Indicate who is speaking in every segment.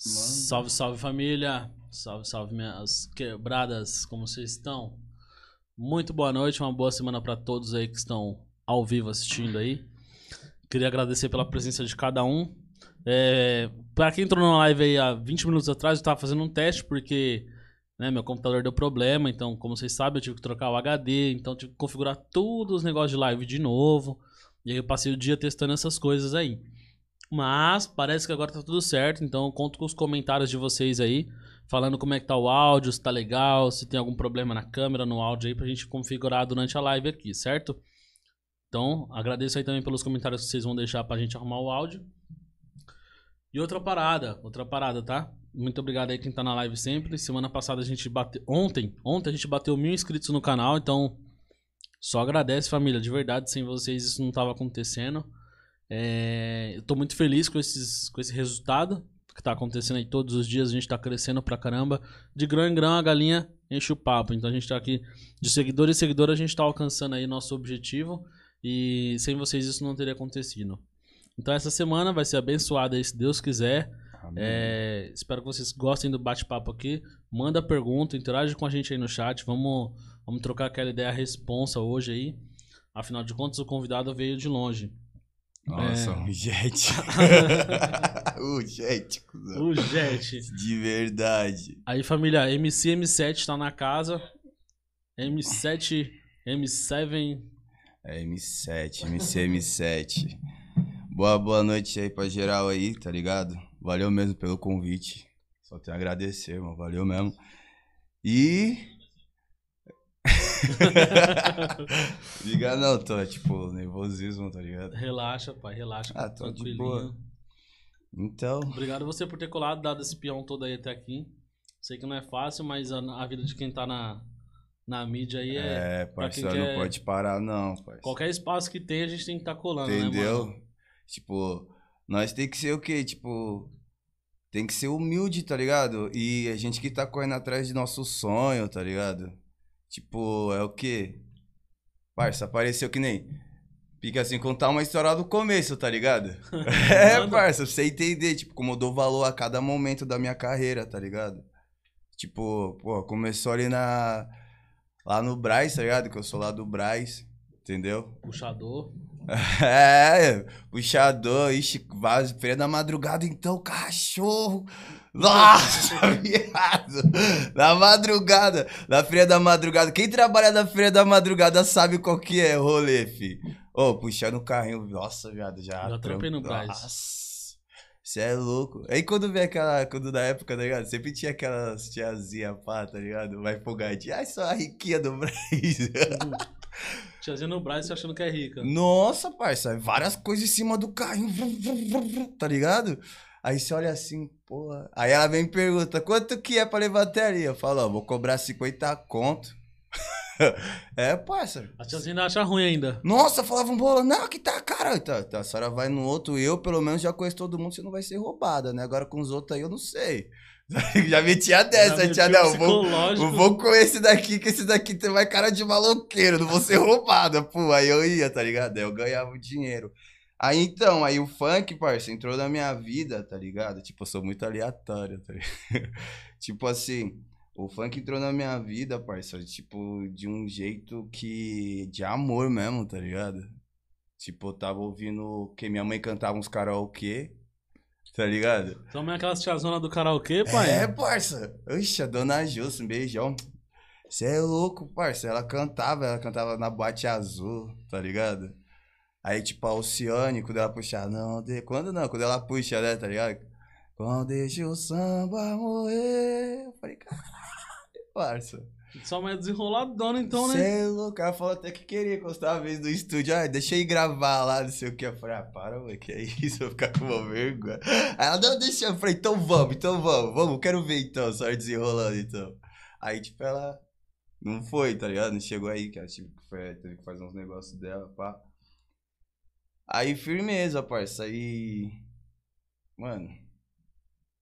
Speaker 1: Salve, salve família. Salve, salve minhas quebradas. Como vocês estão? Muito boa noite, uma boa semana para todos aí que estão ao vivo assistindo aí. Queria agradecer pela presença de cada um. É, para quem entrou na live aí há 20 minutos atrás, eu tava fazendo um teste porque né, meu computador deu problema, então, como vocês sabem, eu tive que trocar o HD, então tive que configurar todos os negócios de live de novo. E aí eu passei o dia testando essas coisas aí. Mas parece que agora tá tudo certo, então eu conto com os comentários de vocês aí, falando como é que tá o áudio, se tá legal, se tem algum problema na câmera, no áudio aí, pra gente configurar durante a live aqui, certo? Então, agradeço aí também pelos comentários que vocês vão deixar pra gente arrumar o áudio. E outra parada, outra parada, tá? Muito obrigado aí quem tá na live sempre. Semana passada a gente bateu. Ontem, ontem a gente bateu mil inscritos no canal, então só agradece, família. De verdade, sem vocês isso não tava acontecendo. É, eu tô muito feliz com, esses, com esse resultado que tá acontecendo aí todos os dias. A gente tá crescendo pra caramba. De grão em grão, a galinha enche o papo. Então a gente tá aqui, de seguidor em seguidor, a gente tá alcançando aí nosso objetivo. E sem vocês isso não teria acontecido. Então essa semana vai ser abençoada aí, se Deus quiser. É, espero que vocês gostem do bate-papo aqui. Manda pergunta, interage com a gente aí no chat. Vamos, vamos trocar aquela ideia responsa hoje aí. Afinal de contas, o convidado veio de longe.
Speaker 2: Nossa, o jet. o jet, cuzão.
Speaker 1: O Jet.
Speaker 2: De verdade.
Speaker 1: Aí, família, MC M7 tá na casa. M7, M7.
Speaker 2: É M7, MC M7. Boa, boa noite aí pra geral aí, tá ligado? Valeu mesmo pelo convite. Só tenho a agradecer, mano. Valeu mesmo. E. Liga não, tô, tipo, nervosismo, tá ligado?
Speaker 1: Relaxa, pai, relaxa.
Speaker 2: Ah, tô de boa. Então,
Speaker 1: Obrigado você por ter colado, dado esse peão todo aí até aqui. Sei que não é fácil, mas a, a vida de quem tá na, na mídia aí é.
Speaker 2: é, parceiro, não pode parar, não, parceiro.
Speaker 1: Qualquer espaço que tem, a gente tem que estar colando, né,
Speaker 2: Entendeu?
Speaker 1: mano?
Speaker 2: Tipo, nós tem que ser o quê? Tipo, tem que ser humilde, tá ligado? E a gente que tá correndo atrás de nosso sonho, tá ligado? Tipo, é o quê? Parça, apareceu que nem. Fica assim, contar uma história do começo, tá ligado? é, parça, pra você entender, tipo, como eu dou valor a cada momento da minha carreira, tá ligado? Tipo, pô, começou ali na. Lá no Braz, tá ligado? Que eu sou lá do Braz, entendeu?
Speaker 1: Puxador.
Speaker 2: É, puxador, ixi, feira da madrugada, então, cachorro. Nossa, viado. Na madrugada, na feira da madrugada. Quem trabalha na feira da madrugada sabe qual que é o rolê, fi. Ô, puxando o carrinho, nossa, viado, já.
Speaker 1: Já trampei no.
Speaker 2: Nossa, você é louco. Aí quando vem aquela, quando na época, tá ligado? Sempre tinha aquelas tiazinha pá, tá ligado? Vai empolgadinha. Ai, só a riquinha do Brás.
Speaker 1: Tiazinha no braço achando que é rica.
Speaker 2: Nossa, parça, várias coisas em cima do carrinho, tá ligado? Aí você olha assim, porra. Aí ela vem e pergunta, quanto que é pra levar até ali? Eu falo, ó, vou cobrar 50 conto. é, parça.
Speaker 1: A tiazinha acha ruim ainda.
Speaker 2: Nossa, falava um bolo, não, que tá caro. Tá, tá, a senhora vai no outro, eu pelo menos já conheço todo mundo, você não vai ser roubada, né? Agora com os outros aí eu não sei. já metia dessa,
Speaker 1: Já
Speaker 2: tia, não, vou, eu vou com esse daqui, que esse daqui tem mais cara de maloqueiro, não vou ser roubada, pô. Aí eu ia, tá ligado? Aí eu ganhava o dinheiro. Aí então, aí o funk, parça, entrou na minha vida, tá ligado? Tipo, eu sou muito aleatório, tá ligado? tipo assim, o funk entrou na minha vida, parça, tipo, de um jeito que. de amor mesmo, tá ligado? Tipo, eu tava ouvindo que minha mãe cantava uns karaokê, tá ligado?
Speaker 1: Também aquelas tiazona do karaokê, pai.
Speaker 2: É, parça. Oxe, a dona Jus, um beijão. Você é louco, parça. Ela cantava, ela cantava na boate azul, tá ligado? Aí, tipo, a Oceane, quando ela puxar, não, de... quando não, quando ela puxa, né, tá ligado? Quando deixa o samba morrer. Eu falei, caralho, parça.
Speaker 1: Só mais desenroladona, então, né?
Speaker 2: é louco. Ela falou até que queria encostar uma vez no estúdio. Ah, deixa eu ir gravar lá, não sei o que. Eu falei, ah, para, mano, que é isso? Eu vou ficar com uma vergonha. Aí ela, não, deixa. Eu falei, então vamos, então vamos, vamos, quero ver então, só desenrolando então. Aí, tipo, ela não foi, tá ligado? Não chegou aí, que ela tipo, foi, teve que fazer uns negócios dela, pá. Aí, firmeza, parça. Aí. Mano.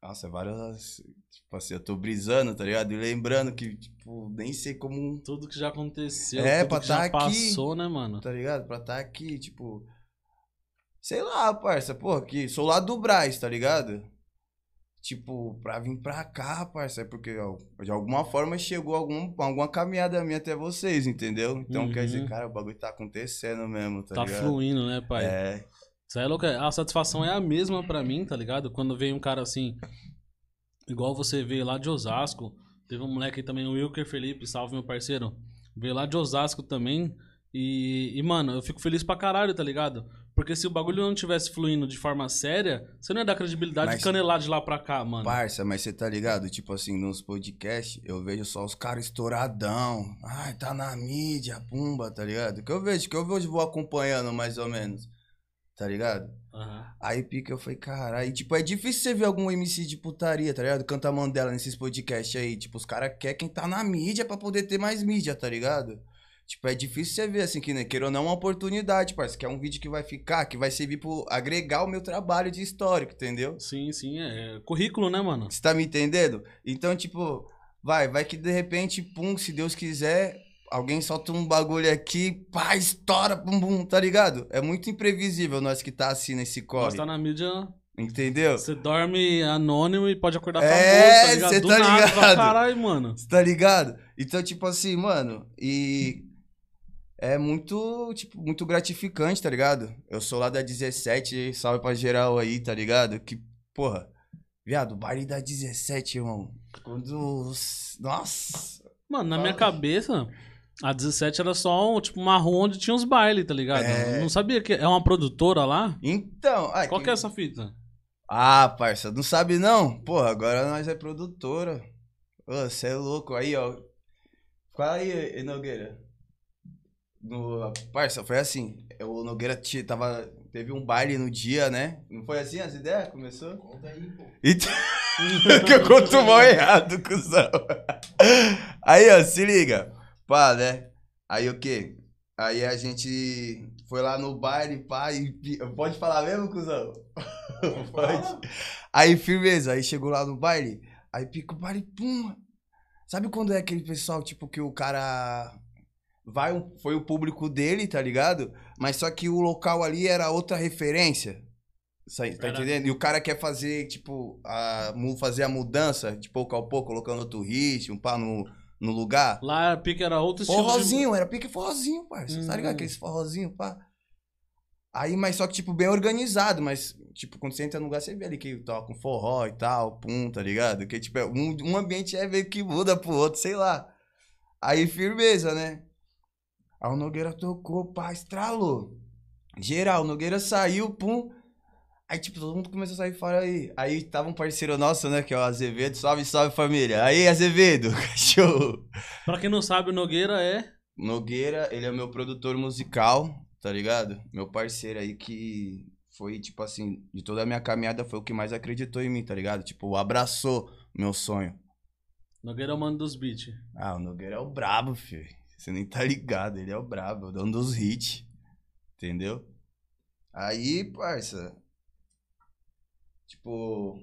Speaker 2: Nossa, várias. Tipo assim, eu tô brisando, tá ligado? E lembrando que, tipo, nem sei como
Speaker 1: Tudo que já aconteceu,
Speaker 2: É,
Speaker 1: tudo
Speaker 2: pra
Speaker 1: que já
Speaker 2: tá aqui.
Speaker 1: passou, né, mano?
Speaker 2: tá ligado? Pra estar aqui, tipo. Sei lá, parça, porra, que sou lá do Braz, tá ligado? Tipo, pra vir pra cá, parça, é porque ó, de alguma forma chegou algum, alguma caminhada minha até vocês, entendeu? Então quer dizer,
Speaker 1: Uhum.
Speaker 2: cara, o bagulho tá acontecendo mesmo, tá,
Speaker 1: Tá
Speaker 2: ligado?
Speaker 1: fluindo, né, pai?
Speaker 2: É,
Speaker 1: Isso aí é louco. A satisfação é a mesma pra mim, tá ligado? Quando vem um cara assim, igual você veio lá de Osasco, teve um moleque aí também, o Wilker Felipe, salve meu parceiro, veio lá de Osasco também, e, e, mano, eu fico feliz pra caralho, tá ligado? Porque se o bagulho não tivesse fluindo de forma séria, você não ia dar credibilidade
Speaker 2: Mas-
Speaker 1: de canelar de lá pra cá, mano.
Speaker 2: Parça, mas você tá ligado? Tipo assim, nos podcasts, eu vejo só os caras estouradão. Ai, tá na mídia, pumba, tá ligado? Que eu vejo, que eu vejo, vou acompanhando mais ou menos. Tá ligado?
Speaker 1: Aham.
Speaker 2: Aí pica, eu falei, cara, aí tipo, é difícil você ver algum MC de putaria, tá ligado? Canta Mandela nesses podcasts aí. Tipo, os caras querem quem tá na mídia pra poder ter mais mídia, tá ligado? Tipo, é difícil você ver, assim, que, né, queira ou não, uma oportunidade, parça. Que é um vídeo que vai ficar, que vai servir pro agregar o meu trabalho de histórico, entendeu?
Speaker 1: Sim, sim, é currículo, né, mano?
Speaker 2: Você tá me entendendo? Então, tipo, vai, vai que de repente, pum, se Deus quiser, alguém solta um bagulho aqui, pá, estoura, pum, bum, tá ligado? É muito imprevisível nós que tá assim nesse
Speaker 1: Nós
Speaker 2: corre.
Speaker 1: tá na mídia,
Speaker 2: Entendeu?
Speaker 1: você dorme anônimo e pode acordar
Speaker 2: É,
Speaker 1: famoso, tá ligado?
Speaker 2: cê
Speaker 1: Do
Speaker 2: tá ligado?
Speaker 1: Caralho, mano.
Speaker 2: Você tá ligado? Então, tipo assim, mano, e é muito, tipo, muito gratificante, tá ligado? Eu sou lá da 17, salve pra geral aí, tá ligado? Que, porra, viado, baile da 17, irmão. Quando. Nossa!
Speaker 1: Mano, na minha cabeça, a 17 era só um, tipo, uma rua onde tinha os bailes, tá ligado?
Speaker 2: É.
Speaker 1: Não sabia que é uma produtora lá?
Speaker 2: Então. ai,
Speaker 1: Qual que é essa fita?
Speaker 2: Ah, parça, não sabe não? Porra, agora nós é produtora. Você é louco. Aí, ó. Fala aí, Nogueira. No, parça, foi assim. O Nogueira tava, teve um baile no dia, né? Não foi assim as ideias? Começou?
Speaker 3: Conta aí, pô.
Speaker 2: Então... que eu conto mal errado, cuzão. Aí, ó, se liga. Pá, né? Aí o quê? Aí a gente foi lá no baile, pá, e... Pode falar mesmo, cuzão? Pode. Aí, firmeza. Aí chegou lá no baile, aí pica o baile, pum. Sabe quando é aquele pessoal, tipo, que o cara... Vai, um- foi o público dele, tá ligado? Mas só que o local ali era outra referência. Aí, tá
Speaker 1: Era-
Speaker 2: entendendo? E o cara quer fazer, tipo, a, fazer a mudança de pouco a pouco, colocando outro ritmo, pá, no, no lugar.
Speaker 1: Lá a pique era outro estilo. de-
Speaker 2: Forrozinho, era pique forrozinho, parça. Tá ligado?
Speaker 1: Hum.
Speaker 2: Aqueles forrozinho, pá. Aí, mas só que, tipo, bem organizado, mas, tipo, quando você entra no lugar, você vê ali que toca um forró e tal, pum, tá ligado? Que, tipo, é um, um ambiente é meio que muda pro outro, sei lá. Aí, firmeza, né? Aí o Nogueira tocou, pá, estralou. Geral, o Nogueira saiu, pum. Aí, tipo, todo mundo começou a sair fora aí. Aí tava um parceiro nosso, né, que é o Azevedo. Salve, salve, família. Aí, Azevedo, cachorro.
Speaker 1: Pra quem não sabe, o Nogueira é.
Speaker 2: Nogueira, ele é meu produtor musical, tá ligado? Meu parceiro aí que foi, tipo assim, de toda a minha caminhada foi o que mais acreditou em mim, tá ligado? Tipo, abraçou meu sonho.
Speaker 1: Nogueira é o mano dos beats.
Speaker 2: Ah, o Nogueira é o brabo, filho. Você nem tá ligado, ele é o brabo, é o dono dos hits. Entendeu? Aí, parça. Tipo.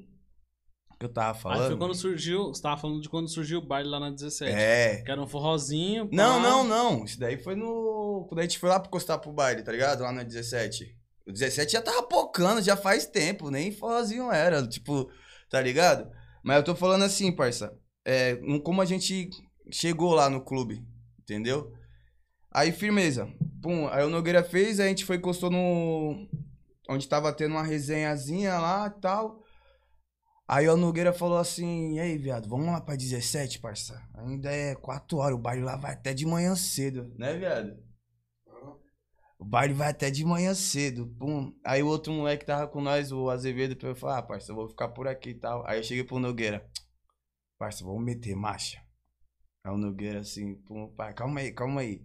Speaker 2: O que eu tava
Speaker 1: Aí
Speaker 2: falando?
Speaker 1: foi quando surgiu. Você tava falando de quando surgiu o baile lá na 17.
Speaker 2: É.
Speaker 1: Que era um forrozinho. pá.
Speaker 2: Não, não, não. Isso daí foi no. Quando a gente foi lá pra encostar pro baile, tá ligado? Lá na 17. O 17 já tava pocando, já faz tempo, nem forrozinho era. Tipo, tá ligado? Mas eu tô falando assim, parça. É, como a gente chegou lá no clube, entendeu? Aí, firmeza. Pum, aí o Nogueira fez, a gente foi encostou no. Onde tava tendo uma resenhazinha lá e tal. Aí o Nogueira falou assim, e aí, viado, vamos lá pra 17, parça. Ainda é 4 horas, o baile lá vai até de manhã cedo. Né, viado? O baile vai até de manhã cedo. Pum. Aí o outro moleque tava com nós, o Azevedo, eu falei, ah, parça, eu vou ficar por aqui e tal. Aí eu cheguei pro Nogueira. Parça, vamos meter marcha. Aí o Nogueira assim, pum, pai, calma aí, calma aí.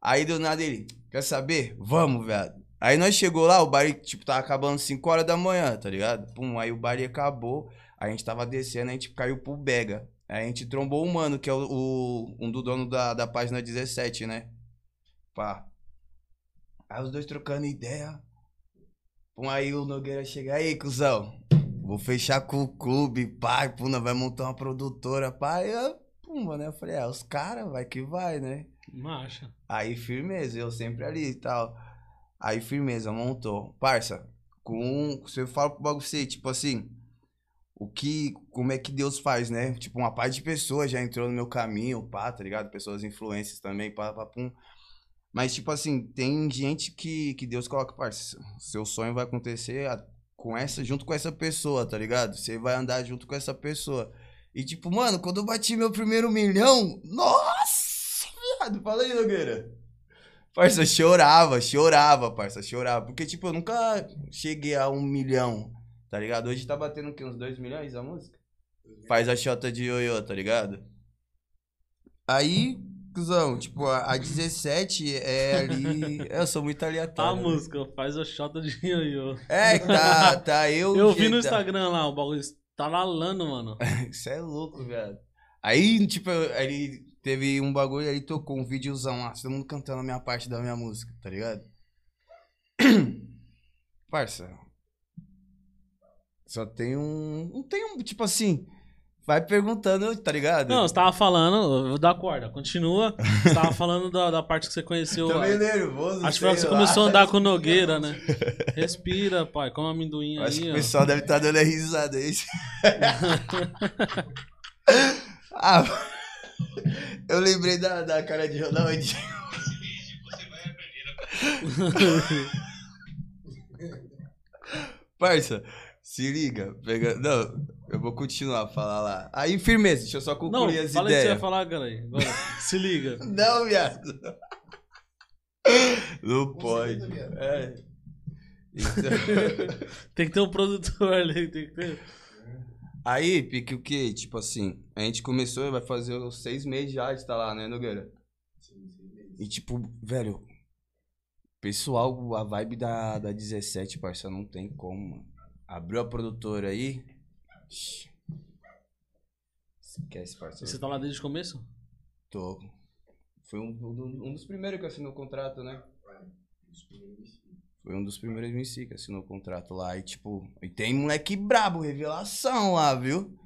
Speaker 2: Aí do nada ele, quer saber? Vamos, viado. Aí nós chegou lá, o baile, tipo, tava acabando 5 horas da manhã, tá ligado? Pum, aí o baile acabou, a gente tava descendo, a gente caiu pro Bega. Aí a gente trombou o mano, que é o, o- um do dono da, da página 17, né? Pá. Aí os dois trocando ideia. Pum, aí o Nogueira chega, aí, cuzão, vou fechar com o clube, pai, pum, nós vai montar uma produtora, pai. Eu, pum, mano, eu falei, é, os caras, vai que vai, né?
Speaker 1: Marcha.
Speaker 2: Aí, firmeza, eu sempre ali e tal. Aí, firmeza, montou. Parça, com. Se eu falo pro bagulho, você, tipo assim. o que, como é que Deus faz, né? Tipo, uma parte de pessoas já entrou no meu caminho, pá, tá ligado? Pessoas influências também, pá, pá, pum. Mas, tipo assim, tem gente que, que Deus coloca, parça, seu sonho vai acontecer a- com essa, junto com essa pessoa, tá ligado? Você vai andar junto com essa pessoa. E, tipo, mano, quando eu bati meu primeiro milhão, nossa, viado, fala aí, Nogueira. Parça, eu chorava, chorava, parça, chorava. Porque, tipo, eu nunca cheguei a um milhão, tá ligado? Hoje tá batendo o quê? Uns dois milhões a música? Faz a xota de ioiô, tá ligado? Aí, cuzão, tipo, a, a 17 é ali. Eu sou muito
Speaker 1: Tá a
Speaker 2: aleatório. né?
Speaker 1: música, faz a shota de ioiô.
Speaker 2: É, que tá, tá eu.
Speaker 1: Eu vi no Instagram lá, o bagulho tá lalando, mano.
Speaker 2: Isso é louco, viado. Aí, tipo, ele teve um bagulho, aí tocou um videozão lá, todo mundo cantando a minha parte da minha música, tá ligado? Parça. Só tem um. Não tem um, tipo assim. Vai perguntando, tá ligado?
Speaker 1: Não, você tava falando, eu vou dar corda, continua. Você tava falando da, da parte que você conheceu.
Speaker 2: Tô meio nervoso.
Speaker 1: Acho que que você
Speaker 2: lá.
Speaker 1: começou a andar com o Nogueira, né? Respira, pai, come amendoim
Speaker 2: Acho que
Speaker 1: aí,
Speaker 2: o
Speaker 1: ó.
Speaker 2: pessoal deve estar dando a risada aí. ah, eu lembrei da, da cara de Ronaldinho. Parça, se liga. Pega... Não, eu vou continuar a falar lá. Aí, firmeza, deixa eu só
Speaker 1: Não,
Speaker 2: concluir as
Speaker 1: fala aí o que você vai
Speaker 2: ideias.
Speaker 1: falar, aí. Agora, se liga.
Speaker 2: Não, viado. Não pode. É. Então...
Speaker 1: Tem que ter um produtor ali, tem que ter.
Speaker 2: Aí, pique o quê? Tipo assim, a gente começou, vai fazer uns seis meses já de estar lá, né, Nogueira? E tipo, velho, pessoal, a vibe da, da 17, parça, não tem como, mano. Abriu a produtora aí. Esquece, parça.
Speaker 1: Você tá lá desde o começo?
Speaker 2: Tô. Foi um, um, dos primeiros que assinou o contrato, né? Foi um dos primeiros MC que assinou o contrato lá. E tipo, e tem moleque brabo, revelação lá, viu?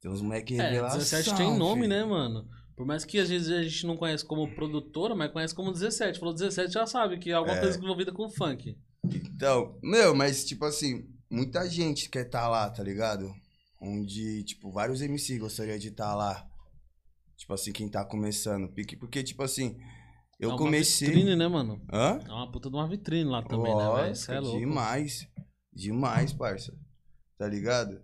Speaker 2: Tem uns moleque
Speaker 1: É,
Speaker 2: revelação.
Speaker 1: 17 tem nome,
Speaker 2: filho.
Speaker 1: né, mano? Por mais que às vezes a gente não conhece como produtora, mas conhece como 17. Falou 17 já sabe que é alguma
Speaker 2: É.
Speaker 1: coisa envolvida com funk.
Speaker 2: Então, meu, mas tipo assim, muita gente quer estar lá, tá ligado? Onde, tipo, vários MC gostariam de estar lá. Tipo assim, quem tá começando. Porque, porque tipo assim, eu
Speaker 1: é uma
Speaker 2: comecei.
Speaker 1: vitrine, né, mano?
Speaker 2: Hã?
Speaker 1: É uma puta de uma vitrine lá também, né, velho? Isso é louco.
Speaker 2: Demais. Demais, parça. Tá ligado?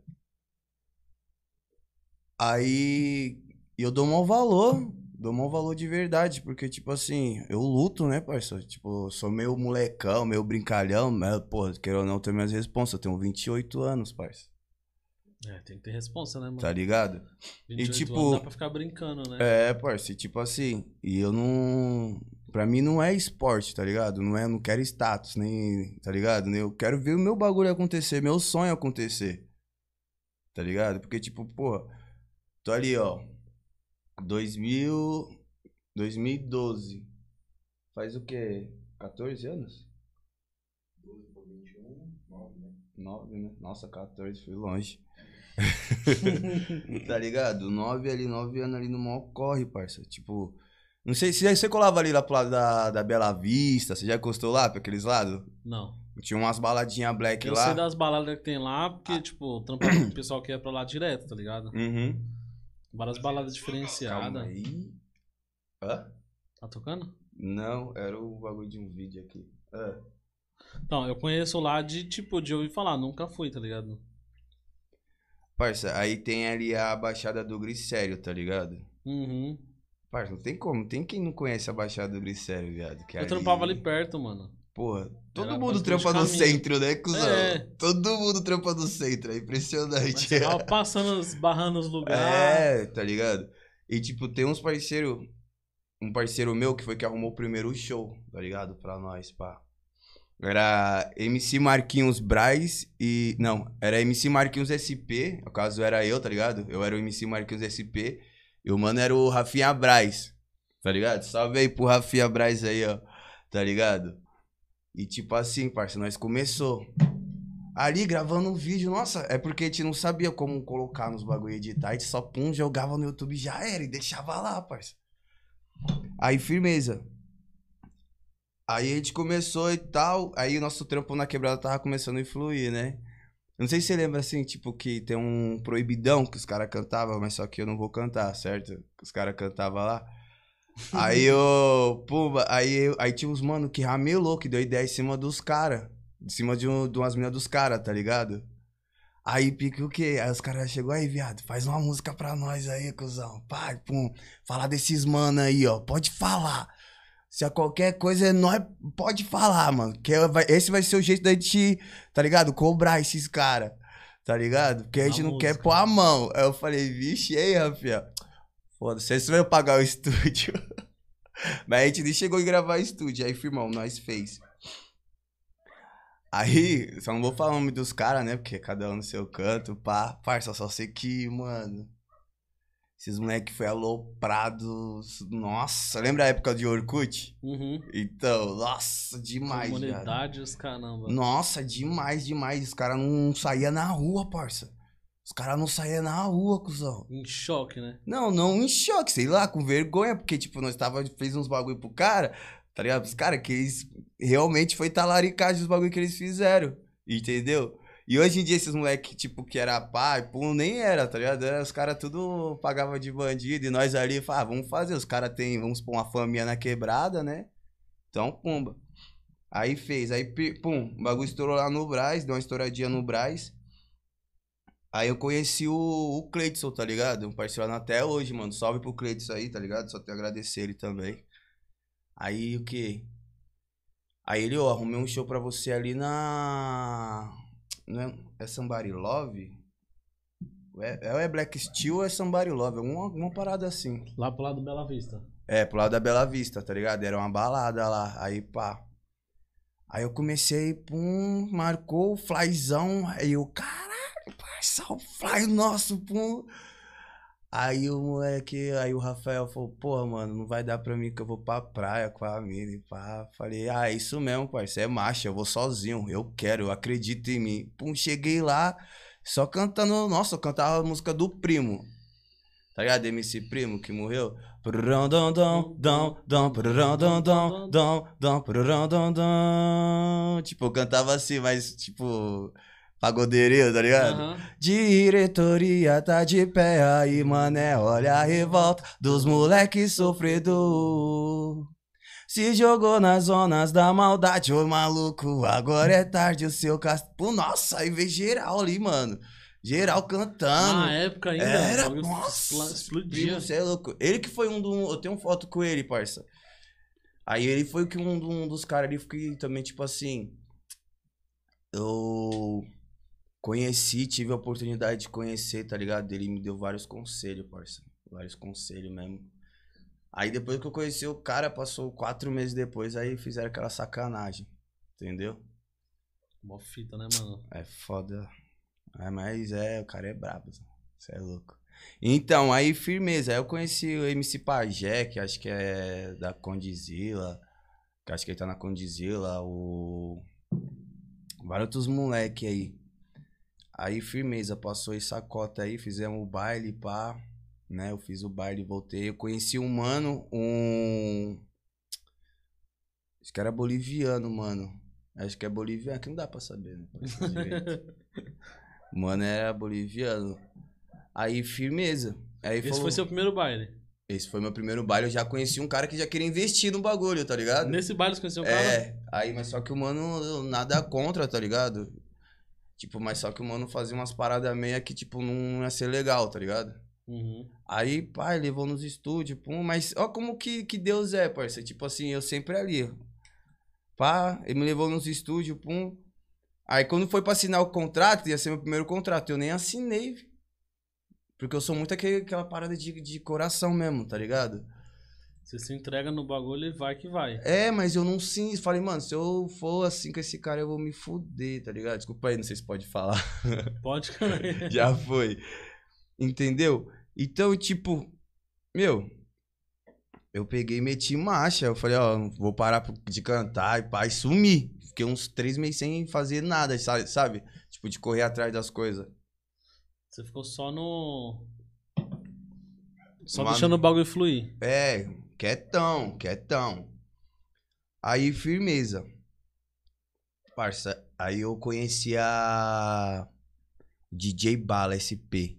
Speaker 2: Aí eu dou mau valor. Dou mau valor de verdade. Porque, tipo assim, eu luto, né, parça? Tipo, sou meio molecão, meio brincalhão. Mas, pô, quero ou não, tenho minhas responsas. Eu tenho 28 anos, parça.
Speaker 1: É, tem que ter responsa, né, mano?
Speaker 2: Tá ligado?
Speaker 1: 28
Speaker 2: tipo-
Speaker 1: anos dá pra ficar brincando, né?
Speaker 2: É, parça, e tipo assim, e eu não. Pra mim não é esporte, tá ligado? Não é, não quero status, nem. Tá ligado? Eu quero ver o meu bagulho acontecer, meu sonho acontecer. Tá ligado? Porque, tipo, pô, tô ali, ó. 2000. 2012. Faz o quê? 14 anos? 9, né? Nossa, 14, fui longe. tá ligado? 9 ali, 9 anos ali no maior corre, parça. Tipo, não sei se você colava ali lá pro lado da, da Bela Vista, você já encostou lá pra aqueles lados?
Speaker 1: Não.
Speaker 2: Tinha umas baladinhas black
Speaker 1: Eu
Speaker 2: lá.
Speaker 1: sei das baladas que tem lá, porque, tipo, trampa com o pessoal que ia pra lá direto, tá ligado?
Speaker 2: Uhum.
Speaker 1: Várias baladas
Speaker 2: Calma
Speaker 1: diferenciadas.
Speaker 2: aí. Hã?
Speaker 1: Tá tocando?
Speaker 2: Não, era o bagulho de um vídeo aqui. Ah.
Speaker 1: Então, eu conheço lá de, tipo, de ouvir falar, nunca fui, tá ligado?
Speaker 2: Parça, aí tem ali a Baixada do Glicério, tá ligado?
Speaker 1: Uhum.
Speaker 2: Parça, não tem como. Tem quem não conhece a Baixada do Glicério, viado.
Speaker 1: Eu
Speaker 2: ali-
Speaker 1: trampava ali perto, mano.
Speaker 2: Porra, todo
Speaker 1: Era
Speaker 2: mundo trampa no centro, né, cuzão?
Speaker 1: É.
Speaker 2: Todo mundo trampa no centro, é
Speaker 1: Mas
Speaker 2: impressionante.
Speaker 1: você tava passando, esbarrando os lugares.
Speaker 2: É, tá ligado? E tipo, tem uns parceiros. Um parceiro meu que foi que arrumou o primeiro show, tá ligado? Pra nós, pá. Era MC Marquinhos Braz e. Não, era MC Marquinhos SP. No caso, era eu, tá ligado? Eu era o MC Marquinhos SP. E o mano era o Rafinha Braz. Tá ligado? Salve aí pro Rafinha Braz aí, ó. Tá ligado? E tipo assim, parça, nós começou. Ali gravando um vídeo, nossa, é porque a gente não sabia como colocar nos bagulho editar, a gente só pum, jogava no YouTube já era, e deixava lá, parça. Aí, firmeza. Aí a gente começou e tal, aí o nosso trampo na quebrada tava começando a influir, né? não sei se você lembra assim, tipo, que tem um proibidão que os caras cantavam, mas só que eu não vou cantar, certo? Que os caras cantavam lá. Aí eu, pumba, aí, aí tinha uns mano que ramelou, que deu ideia em cima dos caras. Em cima de, um, de umas minas dos caras, tá ligado? Aí pique o quê? Aí os caras chegou aí, viado, faz uma música pra nós aí, cuzão. Pai, pum, falar desses mano aí, ó. Pode falar. Se a qualquer coisa é nós, pode falar, mano. Que é- esse vai ser o jeito da gente, tá ligado? Cobrar esses caras, tá ligado? Porque a gente não quer
Speaker 1: música.
Speaker 2: pôr a mão. Aí eu falei, vixe, aí, Rafinha? Foda-se, vocês vão pagar o estúdio. Mas a gente nem chegou em gravar estúdio. Aí, firmão, nós fez. Aí, só não vou falar o nome dos caras, né? Porque cada um no seu canto, pá. Parça, só sei que, mano. Esses moleque foi aloprados. Nossa, lembra a época de Orkut?
Speaker 1: Uhum.
Speaker 2: Então, nossa, demais.
Speaker 1: Comunidade, os caramba.
Speaker 2: Nossa, demais, demais. Os caras não saíam na rua, parça. Os caras não saíam na rua, cuzão.
Speaker 1: Em choque, né?
Speaker 2: Não, não em choque, sei lá, com vergonha, porque, tipo, nós tava, fez uns bagulho pro cara, tá ligado? Os caras que eles realmente foi talaricagem os bagulho que eles fizeram, entendeu? E hoje em dia esses moleque, tipo, que era pai, pô, nem era, tá ligado? Era, os caras tudo pagava de bandido e nós ali, falava, ah, vamos fazer, os caras tem, vamos pôr uma família na quebrada, né? Então, pumba. Aí fez, aí, pum, o bagulho estourou lá no Braz, deu uma estouradinha no Braz. Aí eu conheci o, o Cleidson, tá ligado? Um parceiro até hoje, mano. Salve pro Cleidson aí, tá ligado? Só tenho a agradecer ele também. Aí o que? Aí ele, ó, arrumei um show pra você ali na. Não é, é Somebody Love? É, é, é Black Steel ou é Somebody Love? Alguma, alguma parada assim.
Speaker 1: Lá pro lado do Bela Vista.
Speaker 2: É, pro lado da Bela Vista, tá ligado? Era uma balada lá. Aí, pá. Aí eu comecei, pum, marcou o flyzão. Aí eu, caralho, parça, o fly nosso, pum. Aí o moleque, aí o Rafael falou, porra, mano, não vai dar pra mim que eu vou pra praia com a mina e pá. Falei, ah, é isso mesmo, parça, é marcha, eu vou sozinho, eu quero, eu acredito em mim. Pum, cheguei lá, só cantando, nossa, eu cantava a música do primo. Tá ligado? MC Primo que morreu. Tipo, eu cantava assim, mas tipo, pagodeirinho, tá ligado?
Speaker 1: Aham.
Speaker 2: Diretoria tá de pé aí, mané, olha a revolta dos moleques sofredor. Se jogou nas zonas da maldade, ô maluco, agora é tarde o seu castelo. Nossa, aí veio geral ali, mano. Geral cantando.
Speaker 1: Na época ainda,
Speaker 2: Era, nossa,
Speaker 1: explodia.
Speaker 2: Primo, cê é louco. Ele que foi um do. Eu tenho foto com ele, parça. Aí ele foi que um, um dos caras ali que também, tipo assim. Eu conheci, tive a oportunidade de conhecer, tá ligado? Ele me deu vários conselhos, parça. Vários conselhos mesmo. Aí depois que eu conheci o cara, passou quatro meses depois, aí fizeram aquela sacanagem. Entendeu?
Speaker 1: Mó fita, né, mano?
Speaker 2: É foda. É, mas é, o cara é brabo. Você é louco. Então, aí firmeza. Aí eu conheci o MC Pajé, que acho que é da Condizila. Que acho que ele tá na Condizila. O. Vários outros moleque aí. Aí firmeza, passou essa cota aí, fizemos o baile, pá. Né? Eu fiz o baile, voltei. Eu conheci um mano, um. Acho que era boliviano, mano. Acho que é boliviano, que não dá pra saber, né? Mano, era boliviano. Aí, firmeza. Aí
Speaker 1: Esse
Speaker 2: falou-
Speaker 1: foi seu primeiro baile.
Speaker 2: Esse foi meu primeiro baile. Eu já conheci um cara que já queria investir no bagulho, tá ligado?
Speaker 1: Nesse baile você conheceu o cara?
Speaker 2: É, aí, mas só que o mano, nada contra, tá ligado? Tipo, mas só que o mano fazia umas paradas meia que, tipo, não ia ser legal, tá ligado?
Speaker 1: Uhum.
Speaker 2: Aí, pai, levou nos estúdios, pum, mas ó como que, que Deus é, parceiro. Tipo assim, eu sempre ali. Pá, ele me levou nos estúdios, pum. Aí quando foi pra assinar o contrato, ia ser meu primeiro contrato, eu nem assinei. Porque eu sou muito aquele, aquela parada de, de coração mesmo, tá ligado?
Speaker 1: Você se entrega no bagulho e vai que vai.
Speaker 2: É, mas eu não sim. Falei, mano, se eu for assim com esse cara, eu vou me fuder, tá ligado? Desculpa aí, não sei se pode falar.
Speaker 1: Pode, cara.
Speaker 2: Já foi. Entendeu? Então, tipo, meu, eu peguei e meti marcha. Eu falei, ó, vou parar de cantar e pá, e sumi. Fiquei uns três meses sem fazer nada, sabe? Tipo, de correr atrás das coisas.
Speaker 1: Você ficou só no. Só
Speaker 2: Mano.
Speaker 1: deixando o bagulho fluir.
Speaker 2: É, quietão, quietão. Aí, firmeza. Parça, aí eu conheci a. DJ Bala SP.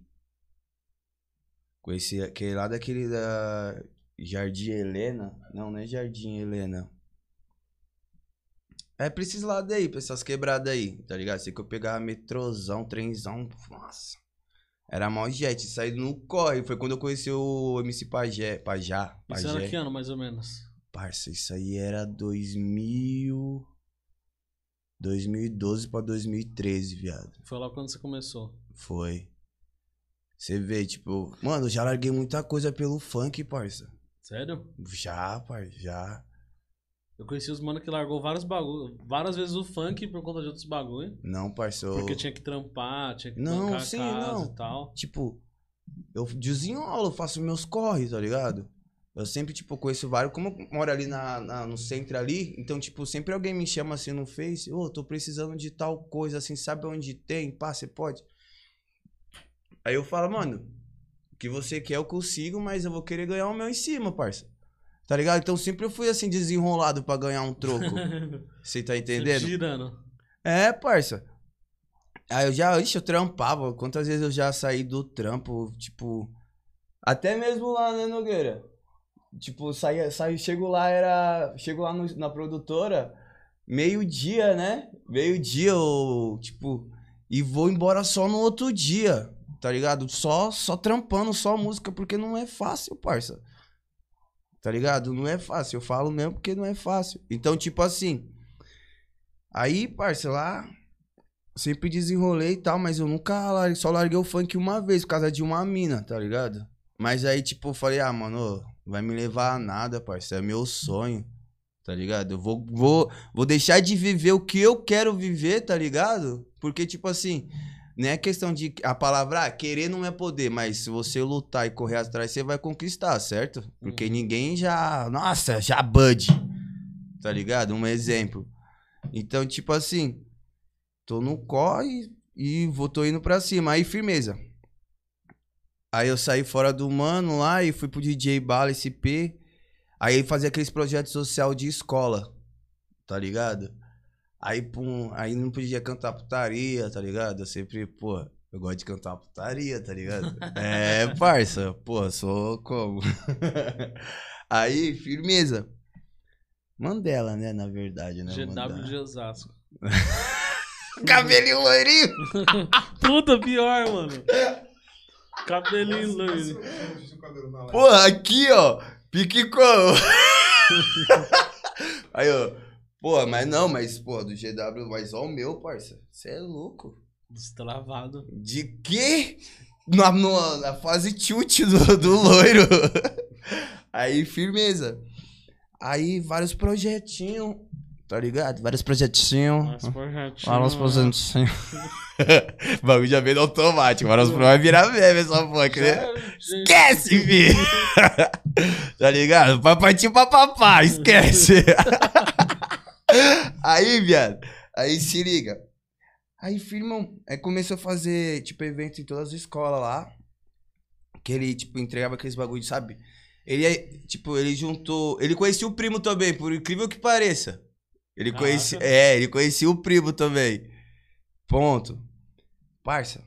Speaker 2: Conheci aquele lá daquele da Jardim Helena. Não, não é Jardim Helena. É pra esses lados aí, pra essas quebradas aí, tá ligado? Sei que eu pegava metrozão, trenzão, nossa. Era mal jet, saído no corre. Foi quando eu conheci o MC Pajé, Pajá,
Speaker 1: Isso era
Speaker 2: Pajé.
Speaker 1: que ano, mais ou menos?
Speaker 2: Parça, isso aí era 2000... 2012 pra 2013, viado.
Speaker 1: Foi lá quando você começou.
Speaker 2: Foi. Você vê, tipo... Mano, eu já larguei muita coisa pelo funk, parça.
Speaker 1: Sério?
Speaker 2: Já, parça, já.
Speaker 1: Eu conheci os mano que largou vários bagulho, várias vezes o funk por conta de outros bagulho.
Speaker 2: Não, eu...
Speaker 1: Porque tinha que trampar, tinha que
Speaker 2: Não, sim,
Speaker 1: casa
Speaker 2: não.
Speaker 1: e tal.
Speaker 2: tipo, eu desenrolo, eu faço meus corres, tá ligado? Eu sempre, tipo, conheço vários. Como eu moro ali na, na- no centro ali, então, tipo, sempre alguém me chama assim no Face, ô, tô precisando de tal coisa, assim, sabe onde tem? Pá, você pode? Aí eu falo, mano, o que você quer eu consigo, mas eu vou querer ganhar o meu em cima, parça. Tá ligado? Então sempre eu fui assim, desenrolado pra ganhar um troco. Você tá entendendo?
Speaker 1: Sempre girando.
Speaker 2: É, parça. Aí eu já, ixi, eu trampava. Quantas vezes eu já saí do trampo, tipo. Até mesmo lá, né, Nogueira? Tipo, saía, saí, chego lá, era. Chego lá no- na produtora, meio-dia, né? Meio-dia, eu, tipo. E vou embora só no outro dia, tá ligado? Só, só trampando, só música, porque não é fácil, parça. Tá ligado? Não é fácil. Eu falo mesmo porque não é fácil. Então, tipo assim. Aí, parça, lá. Sempre desenrolei e tal, mas eu nunca larguei, só larguei o funk uma vez por causa de uma mina, tá ligado? Mas aí, tipo, eu falei, ah, mano, vai me levar a nada, parça. É meu sonho, tá ligado? Eu vou, vou, vou deixar de viver o que eu quero viver, tá ligado? Porque, tipo assim, não é questão de. A palavra, ah, querer não é poder, mas se você lutar e correr atrás, você vai conquistar, certo? Porque
Speaker 1: Uhum.
Speaker 2: ninguém já. Nossa, já bud. Tá ligado? Um exemplo. Então, tipo assim, tô no corre e vou, tô indo pra cima. Aí, firmeza. Aí eu saí fora do mano lá e fui pro DJ Bala SP. Aí fazia aqueles projetos social de escola, tá ligado? Aí, pum, aí não podia cantar putaria, tá ligado? Eu sempre, pô, eu gosto de cantar putaria, tá ligado? é, parça, pô, sou como? aí, firmeza. Mandela, né, na verdade, né?
Speaker 1: GW
Speaker 2: Mandela.
Speaker 1: de Osasco.
Speaker 2: Cabelinho loirinho.
Speaker 1: Puta, pior, mano. Cabelinho loiro.
Speaker 2: Porra, aqui, ó. Pique como? Aí, ó. Porra, mas não, mas, pô, do GW, mas ó o meu, parça. Você é louco.
Speaker 1: Destravado.
Speaker 2: De quê? Na, no- na fase chute do, do loiro. Aí, firmeza. Aí, vários projetinhos, tá ligado? Vários projetinhos.
Speaker 1: Mas projetinho.
Speaker 2: Vários projetinhos. o bagulho já veio no automático. Vários vai virar meme essa porra, né? Esquece, filho! tá ligado? Papatinho papapá, esquece! Aí, viado, aí se liga. Aí, firmão, aí começou a fazer, tipo, evento em todas as escolas lá. Que ele, tipo, entregava aqueles bagulhos, sabe? Ele, tipo, ele juntou... Ele conhecia o primo também, por incrível que pareça. Ele
Speaker 1: Caraca.
Speaker 2: conhecia... É, ele conhecia o primo também. Ponto. Parça,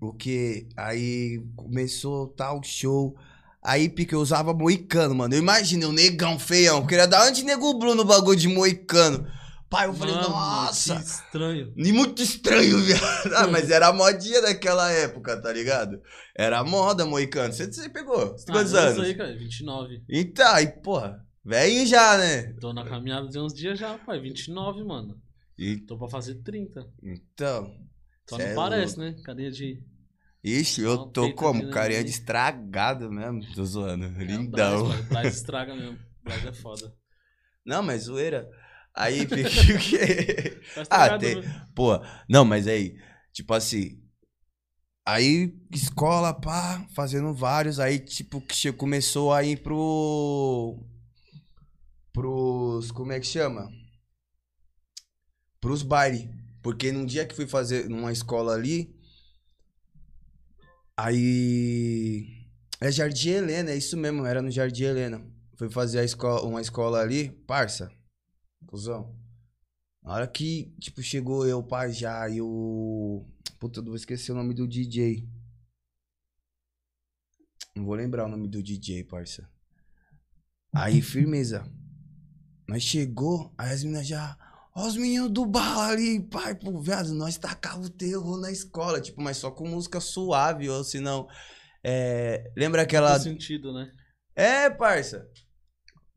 Speaker 2: porque aí começou tal show. Aí pique eu usava moicano, mano. Eu imagino, o negão feião. Queria dar onde nego Bruno no bagulho de moicano. Pai, eu falei,
Speaker 1: Mano,
Speaker 2: nossa.
Speaker 1: Que estranho.
Speaker 2: E muito estranho, viado. Ah, mas era a modinha daquela época, tá ligado? Era a moda moicano. Você, você pegou? Você quantos
Speaker 1: Ah, eu
Speaker 2: anos?
Speaker 1: sei, cara, 29.
Speaker 2: Então, aí, porra, velho já, né?
Speaker 1: Tô na caminhada de uns dias já, pai. 29, mano.
Speaker 2: E-
Speaker 1: Tô pra fazer 30.
Speaker 2: então.
Speaker 1: Só não
Speaker 2: é
Speaker 1: parece,
Speaker 2: louco.
Speaker 1: né? Carinha de.
Speaker 2: Ixi, eu tô como? Carinha de estragado mesmo. Tô zoando.
Speaker 1: É,
Speaker 2: Lindão.
Speaker 1: Braz. Braz estraga mesmo. Braz é foda.
Speaker 2: Não, mas zoeira. Aí, fica o quê?
Speaker 1: Tá
Speaker 2: Ah, tem-
Speaker 1: né?
Speaker 2: Pô, não, mas aí, tipo assim. Aí, escola, pá, fazendo vários. Aí, tipo, que começou a ir pro. Pros. Como é que chama? Pros baile. Porque num dia que fui fazer numa escola ali. Aí. É Jardim Helena, é isso mesmo, era no Jardim Helena. Fui fazer escola, uma escola ali, parça. Cusão. Na hora que, tipo, chegou eu, Pajá e o Puta, eu vou esquecer o nome do DJ. Não vou lembrar o nome do DJ, parça. Aí, firmeza. Nós chegou, aí as já. Ó, os meninos do bar ali, pai, pô, viado, nós tacava o terror na escola, tipo, mas só com música suave, ou senão. É, lembra aquela.
Speaker 1: Faz sentido, né?
Speaker 2: É, parça.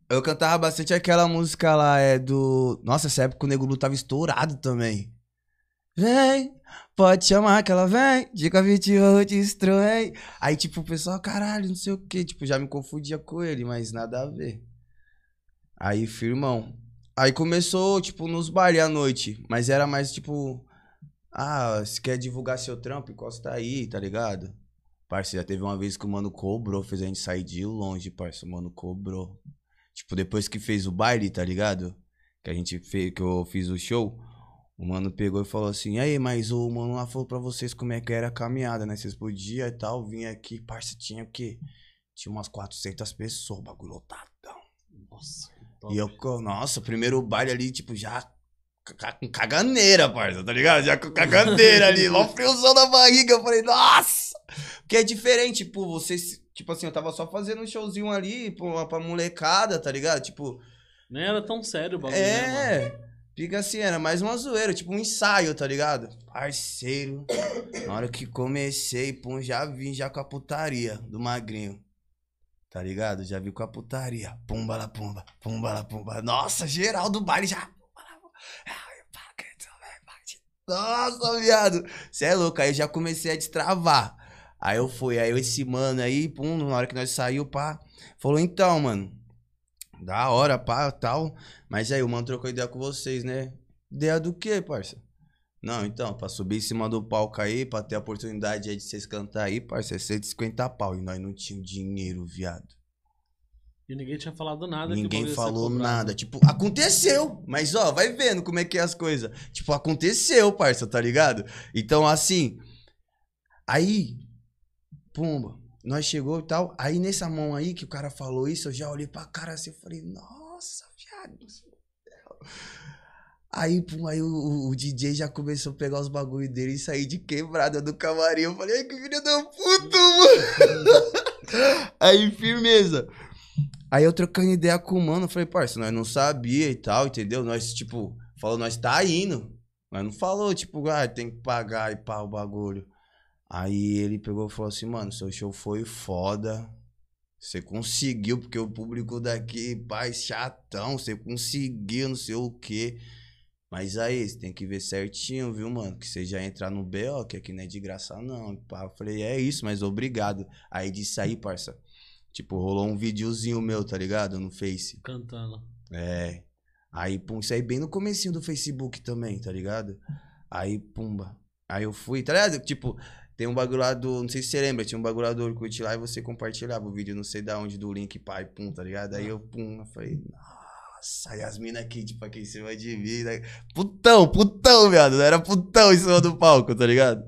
Speaker 2: Eu cantava bastante aquela música lá, é do. Nossa, essa época o Nego Blue tava estourado também. Vem, pode chamar que ela vem, dica 28 destrói. Aí, tipo, o pessoal, caralho, não sei o que, tipo, já me confundia com ele, mas nada a ver. Aí, firmão. Aí começou, tipo, nos bares à noite, mas era mais, tipo, ah, se quer divulgar seu trampo, encosta aí, tá ligado? Parça, já teve uma vez que o mano cobrou, fez a gente sair de longe, parça, o mano cobrou. Tipo, depois que fez o baile, tá ligado? Que a gente fez, que eu fiz o show, o mano pegou e falou assim: aí, mas o mano lá falou pra vocês como é que era a caminhada, né? Vocês podiam e tal, vir aqui, parça, tinha o quê? Tinha umas 400 pessoas, bagulho lotadão.
Speaker 1: Nossa.
Speaker 2: E eu, nossa, primeiro baile ali, tipo, já com caganeira, parça, tá ligado? Já com caganeira ali, mó friozão na barriga. Eu falei, nossa! Porque é diferente, tipo, você, tipo assim, eu tava só fazendo um showzinho ali pra, pra molecada, tá ligado? Tipo,
Speaker 1: Nem era tão sério o bagulho, né,
Speaker 2: é, fica assim, era mais uma zoeira, tipo um ensaio, tá ligado? Parceiro, na hora que comecei, pum, já vim já com a putaria do magrinho. Tá ligado? Já vi com a putaria. Pumba lá, pumba, pumba lá, pumba. Nossa, geral do baile já. Nossa, viado. Cê é louco. Aí eu já comecei a destravar. Aí eu fui, aí esse mano aí, pum, na hora que nós saiu, pá, falou, então, mano, da hora, pá, tal. Mas aí o mano trocou ideia com vocês, né? Ideia do quê, parça? Não, então, pra subir em cima do palco aí, pra ter a oportunidade aí de vocês cantar aí, parça, é 150 pau. E nós não tínhamos dinheiro, viado.
Speaker 1: E ninguém tinha falado nada.
Speaker 2: Ninguém falou nada. Tipo, aconteceu. Mas, ó, vai vendo como é que é as coisas. Tipo, aconteceu, parça, tá ligado? Então, assim. Aí, pumba, nós chegou e tal. Aí, nessa mão aí que o cara falou isso, eu já olhei pra cara assim, eu falei, nossa, viado. Aí, pum, aí o, o- DJ já começou a pegar os bagulho dele e sair de quebrada do camarim. Eu falei, ai, que filho da puta, mano. aí, firmeza. Aí eu trocando ideia com o mano, falei, parça, nós não sabia e tal, entendeu? Nós, tipo, falou, nós tá indo. Mas não falou, tipo, ah, tem que pagar e pá o bagulho. Aí ele pegou e falou assim, mano, seu show foi foda. Você conseguiu, porque o público daqui, pai, chatão, você conseguiu, não sei o quê. Mas aí, você tem que ver certinho, viu, mano? Que você já entrar no BO, que aqui não é de graça, não. Eu falei, é isso, mas obrigado. Aí disso aí, parça. Tipo, rolou um videozinho meu, tá ligado? No Face.
Speaker 1: Cantando.
Speaker 2: É. Aí, pum, isso aí bem no comecinho do Facebook também, tá ligado? Aí, pumba. Aí eu fui, tá ligado? Tipo, tem um bagulho lá do. Não sei se você lembra, tinha um bagulho lá do Orkut lá e você compartilhava o vídeo, não sei da onde, do link, pai, pum, tá ligado? Aí eu, pum, eu falei, nossa, as minas aqui, tipo, aqui em cima de mim, né? Putão, putão, viado. Era putão em cima do palco, tá ligado?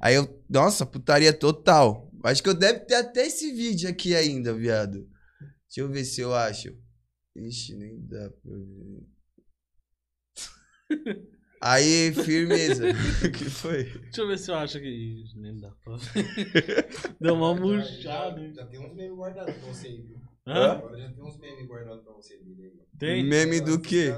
Speaker 2: Aí eu, nossa, putaria total. Acho que eu deve ter até esse vídeo aqui ainda, viado. Deixa eu ver se eu acho. Ixi, nem dá pra ver. Aí, firmeza. O que foi?
Speaker 1: Deixa eu ver se eu acho que. Nem dá pra ver. Deu uma murchada. hein?
Speaker 3: Já tem uns memes guardados pra você aí, viu?
Speaker 1: Hã?
Speaker 3: Agora já tem uns memes guardados pra você dele aí.
Speaker 1: Tem?
Speaker 2: Meme do quê?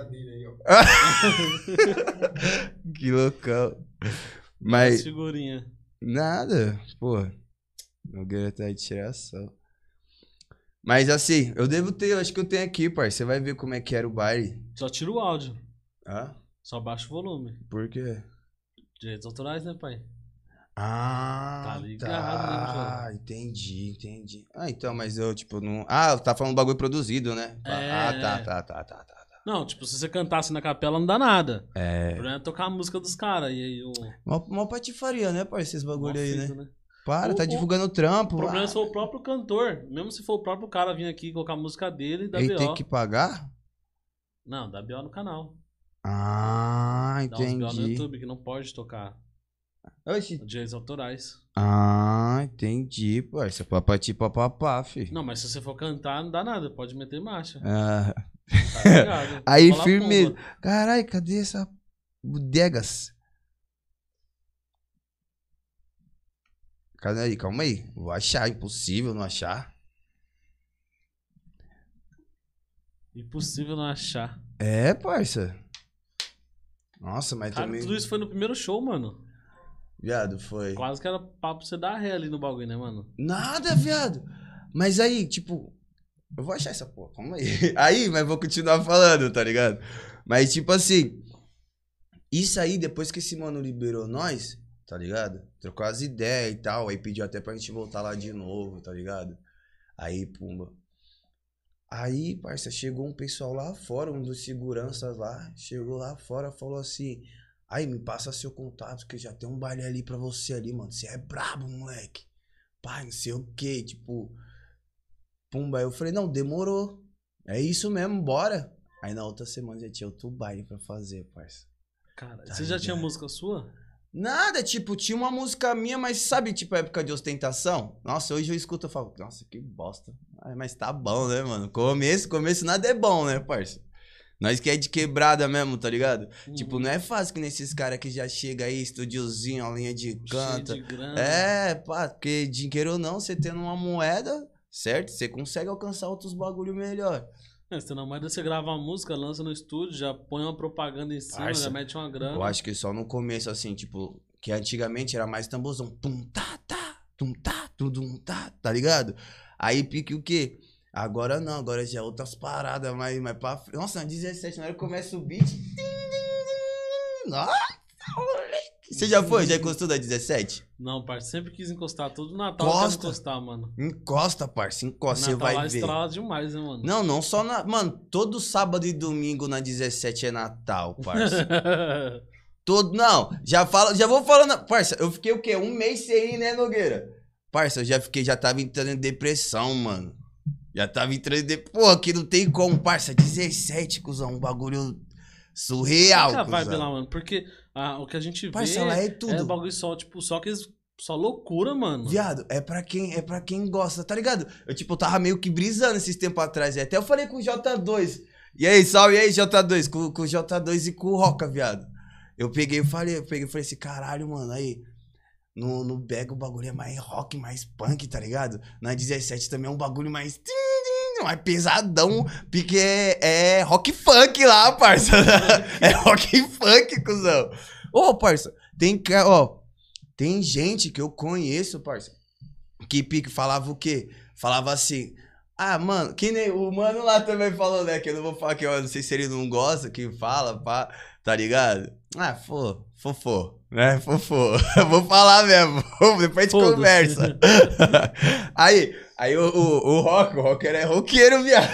Speaker 2: Que loucão.
Speaker 1: As
Speaker 2: Mas,
Speaker 1: Figurinha.
Speaker 2: nada, pô. Nogueira tá de tiração. Mas assim, eu devo ter, eu acho que eu tenho aqui, parça. Você vai ver como é que era o baile.
Speaker 1: Só tira o áudio.
Speaker 2: Ah,
Speaker 1: Só baixa o volume.
Speaker 2: por quê?
Speaker 1: Direitos autorais, né, pai?
Speaker 2: Ah,
Speaker 1: Tá
Speaker 2: tá.
Speaker 1: ligado, né,
Speaker 2: entendi, entendi. Ah, então, mas eu, tipo, não. Ah, tá falando bagulho produzido, né?
Speaker 1: É,
Speaker 2: ah, tá,
Speaker 1: é.
Speaker 2: tá, tá, tá, tá.
Speaker 1: Não, tipo, se você cantasse na capela, não dá nada. O
Speaker 2: É.
Speaker 1: problema é tocar a música dos caras. E aí o.
Speaker 2: Mó, mó patifaria, né, parça, esses bagulho
Speaker 1: mó
Speaker 2: aí, né?
Speaker 1: fita,
Speaker 2: Para,
Speaker 1: O-
Speaker 2: tá
Speaker 1: o-
Speaker 2: divulgando o trampo.
Speaker 1: O problema é
Speaker 2: ah,
Speaker 1: se for o próprio cantor. Mesmo se for o próprio cara vir aqui e colocar a música dele, dá
Speaker 2: Ele
Speaker 1: BO.
Speaker 2: tem que pagar?
Speaker 1: Não, dá BO no canal.
Speaker 2: Ah,
Speaker 1: Dá uns BO no
Speaker 2: entendi.
Speaker 1: YouTube que não pode tocar.
Speaker 2: Oxi.
Speaker 1: Direitos autorais.
Speaker 2: Ah, entendi, parça. Papati papapá, fi.
Speaker 1: Não, mas se você for cantar, não dá nada. Pode meter marcha.
Speaker 2: Ah,
Speaker 1: Tá ligado?
Speaker 2: Aí,
Speaker 1: pomba.
Speaker 2: Carai, cadê essa bodegas? Cadê aí? Calma aí. Vou achar. Impossível não achar.
Speaker 1: Impossível não achar.
Speaker 2: É, parça. Nossa, mas
Speaker 1: Cara,
Speaker 2: também.
Speaker 1: tudo isso foi no primeiro show, mano.
Speaker 2: Viado, foi.
Speaker 1: Quase que era papo você dar ré ali no bagulho, né, mano?
Speaker 2: Nada, viado. Mas aí, tipo. Eu vou achar essa porra, calma aí. Aí, mas vou continuar falando, tá ligado? Mas, tipo assim. Isso aí, depois que esse mano liberou nós, tá ligado? Trocou as ideias e tal. Aí pediu até pra gente voltar lá de novo, tá ligado? Aí, pumba. Aí, parça, chegou um pessoal lá fora, um dos seguranças lá, chegou lá fora, falou assim: Aí, me passa seu contato, que já tem um baile ali pra você ali, mano. Você é brabo, moleque. Pai, não sei o que, tipo. Pumba, aí eu falei, não, demorou. É isso mesmo, bora. Aí na outra semana já tinha outro baile pra fazer, parça.
Speaker 1: Cara,
Speaker 2: Tá
Speaker 1: você já tinha música sua?
Speaker 2: Nada, tipo, tinha uma música minha, mas sabe, tipo, época de ostentação? Nossa, hoje eu escuto e falo, nossa, que bosta. Ai, mas tá bom, né, mano? Começo, começo nada é bom, né, parça? Nós que é de quebrada mesmo, tá ligado? Tipo,
Speaker 1: Uhum.
Speaker 2: não é fácil que nesses caras que já chega aí, estúdiozinho, a linha de canta.
Speaker 1: de grana.
Speaker 2: É, pá, porque dinheiro ou não, você tendo uma moeda, certo? Você consegue alcançar outros bagulho melhor.
Speaker 1: É, você não manda você grava uma música, lança no estúdio, já põe uma propaganda em cima,
Speaker 2: Parça,
Speaker 1: já mete uma grana.
Speaker 2: Eu acho que só no começo, assim, tipo, que antigamente era mais tamborzão. Tum, tá, tá, tum, tá, tum, tum, tá, tá ligado? Aí pique o quê? Agora não, agora já é outras paradas, mas, mas pra frente. Nossa, na 17, na hora que começa o beat. Nossa, moleque. Você já foi? Já encostou da 17?
Speaker 1: Não, parça, sempre quis encostar. Todo Natal
Speaker 2: Encosta.
Speaker 1: eu quero encostar, mano.
Speaker 2: Encosta, parça, encosta, você
Speaker 1: Natal
Speaker 2: vai
Speaker 1: lá
Speaker 2: ver.
Speaker 1: estrala demais, né, mano?
Speaker 2: Não, não só na. Mano, todo sábado e domingo na 17 é Natal, parça. Todo. Não, já falo, já vou falando. Parça, eu fiquei o quê? Um mês sem ir, né, Nogueira? Parça, eu já fiquei, já tava entrando em depressão, mano. Já tava entrando. De... Pô, que não tem como, parça. 17, cuzão. Um bagulho surreal,
Speaker 1: Fica a vibe lá, mano. Porque ah, o que a gente
Speaker 2: Parça,
Speaker 1: vê
Speaker 2: lá é
Speaker 1: é
Speaker 2: tudo.
Speaker 1: bagulho só, tipo, só que eles- só loucura, mano.
Speaker 2: Viado, é pra quem é para quem gosta, tá ligado? Eu, tipo, eu tava meio que brisando esses tempos atrás. E até eu falei com o J2. E aí, salve aí, J2, com, com o J2 e com o Roca, viado. Eu peguei e falei, eu peguei e falei assim, caralho, mano, aí. No, no Bega o bagulho é mais rock, mais punk, tá ligado? Na 17 também é um bagulho mais. Mais pesadão, porque é, é rock funk lá, parça. É rock funk, cuzão. Ô, parça, tem, ó, tem gente que eu conheço, parça, que pique falava o quê? Falava assim. Ah, mano, que nem o mano lá também falou, né? Que eu não vou falar que eu não sei se ele não gosta, que fala, pá, tá ligado? Ah, fô, fofô, né? Fofô. vou falar mesmo. Depois a gente conversa. aí, aí o, o, o rock, o rocker é roqueiro, viado.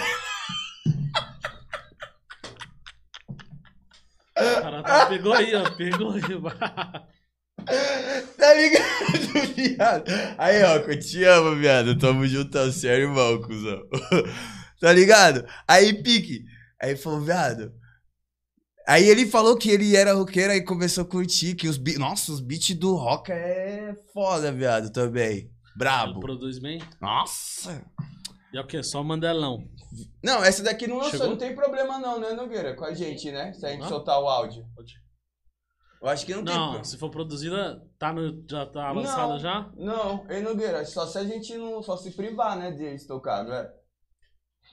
Speaker 1: O cara tá- pegou aí, ó. Pegou aí.
Speaker 2: Tá ligado, viado? Aí, ó, eu te amo, viado. Tamo junto, sério, irmão, cuzão. Tá ligado? Aí, pique. Aí falou, viado. Aí ele falou que ele era roqueiro, aí começou a curtir, que os beats. Nossa, os beats do rock é foda, viado, também.
Speaker 1: Ele
Speaker 2: Brabo.
Speaker 1: produz bem.
Speaker 2: Nossa.
Speaker 1: E é o quê? Só Mandelão.
Speaker 2: Não, essa daqui não lançou, não tem problema não, né, Nogueira? Com a gente, né? Se a gente
Speaker 1: Não?
Speaker 2: soltar o áudio.
Speaker 1: Pode-
Speaker 2: Eu acho que não, tem
Speaker 1: Não, se for produzida, tá no, já tá lançada
Speaker 2: Não.
Speaker 1: já?
Speaker 2: Não, ei, Nogueira, só se a gente não. Só se privar, né, de eles tocar, não é?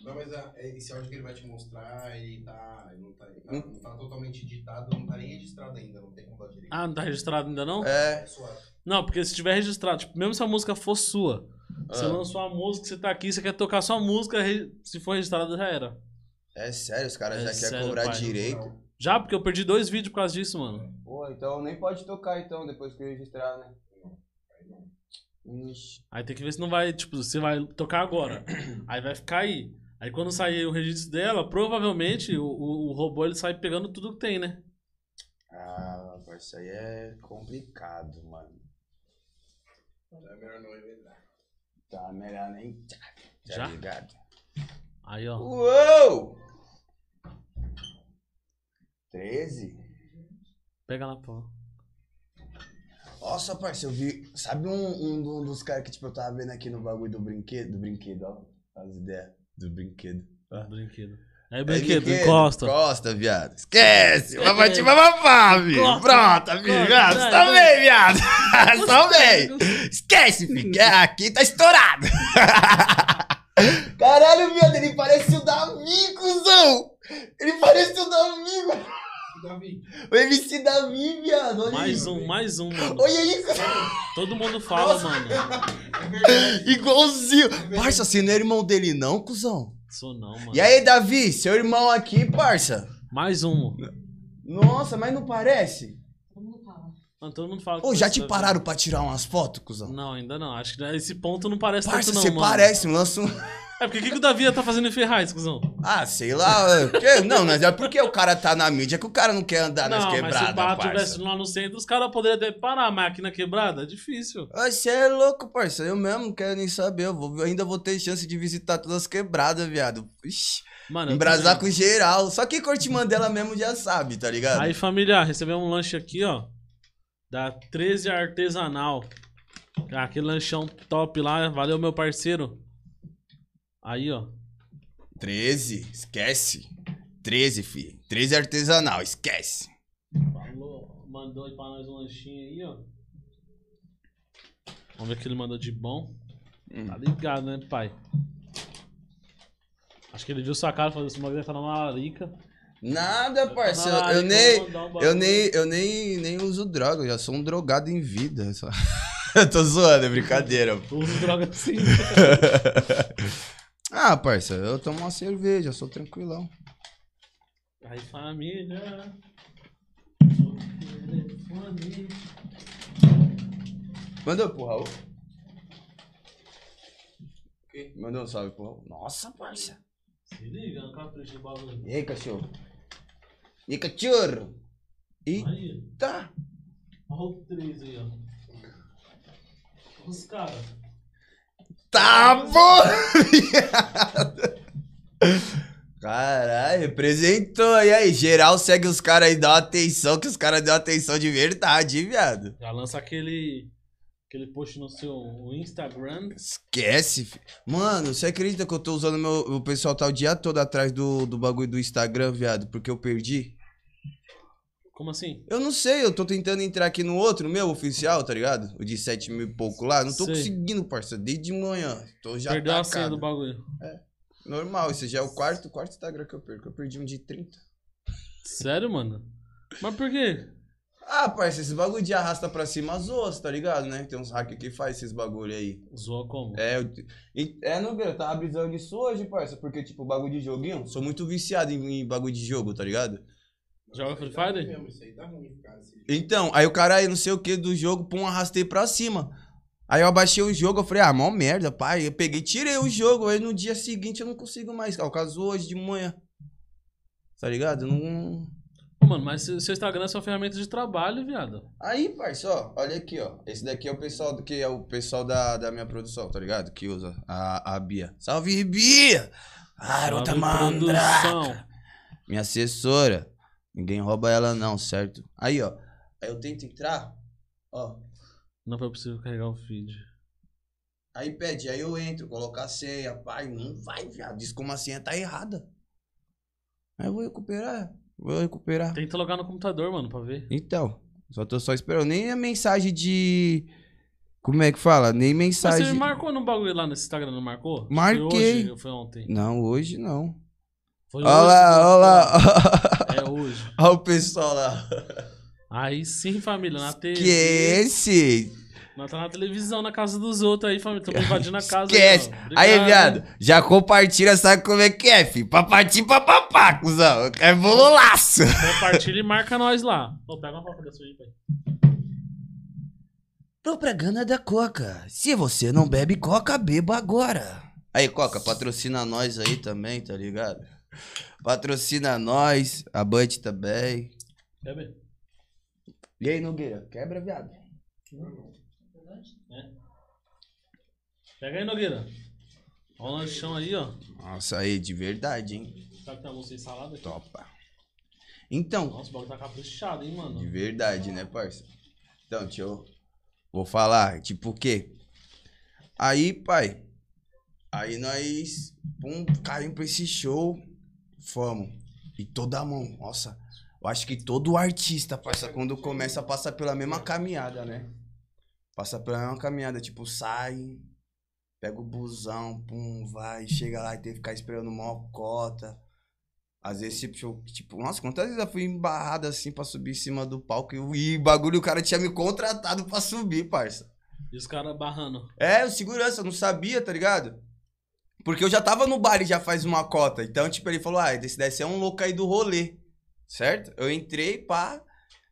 Speaker 3: Não, mas a- é- esse áudio que ele vai te mostrar, ele tá. Ele não tá, ele tá,
Speaker 2: Hum.
Speaker 3: não tá totalmente editado, não tá nem registrado ainda, não tem como dar direito.
Speaker 1: Ah, não tá registrado ainda não?
Speaker 2: É.
Speaker 3: É suave.
Speaker 1: Não, porque se tiver registrado, tipo, mesmo se a música for sua, você
Speaker 2: Ah.
Speaker 1: lançou a música, você tá aqui, você quer tocar sua música, se for registrada já era.
Speaker 2: É sério, os caras
Speaker 1: É
Speaker 2: já querem cobrar
Speaker 1: pai.
Speaker 2: direito.
Speaker 3: Não,
Speaker 1: Já, porque eu perdi dois vídeos por causa disso, mano.
Speaker 2: Pô, então nem pode tocar então, depois que registrar, né?
Speaker 3: aí não.
Speaker 2: Ixi.
Speaker 1: Aí tem que ver se não vai, tipo, você vai tocar agora. aí vai ficar aí. Aí quando sair o registro dela, provavelmente o, o, o robô ele sai pegando tudo que tem, né?
Speaker 2: Ah, rapaz, isso aí é complicado, mano.
Speaker 3: É melhor não revelar.
Speaker 2: Tá melhor nem. Tá
Speaker 1: Já?
Speaker 2: ligado?
Speaker 1: Aí, ó.
Speaker 2: Uou! 13?
Speaker 1: Pega lá, pô.
Speaker 2: Nossa, parceiro, eu vi. Sabe um, um do- dos caras que tipo, eu tava vendo aqui no bagulho do brinquedo? Do brinquedo, ó. As ideias do brinquedo.
Speaker 1: Brinquedo. É brinquedo, encosta.
Speaker 2: Encosta, viado. Esquece. Vai partir papapá, filho. Pronto, filho. Viado,
Speaker 1: vai,
Speaker 2: tá viado. Tá bem. Esquece, filho. que Aqui tá estourado. Caralho, viado. Ele parece o Davi, cuzão. Ele parece o Davi,
Speaker 3: Davi,
Speaker 2: O MC Davi, viado. Olha
Speaker 1: Mais
Speaker 2: isso.
Speaker 1: um, mais um, mano.
Speaker 2: Olha isso.
Speaker 1: Todo mundo fala, mano.
Speaker 3: é.
Speaker 2: Igualzinho. Parça, você não é irmão dele, não, cuzão?
Speaker 1: Sou não, mano.
Speaker 2: E aí, Davi, seu irmão aqui, parça?
Speaker 1: Mais um.
Speaker 2: Nossa, mas não parece?
Speaker 1: Mano, todo mundo fala
Speaker 2: Ô, já
Speaker 1: você
Speaker 2: te
Speaker 1: tá-
Speaker 2: pararam pra tirar umas fotos, cuzão?
Speaker 1: Não, ainda não. Acho que esse ponto não parece
Speaker 2: Parça,
Speaker 1: tanto, não,
Speaker 2: você
Speaker 1: mano.
Speaker 2: parece, lança um...
Speaker 1: É porque o que, que o Davi tá fazendo em Ferraz, cuzão?
Speaker 2: Ah, sei lá. é, que- Não, mas é porque o cara tá na mídia que o cara não quer andar nas
Speaker 1: não, mas se o
Speaker 2: quebradas,
Speaker 1: bar tivesse lá no centro, os caras poderiam até parar, mas aqui na quebrada é difícil.
Speaker 2: Você é louco, parça. Eu mesmo não quero nem saber. Eu, vou- eu ainda vou ter chance de visitar todas as quebradas, viado. Ixi,
Speaker 1: Mano,
Speaker 2: embrasar com geral. Só quem curte Mandela mesmo já sabe, tá ligado?
Speaker 1: Aí, família, recebeu um lanche aqui, ó. Da 13 Artesanal. Aquele lanchão top lá. Valeu, meu parceiro. Aí, ó.
Speaker 2: 13, esquece. 13, fi. 13 artesanal, esquece.
Speaker 1: Falou, mandou aí pra nós um lanchinho aí, ó. Vamos ver o que ele mandou de bom.
Speaker 2: Hum.
Speaker 1: Tá ligado, né, pai? Acho que ele viu sua cara e falou: esse bagulho tá na larica.
Speaker 2: Nada.
Speaker 1: Tá na
Speaker 2: Eu, eu nem.
Speaker 1: um
Speaker 2: Eu nem, eu nem, nem uso droga, eu já sou um drogado em vida. Só... eu tô zoando, é brincadeira.
Speaker 1: Eu uso droga assim.
Speaker 2: ah, parça, eu tomo uma cerveja, eu sou tranquilão.
Speaker 1: Aí, família.
Speaker 2: Mandou pro Raul? Mandou um salve pro Raul. Nossa, parça.
Speaker 1: Se liga, não capricha no bagulho.
Speaker 2: E aí, cachorro? E aí, cachorro? Eita!
Speaker 1: olha o 3 aí, ó. Os caras.
Speaker 2: Tá bom! Caralho, representou. E aí, geral segue os caras aí, dá uma atenção, que os caras dão atenção de verdade, hein, viado?
Speaker 1: Já lança aquele. Aquele post no seu Instagram.
Speaker 2: Esquece, fi. Mano, você acredita que eu tô usando meu. O pessoal tá o dia todo atrás do, do bagulho do Instagram, viado, porque eu perdi?
Speaker 1: Como assim?
Speaker 2: Eu não sei, eu tô tentando entrar aqui no outro, meu oficial, tá ligado? O de 7 mil e pouco lá. Não tô
Speaker 1: Sei.
Speaker 2: conseguindo, parça, desde de manhã. Tô já
Speaker 1: Perdeu a senha
Speaker 2: atacado.
Speaker 1: do bagulho.
Speaker 2: Normal, esse já é o quarto, quarto Instagram que eu perco. Eu perdi um de 30.
Speaker 1: Sério, mano? Mas por quê?
Speaker 2: Ah, parça, esse bagulho de arrasta pra cima oas, tá ligado, né? Tem uns hackers que faz esses bagulho aí.
Speaker 1: Zoa como?
Speaker 2: É, eu, é, não, eu tava brisando nisso hoje, parça, porque, tipo, bagulho de joguinho, sou muito viciado em, em bagulho de jogo, tá ligado?
Speaker 1: Joga Free Fire?
Speaker 3: ruim mesmo, Isso aí tá ruim, cara.
Speaker 2: Então, aí o cara aí, não sei o que, do jogo, pum, arrastei pra cima. Aí eu abaixei o jogo, eu falei, ah, mó merda, pai. Eu peguei, tirei o jogo, aí no dia seguinte eu não consigo mais. Ao caso hoje de manhã. Tá ligado? Eu Não.
Speaker 1: Pô, mano, mas seu seu Instagram é sua ferramenta de trabalho, viado.
Speaker 2: Aí, parça, ó, olha aqui, ó. Esse daqui é o pessoal do que é o pessoal da, da minha produção, tá ligado? Que usa a, a Bia. Salve, Bia! Garota
Speaker 1: Salve,
Speaker 2: mandraca!
Speaker 1: produção.
Speaker 2: Minha assessora. Ninguém rouba ela não, certo? Aí, ó. Aí eu tento entrar, ó.
Speaker 1: Não foi possível carregar o feed.
Speaker 2: Aí pede, aí eu entro, coloco a senha, pai, não vai, viado. Diz como a senha tá errada. Aí eu vou recuperar, vou recuperar.
Speaker 1: Tenta logar no computador, mano, pra ver.
Speaker 2: Então, só tô só esperando. Nem a mensagem de. Como é que fala? Nem
Speaker 1: Mas você
Speaker 2: mensagem.
Speaker 1: me marcou no bagulho lá nesse Instagram, não marcou?
Speaker 2: Marquei.
Speaker 1: Foi hoje ou foi ontem?
Speaker 2: Não, hoje não.
Speaker 1: Foi
Speaker 2: Olha
Speaker 1: hoje,
Speaker 2: lá, olha lá.
Speaker 1: É hoje.
Speaker 2: Olha o pessoal lá.
Speaker 1: Aí sim, família, na TV.
Speaker 2: Que esse?
Speaker 1: Nós tá na televisão, na casa dos outros aí, família. Estamos invadindo a casa.
Speaker 2: Esquece. Aí,
Speaker 1: Obrigado,
Speaker 2: viado, já compartilha, sabe como é que é, fi? Pra partir pra papá, cuzão. É bololaço.
Speaker 1: Compartilha e marca nós lá. Ô, pega uma foto dessa aí, pai.
Speaker 2: Propaganda da Coca. Se você não bebe Coca, beba agora. Aí, Coca, patrocina nós aí também, tá ligado? Patrocina nós, a Bud também.
Speaker 1: Ver?
Speaker 2: E aí, Nogueira, quebra, viado.
Speaker 1: Pega aí, Nogueira. Ó o lanchão aí, ó.
Speaker 2: Nossa, aí, de verdade, hein?
Speaker 1: Sabe que tem almoço sem salada aqui?
Speaker 2: Topa. Então,
Speaker 1: Nossa, o bagulho tá caprichado, hein, mano?
Speaker 2: de verdade, né, parça? Então, deixa eu... Vou falar, tipo o quê? Aí, pai, aí nós, pum, caímos pra esse show. Fomos. E toda a mão, nossa. Eu acho que todo artista, parça, quando começa, passa pela mesma caminhada, né? Passa pela mesma caminhada, tipo, sai, pega o busão, pum, vai, chega lá e tem que ficar esperando uma cota. Às vezes, tipo, tipo, nossa, quantas vezes eu fui embarrado assim pra subir em cima do palco e, e bagulho, o cara tinha me contratado pra subir, parça.
Speaker 1: E os caras barrando.
Speaker 2: É, o segurança, não sabia, tá ligado? Porque eu já tava no baile já faz uma cota. Então, tipo, ele falou, ah, esse deve ser um louco aí do rolê. Certo? Eu entrei, pá.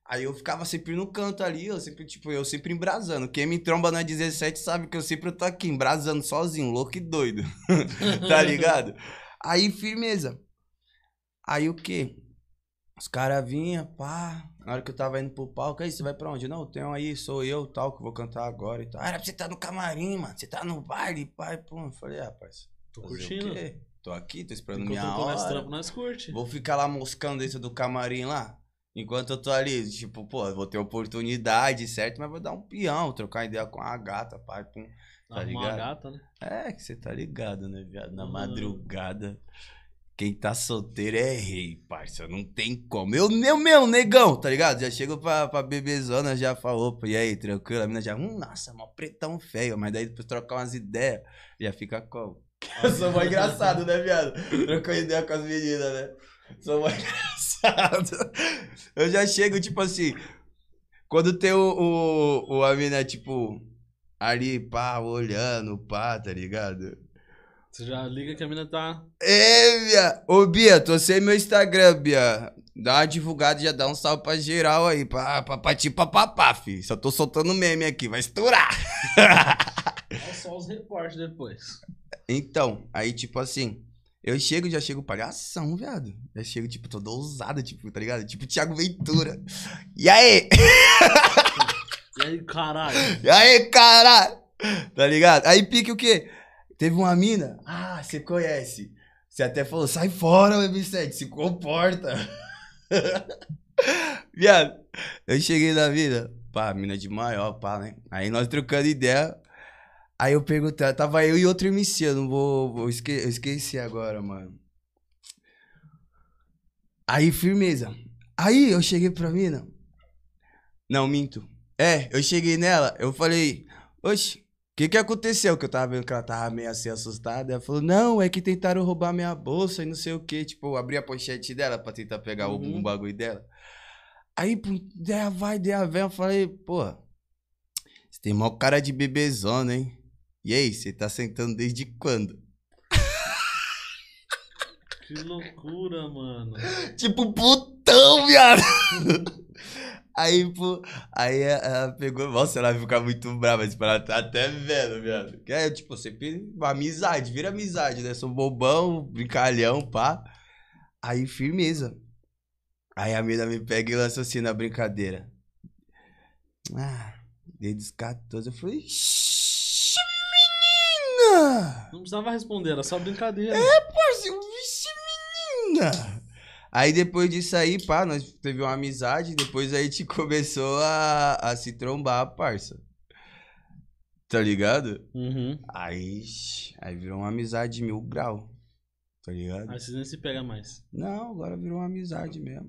Speaker 2: Aí eu ficava sempre no canto ali, eu sempre, tipo, eu sempre embrasando. Quem me tromba na 17 sabe que eu sempre tô aqui, embrasando sozinho, louco e doido. tá ligado? Aí, firmeza. Aí o quê? Os caras vinham, pá. Na hora que eu tava indo pro palco, aí você vai pra onde? Não, tem um aí, sou eu, tal, que vou cantar agora e tal. Ah, era pra você tá no camarim, mano. Você tá no baile, pai, pô. Eu falei, ah.
Speaker 1: Tô
Speaker 2: fazer o
Speaker 1: curtindo.
Speaker 2: quê? Tô aqui, tô esperando
Speaker 1: Enquanto
Speaker 2: minha
Speaker 1: eu tô
Speaker 2: hora.
Speaker 1: trampo, nós curte.
Speaker 2: Vou ficar lá moscando dentro do camarim lá. Enquanto eu tô ali, tipo, pô, vou ter oportunidade, certo? Mas vou dar um peão, trocar ideia com a gata, pai, pum. tá
Speaker 1: Arrumar uma
Speaker 2: ligado?
Speaker 1: gata, né?
Speaker 2: É, que você tá ligado, né, viado? Na
Speaker 1: Uhum.
Speaker 2: madrugada. Quem tá solteiro é rei, parça. Não tem como. Eu, meu, meu, negão, tá ligado? Já chego pra, pra bebezona, já falou, pô, e aí, tranquilo? A mina já, hum, nossa, mó pretão feio. Mas daí depois trocar umas ideias, já fica como? Eu sou mó engraçado, né, viado? Trocou ideia com as meninas, né? Sou mó engraçado. Eu já chego, tipo assim, quando tem o, o, o a mina, tipo, ali, pá, olhando, pá, tá ligado?
Speaker 1: Você já liga que a mina tá.
Speaker 2: É, Bia. Ô, Bia, tô sem meu Instagram, Bia. Dá uma divulgada e já dá um salve pra geral aí. Pra, pra, pra ti, papapá, fi. Só tô soltando meme aqui, vai estourar.
Speaker 1: Olha só os reportes depois.
Speaker 2: Então, aí, tipo assim, eu chego, já chego palhação, viado. Já chego, tipo, toda ousada, tipo, tá ligado? Tipo Thiago Ventura. E aí?
Speaker 1: E aí, caralho?
Speaker 2: E aí, caralho? Tá ligado? Aí pique o quê? Teve uma mina. Ah, você conhece. Você até falou, sai fora, Web7, se comporta. Viado, eu cheguei na vida. Pá, mina de maior, pá, né? Aí nós trocando ideia. Aí eu perguntei, tava eu e outro MC, eu não vou. vou esque, eu esqueci agora, mano. Aí, firmeza. Aí eu cheguei pra mina. Não, minto. É, eu cheguei nela, eu falei, oxe, o que que aconteceu? Que eu tava vendo que ela tava meio assim assustada. Ela falou, não, é que tentaram roubar minha bolsa e não sei o que. Tipo, abri a pochete dela pra tentar pegar o
Speaker 1: Uhum.
Speaker 2: um bagulho dela. Aí, pô, ideia vai, ideia vem. Eu falei, pô, você tem mó cara de bebezona, hein? E aí, você tá sentando desde quando?
Speaker 1: Que loucura, mano.
Speaker 2: Tipo, putão, viado. Aí, pô, aí ela- pegou. Nossa, ela vai ficar muito brava, tipo, ela tá até vendo, viado. Que é, tipo, sempre uma amizade, vira amizade, né? Sou bobão, brincalhão, pá. Aí, firmeza. Aí a mina me pega e lança assim na brincadeira. Ah, desde os 14, eu falei, "Ixi, menina!
Speaker 1: Não precisava responder, era só brincadeira.
Speaker 2: Parceiro, vixe, menina! Aí depois disso aí, pá, nós teve uma amizade, depois a gente começou a, a se trombar, parça. Tá ligado?
Speaker 1: Uhum.
Speaker 2: Aí, aí virou uma amizade de mil grau. Tá ligado?
Speaker 1: Aí vocês nem se pegam mais.
Speaker 2: Não, agora virou uma amizade mesmo.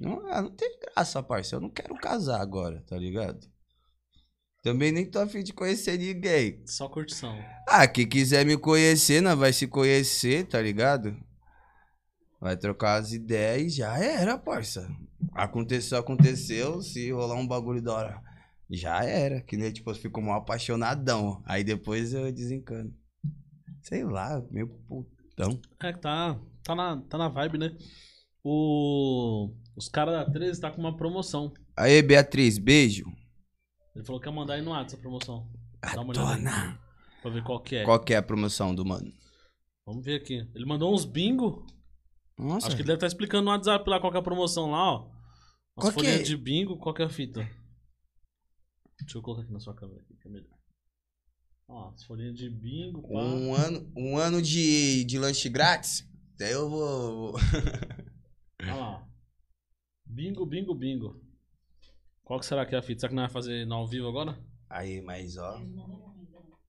Speaker 2: Não, ah, não tem graça, parça. Eu não quero casar agora, tá ligado? Também nem tô afim de conhecer ninguém.
Speaker 1: Só curtição.
Speaker 2: Ah, quem quiser me conhecer, não vai se conhecer, tá ligado? Vai trocar as ideias e já era, parça. Aconteceu, aconteceu. Se rolar um bagulho da hora, já era. Que nem, tipo, eu fico mal apaixonadão. Aí depois eu desencano. Sei lá, meio putão.
Speaker 1: É que tá, tá, na, tá na vibe, né? O, os caras da 13 tá com uma promoção.
Speaker 2: Aí, Beatriz, beijo.
Speaker 1: Ele falou que ia mandar aí no WhatsApp essa promoção. Dá uma olhada aí.
Speaker 2: Dona.
Speaker 1: Pra ver qual que é.
Speaker 2: Qual que é a promoção do mano?
Speaker 1: Vamos ver aqui. Ele mandou uns bingo.
Speaker 2: Nossa,
Speaker 1: Acho que ele deve estar explicando no WhatsApp lá qual que é a promoção lá, ó. As
Speaker 2: Qual que
Speaker 1: folhinhas
Speaker 2: é?
Speaker 1: de bingo, qual que é a fita? Deixa eu colocar aqui na sua câmera aqui, que é melhor. Ó, as folhinhas de bingo, pá.
Speaker 2: um ano, um ano de, de lanche grátis? Até eu vou... vou-
Speaker 1: Olha lá. ó. Bingo, bingo, bingo. Qual que será que é a fita? Será que não vai fazer no ao vivo agora?
Speaker 2: Aí, mas ó...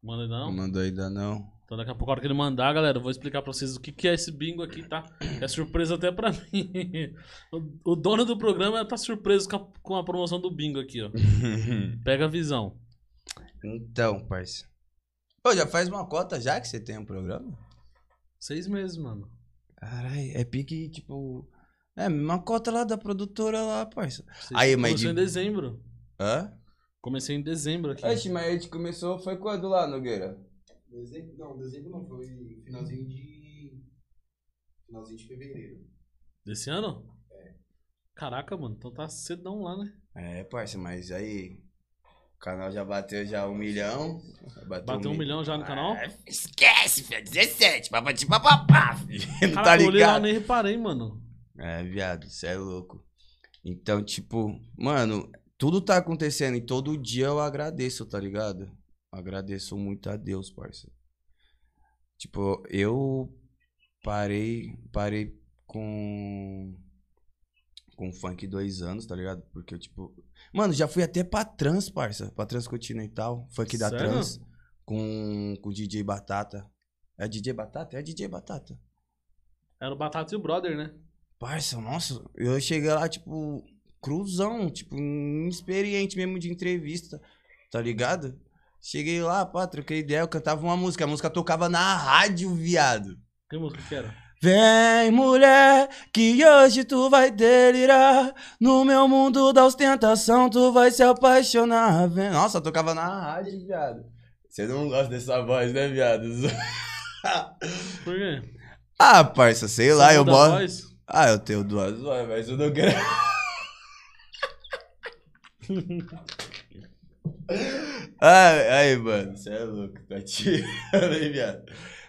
Speaker 1: Manda ainda não?
Speaker 2: Não mandou ainda não.
Speaker 1: Então daqui a pouco, a hora que ele mandar, galera, eu vou explicar pra vocês o que, que é esse bingo aqui, tá? É surpresa até pra mim. O, o dono do programa tá surpreso com a, com a promoção do bingo aqui, ó. Pega a visão.
Speaker 2: então, parça. Ô, já faz uma cota já que você tem um programa?
Speaker 1: Seis meses, mano.
Speaker 2: Caralho, é pique, tipo. É, uma cota lá da produtora lá, parça. Aí, mas
Speaker 1: Comecei
Speaker 2: de-
Speaker 1: em dezembro.
Speaker 2: Hã?
Speaker 1: Comecei em dezembro aqui.
Speaker 2: Oxe, mas a gente começou, foi quando lá, Nogueira?
Speaker 3: Dezembro, não, dezembro não, foi finalzinho de. Finalzinho de fevereiro.
Speaker 1: Desse ano? Caraca, mano, então tá cedão lá, né?
Speaker 2: É, parça, mas aí. O canal já bateu já um milhão.
Speaker 1: Bateu um milhão já no canal?
Speaker 2: Ah, esquece, filho. 17, papati papapá. filho. Não tá
Speaker 1: Caraca, eu olhei lá,
Speaker 2: ligado?
Speaker 1: nem reparei, mano.
Speaker 2: É, viado, cê é louco. Então, tipo, mano, tudo tá acontecendo e todo dia eu agradeço, tá ligado? Agradeço muito a Deus, parça. Tipo, eu parei, parei com com funk dois anos, tá ligado? Porque eu, tipo, mano, já fui até pra trans, parça, pra transcontinental, funk da
Speaker 1: Sério?
Speaker 2: trans com com DJ Batata. É DJ Batata? É DJ Batata.
Speaker 1: Era o Batata e o Brother, né?
Speaker 2: Parça, nossa, eu cheguei lá, tipo, cruzão, tipo, inexperiente mesmo de entrevista, tá ligado? Cheguei lá, pá, troquei ideia, eu cantava uma música, a música tocava na rádio, viado.
Speaker 1: Que música que era?
Speaker 2: Vem, mulher, que hoje tu vai delirar. No meu mundo da ostentação, tu vai se apaixonar. Vem. Nossa, tocava na rádio, viado. Você não gosta dessa voz, né, viado?
Speaker 1: Por quê?
Speaker 2: ah, parça, sei
Speaker 1: Você
Speaker 2: lá, eu boto. Ah, eu tenho duas vozes, mas eu não quero. Ai, ai, mano, você é louco, tá tirando, hein, viado?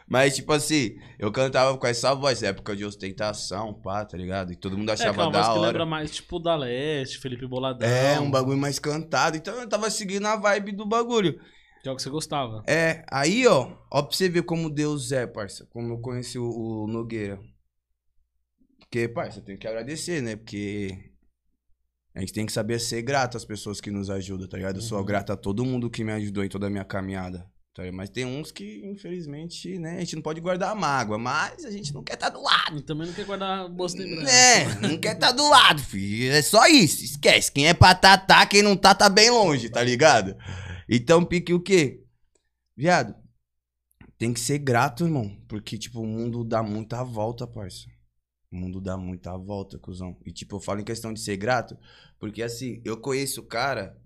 Speaker 2: Mas, tipo assim, eu cantava com essa voz, época de ostentação, pá, tá ligado? E todo mundo
Speaker 1: É, que é
Speaker 2: achava
Speaker 1: uma voz
Speaker 2: da
Speaker 1: que
Speaker 2: hora.
Speaker 1: lembra mais, tipo, da Leste, Felipe Boladão.
Speaker 2: É, um bagulho mais cantado. Então eu tava seguindo a vibe do bagulho.
Speaker 1: Que é o que você gostava.
Speaker 2: É, aí, ó, ó, pra você ver como Deus é, parça. Como eu conheci o, o Nogueira. Porque, parça, eu tenho que agradecer, né? Porque a gente tem que saber ser grato às pessoas que nos ajudam, tá ligado? Eu sou
Speaker 1: Uhum.
Speaker 2: grato a todo mundo que me ajudou em toda a minha caminhada. Tá? Mas tem uns que, infelizmente, né, a gente não pode guardar a mágoa, mas a gente não quer estar do lado.
Speaker 1: E também não quer guardar boas lembranças.
Speaker 2: É, não quer tá do lado, filho. É só isso. Esquece. Quem é pra tá, tá. Quem não tá, tá bem longe, tá ligado? Então, pique o quê? Viado, tem que ser grato, irmão. Porque, tipo, o mundo dá muita volta, parça. O mundo dá muita volta, cuzão. E, tipo, eu falo em questão de ser grato, porque, assim, eu conheço o cara.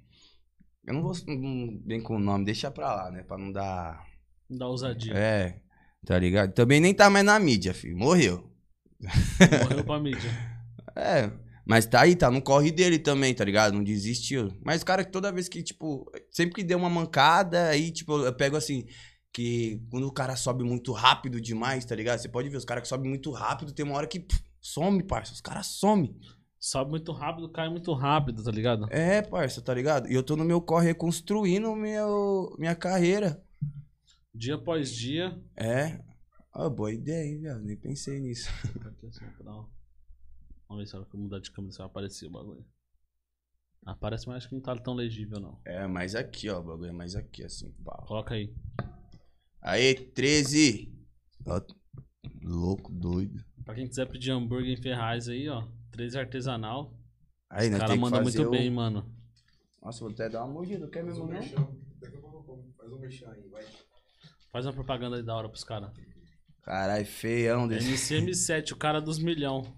Speaker 2: Eu não vou não bem com o nome, deixa pra lá, né? Pra não dar.
Speaker 1: Da ousadia.
Speaker 2: É, tá ligado? Também nem tá mais na mídia, filho. Morreu.
Speaker 1: Morreu pra mídia.
Speaker 2: É, mas tá aí, tá no corre dele também, tá ligado? Não desistiu. Mas, cara, que toda vez que, tipo, sempre que deu uma mancada, aí, tipo, eu pego assim, que quando o cara sobe muito rápido demais, tá ligado? Você pode ver, os caras que sobem muito rápido, tem uma hora que pff, some, parça. Os caras somem.
Speaker 1: Sobe muito rápido, cai muito rápido, tá ligado?
Speaker 2: É, parça, tá ligado? E eu tô no meu corre reconstruindo meu, minha carreira.
Speaker 1: Dia após dia.
Speaker 2: É. Ah, boa ideia, hein, viado? Nem pensei nisso.
Speaker 1: Aqui assim, pra Vamos ver se a hora que eu mudar de câmera se vai aparecer o bagulho. Aparece, mas acho que não tá tão legível, não.
Speaker 2: É, mais aqui, ó, o bagulho é mais aqui, assim, pau.
Speaker 1: Coloca aí.
Speaker 2: Aê, 13! Ó, louco, doido.
Speaker 1: Pra quem quiser pedir hambúrguer em Ferraz aí, ó. 13 artesanal.
Speaker 2: Aí,
Speaker 1: O
Speaker 2: né,
Speaker 1: cara
Speaker 2: tem que
Speaker 1: manda muito
Speaker 2: o...
Speaker 1: bem, mano.
Speaker 2: Nossa, vou até dar uma mordida, quer mesmo.
Speaker 3: Daqui a pouco eu como. Faz um merchan aí, vai.
Speaker 1: Faz uma propaganda aí da hora pros caras.
Speaker 2: Caralho, feião desse.
Speaker 1: MC M7, o cara dos milhão.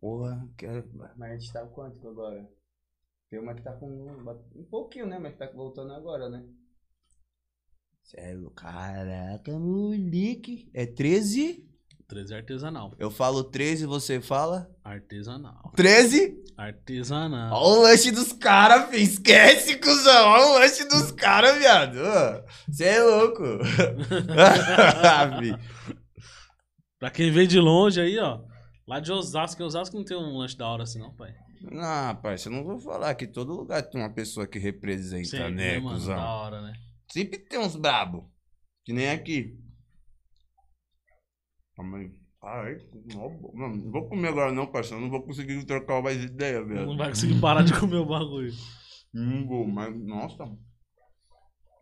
Speaker 2: Porra, quero... mas a gente tá quanto agora? Tem uma que tá com um pouquinho, né? Mas tá voltando agora, né? Sério, caraca, moleque. É 13?
Speaker 1: 13 artesanal.
Speaker 2: Eu falo 13, você fala?
Speaker 1: Artesanal.
Speaker 2: 13?
Speaker 1: Artesanal.
Speaker 2: Olha o lanche dos caras, filho. Esquece, cuzão. Olha o lanche dos caras, viado. Você é louco.
Speaker 1: Pra quem veio de longe aí, ó. Lá de Osasco, em Osasco não tem um lanche da hora assim, não, pai.
Speaker 2: não, parça, eu não vou falar que todo lugar tem uma pessoa que representa,
Speaker 1: Sim,
Speaker 2: né,
Speaker 1: mano?
Speaker 2: cuzão?
Speaker 1: Da hora, né?
Speaker 2: Sempre tem uns brabo. Que nem aqui. Calma aí. Ai, não, não vou comer agora não, parceiro. Não vou conseguir trocar mais ideia, velho.
Speaker 1: Não vai conseguir parar de comer o bagulho.
Speaker 2: Não vou, mas... Nossa.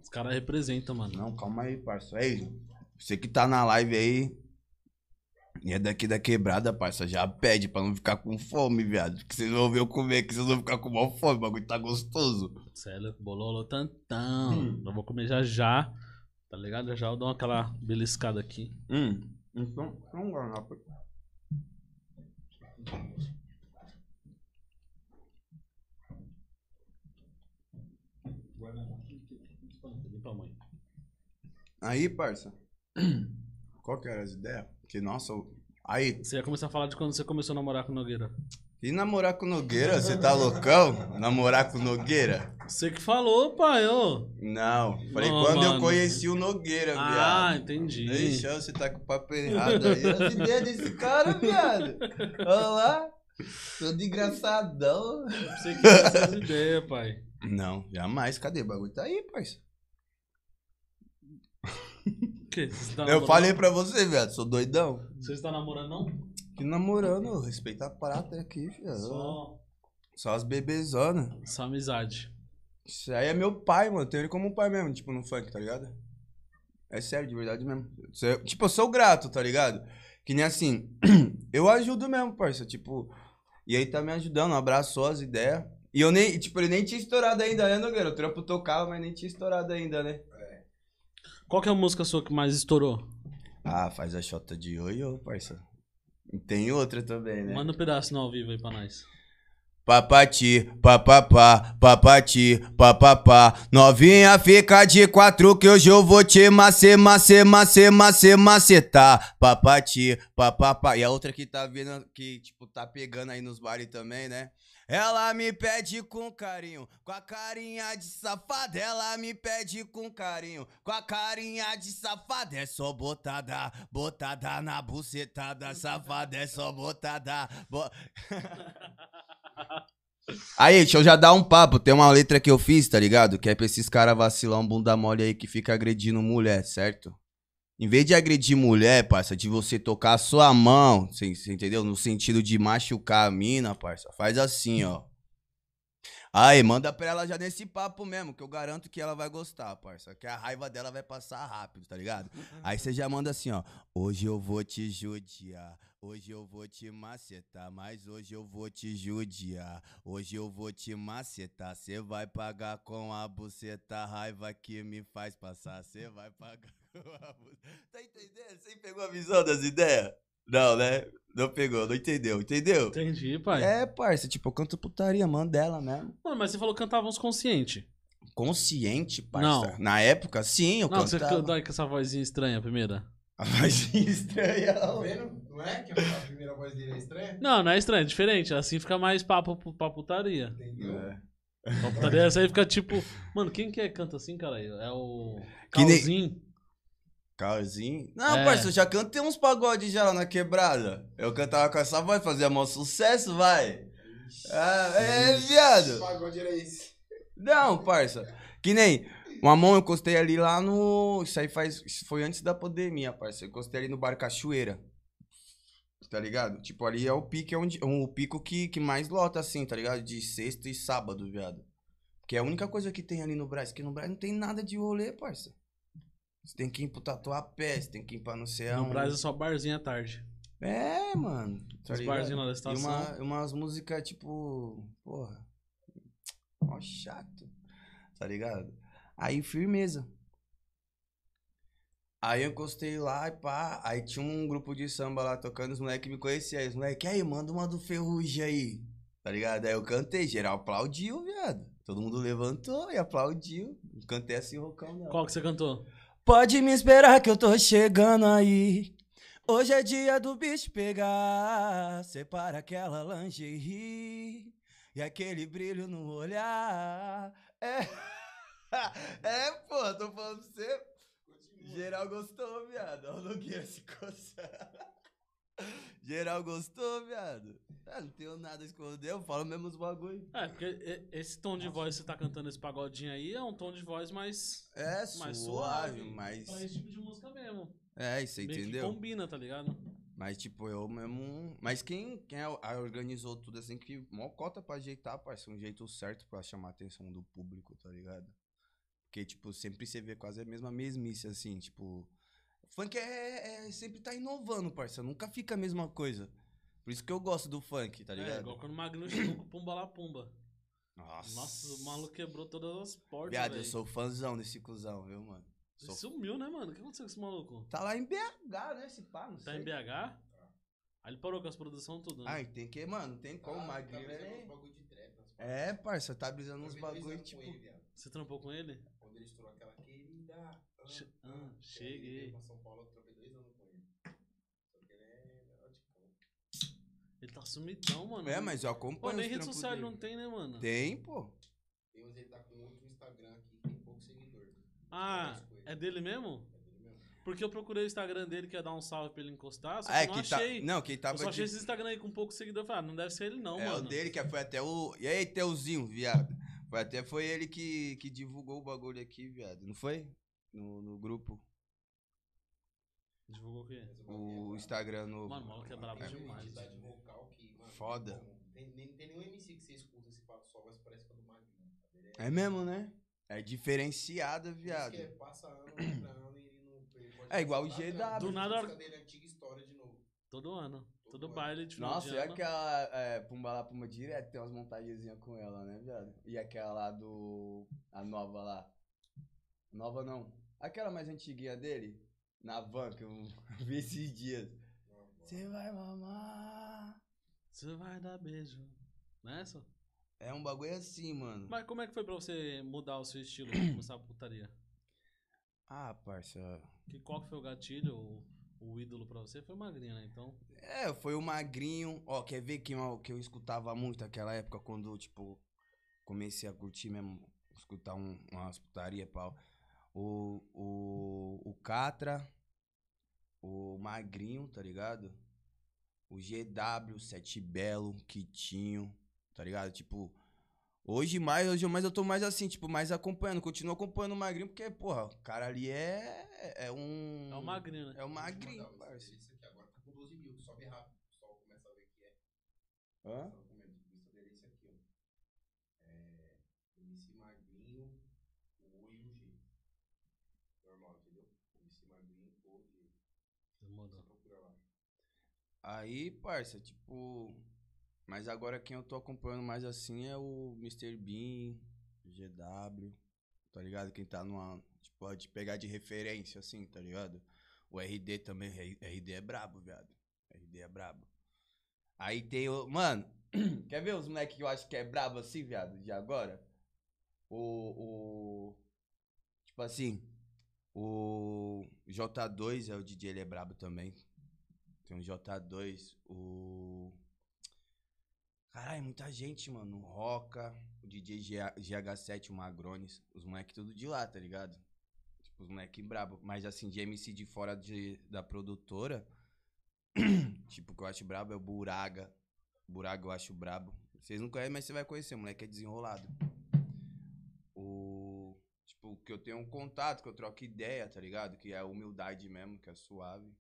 Speaker 1: Os caras representam, mano.
Speaker 2: Não, calma aí, parceiro. Aí, Você que tá na live aí. E é daqui da quebrada, parça. Já pede pra não ficar com fome, viado. Porque vocês vão ver eu comer aqui, vocês vão ficar com mal fome. O bagulho tá gostoso.
Speaker 1: Sério, bololo tantão. Eu vou comer já já. Tá ligado? Já já eu dou aquela beliscada aqui.
Speaker 2: Hum. Então, vamos guardar.
Speaker 1: Pra mãe.
Speaker 2: Aí, parça. Qual que era as ideias? Que, nossa, aí,
Speaker 1: Você ia começar a falar de quando você começou a namorar com Nogueira.
Speaker 2: e namorar com Nogueira? Você tá loucão? Namorar com Nogueira?
Speaker 1: Você que falou, pai, ô.
Speaker 2: Não. Falei,
Speaker 1: Não,
Speaker 2: quando eu
Speaker 1: mano.
Speaker 2: conheci o Nogueira,
Speaker 1: Ah,
Speaker 2: viado.
Speaker 1: entendi.
Speaker 2: Deixa você tá com o papo errado aí. As ideias desse cara, viado. Olha lá. Todo engraçadão.
Speaker 1: Você que essas ideias, pai.
Speaker 2: Não, jamais. Cadê? O bagulho tá aí, parça.
Speaker 1: Quê? Você tá
Speaker 2: Eu
Speaker 1: namorando?
Speaker 2: falei pra você, viado. Sou doidão.
Speaker 1: Você está namorando, não?
Speaker 2: Que namorando, respeita a prata aqui, filho. Só,
Speaker 1: Só,
Speaker 2: as bebezonas.
Speaker 1: só amizade.
Speaker 2: Isso aí é meu pai, mano. Eu tenho ele como pai mesmo, tipo, no funk, tá ligado? É sério, de verdade mesmo. Tipo, eu sou grato, tá ligado? Que nem assim, eu ajudo mesmo, parça. Tipo, e aí tá me ajudando, abraçou as ideias. E eu nem, tipo, ele nem tinha estourado ainda, né, Nogueira? O trampo tocava, mas nem tinha estourado ainda, né?
Speaker 1: Qual que é a música sua que mais estourou?
Speaker 2: Ah, faz a chota de oi, parça. E tem outra também, né?
Speaker 1: Manda um pedaço no ao vivo aí pra nós.
Speaker 2: Papati, papapá, papati, papapá. Novinha fica de quatro que hoje eu vou te mace, mace, mace, mace, macetar. Papati, papapá. E a outra que tá vindo, que tipo, tá pegando aí nos bares também, né? Ela me pede com carinho, com a carinha de safada. Ela me pede com carinho, com a carinha de safada. É só botada, botada na bucetada. Safada é só botada. Bo... Aí, deixa eu já dar um papo. Tem uma letra que eu fiz, tá ligado? Que é pra esses caras vacilar um bunda mole aí que fica agredindo mulher, certo? Em vez de agredir mulher, parça, de você tocar a sua mão, você você entendeu? No sentido de machucar a mina, parça, faz assim, ó. Aí, manda pra ela já nesse papo mesmo, que eu garanto que ela vai gostar, parça. Que a raiva dela vai passar rápido, tá ligado? Aí você já manda assim, ó. Hoje eu vou te judiar. Hoje eu vou te macetar, mas hoje eu vou te judiar. Hoje eu vou te macetar. Cê vai pagar com a buceta a raiva que me faz passar. Cê vai pagar. Tá entendendo? Você pegou a visão das ideias? Não, né? Não pegou, não entendeu, entendeu?
Speaker 1: Entendi, pai.
Speaker 2: É, parça, tipo, eu canto putaria, manda ela mesmo.
Speaker 1: Mano, mas você falou que cantava uns consciente.
Speaker 2: Consciente, parça.
Speaker 1: Não.
Speaker 2: Na época, sim, eu
Speaker 1: Não, você
Speaker 2: cantava.
Speaker 1: cantou aí com essa vozinha estranha, a primeira.
Speaker 2: A vozinha estranha.
Speaker 3: Tá vendo? Não é que a primeira voz dele é estranha?
Speaker 1: Não, não é estranho, é diferente. Assim fica mais papo pra putaria.
Speaker 3: Entendeu?
Speaker 2: É.
Speaker 1: Pra putaria, essa aí fica tipo. Mano, quem que é que canta assim, cara? É o.
Speaker 2: Que nem-
Speaker 1: Calzinho.
Speaker 2: Carzinho? Não,
Speaker 1: É.
Speaker 2: parça, eu já cantei uns pagodes já lá na quebrada. Eu cantava com essa voz, fazia maior sucesso, vai. Ah, é,
Speaker 3: Que
Speaker 2: viado.
Speaker 3: pagode era esse?
Speaker 2: Não, parça. Que nem. Uma mão eu encostei ali lá no. Isso aí faz. Isso foi antes da pandemia, parça. Eu encostei ali no bar Cachoeira. Tá ligado? Tipo, ali é o pico, é onde, o pico que, que mais lota, assim, tá ligado? De sexta e sábado, viado. Que é a única coisa que tem ali no Brás. Que no Brás não tem nada de rolê, parça. Você tem que ir pro Tatuapé, você tem que ir pra não sei
Speaker 1: No
Speaker 2: aonde.
Speaker 1: Brasil é só barzinho à tarde.
Speaker 2: É, mano. Tá
Speaker 1: Os
Speaker 2: ligado?
Speaker 1: barzinhos lá da
Speaker 2: E
Speaker 1: estação.
Speaker 2: uma, umas músicas, tipo. Porra. Ó, chato. Tá ligado? Aí, firmeza. Aí eu encostei lá e pá. Aí tinha um grupo de samba lá tocando, os moleques me conheciam. Aí os moleques, aí, manda uma do Ferrugem aí. Tá ligado? Aí eu cantei, geral aplaudiu, viado. Todo mundo levantou e aplaudiu. Cantei assim, rocão dela.
Speaker 1: Qual que você cantou?
Speaker 2: Pode me esperar que eu tô chegando aí. Hoje é dia do bicho pegar. Separa aquela lingerie e aquele brilho no olhar. É, é pô, tô falando pra você. Geral gostou, viado. Olha o Nogueira se coçar. Geral gostou, viado. Ah, não tenho nada a esconder, eu falo mesmo os bagulho.
Speaker 1: É, porque esse tom de voz que você tá cantando esse pagodinho aí é um tom de voz mais.
Speaker 2: É,
Speaker 1: mais
Speaker 2: suave,
Speaker 1: suave.
Speaker 2: mas.
Speaker 1: Pra esse tipo de música mesmo.
Speaker 2: É, isso aí,
Speaker 1: Meio que
Speaker 2: entendeu?
Speaker 1: combina, tá ligado?
Speaker 2: Mas, tipo, eu mesmo. Mas quem, quem a organizou tudo assim, que mó cota pra ajeitar, parça, um jeito certo pra chamar a atenção do público, tá ligado? Porque, tipo, sempre você vê quase a mesma mesmice, assim, tipo. Funk é, é sempre tá inovando, parça. Nunca fica a mesma coisa. Por isso que eu gosto do funk, tá
Speaker 1: É,
Speaker 2: ligado?
Speaker 1: igual quando o Magno chegou com o Pumba lá Pumba.
Speaker 2: Nossa.
Speaker 1: Nossa, o maluco quebrou todas as portas,
Speaker 2: Viado, eu
Speaker 1: velho.
Speaker 2: sou fãzão desse cuzão, viu, mano?
Speaker 1: Ele
Speaker 2: Sou...
Speaker 1: Sumiu, né, mano? O que aconteceu com esse maluco?
Speaker 2: Tá lá em BH, né, esse pá, não
Speaker 1: Tá
Speaker 2: sei.
Speaker 1: em BH? Aí ele parou com as produções tudo, né?
Speaker 2: Ai, tem que, mano, tem como,
Speaker 3: Tá-
Speaker 2: magrinho
Speaker 3: tá brisando
Speaker 2: é...
Speaker 3: uns bagulho de trap, nas
Speaker 2: É, parça, tá brisando
Speaker 3: Eu
Speaker 2: uns
Speaker 3: vi dois
Speaker 2: bagulho,
Speaker 3: anos com
Speaker 2: tipo...
Speaker 3: ele, viado.
Speaker 1: Você trampou com ele?
Speaker 3: Quando ele estourou aquela querida. Ah,
Speaker 1: Che-
Speaker 3: que
Speaker 1: cheguei.
Speaker 3: Ele veio pra São Paulo, eu trampei dois anos com ele. Só que ele é melhor de campo.
Speaker 1: Ele tá sumidão, mano.
Speaker 2: É, mas eu
Speaker 1: Pô,
Speaker 2: acompanho
Speaker 1: nem
Speaker 2: os
Speaker 1: rede social ele
Speaker 2: dele.
Speaker 1: não tem, né, mano?
Speaker 2: Tem, pô.
Speaker 3: Tem uns ele tá com outro Instagram aqui que tem pouco seguidor.
Speaker 1: Ah, é
Speaker 3: ele.
Speaker 1: dele mesmo?
Speaker 3: É dele mesmo.
Speaker 1: Porque eu procurei o Instagram dele, que ia dar um salve pra ele encostar, só que
Speaker 2: Ah, é
Speaker 1: eu não
Speaker 2: que tá...
Speaker 1: achei.
Speaker 2: Não, quem tava
Speaker 1: eu só achei
Speaker 2: de-
Speaker 1: esse Instagram aí com pouco seguidor. Eu falei, ah, não deve ser ele não,
Speaker 2: é
Speaker 1: mano.
Speaker 2: o dele, que foi até o... E aí, Teuzinho, viado? Foi até foi ele que, que divulgou o bagulho aqui, viado. Não foi? No, no grupo.
Speaker 1: Divulgou o quê?
Speaker 2: O
Speaker 3: é
Speaker 2: Instagram novo.
Speaker 1: Mano, o maluco é brabo
Speaker 3: Tem uma
Speaker 1: demais.
Speaker 3: vocal que, mano,
Speaker 2: Foda.
Speaker 3: Tem, nem, tem nenhum MC que você escuta esse papo só, mas parece que é do Magrinho. Ele
Speaker 2: É mesmo, né? É diferenciada, viado.
Speaker 3: que é, passa ano, entra ano e não.
Speaker 2: É igual o GW.
Speaker 1: Do nada,
Speaker 3: dele é antiga história de novo.
Speaker 1: Todo ano.
Speaker 3: Todo
Speaker 1: Todo baile de
Speaker 2: Nossa, e aquela é, Pumba lá, Pumba direto, tem umas montagenzinhas com ela, né, viado? E aquela lá do. A nova lá. Nova não. Aquela mais antiguinha dele, na van, que eu vi esses dias.
Speaker 3: Não, não.
Speaker 2: Você vai mamar.
Speaker 1: Você vai dar beijo. Nessa?
Speaker 2: É um bagulho assim, mano.
Speaker 1: Mas como é que foi pra você mudar o seu estilo, começar a putaria?
Speaker 2: Ah, parça.
Speaker 1: Que, qual que foi o gatilho, o, o ídolo pra você? Foi o Magrinho, né? Então,
Speaker 2: É, foi o magrinho. Ó, quer ver que eu, que eu escutava muito naquela época quando, tipo, comecei a curtir mesmo, escutar um, umas putaria, pau. O, o, o Catra, o Magrinho, tá ligado? O GW, Sete Belo, Kitinho, tá ligado? Tipo, hoje mais, hoje mais eu tô mais assim, tipo, mais acompanhando, continuo acompanhando o Magrinho, porque, porra, o cara ali é, é um...
Speaker 1: é o Magrinho, né?
Speaker 2: É o Magrinho,
Speaker 3: Isso aqui agora tá com 12 mil, sobe rápido. O pessoal começa a ver que é.
Speaker 2: Hã?
Speaker 3: Só comendo. O Insta dele é esse aqui, ó. É. MC Magrinho, o O e o G. Normal, entendeu? MC Magrinho, O e G. Você
Speaker 1: Demorou.
Speaker 3: procura lá.
Speaker 2: Aí, parça, tipo. Mas agora quem eu tô acompanhando mais assim é o Mr. Bean, GW, tá ligado? Quem tá numa. Tipo, pode pegar de referência, assim, tá ligado? O RD também. RD é brabo, viado. RD é brabo. Aí tem o. Mano, quer ver os moleques que eu acho que é brabo assim, viado? De agora? O. o tipo assim. O J2 é o DJ, ele é brabo também. Tem o J2, o. Caralho, muita gente, mano. O Roca, o DJ GH- GH7, o Magrones. Os moleques tudo de lá, tá ligado? Tipo, os moleques brabo. Mas assim, de MC de fora de, da produtora. tipo, que eu acho brabo é o Buraga. Buraga eu acho brabo. Vocês não conhecem, mas você vai conhecer. O moleque é desenrolado. O. Tipo, que eu tenho um contato, que eu troco ideia, tá ligado? Que é humildade mesmo, que é suave.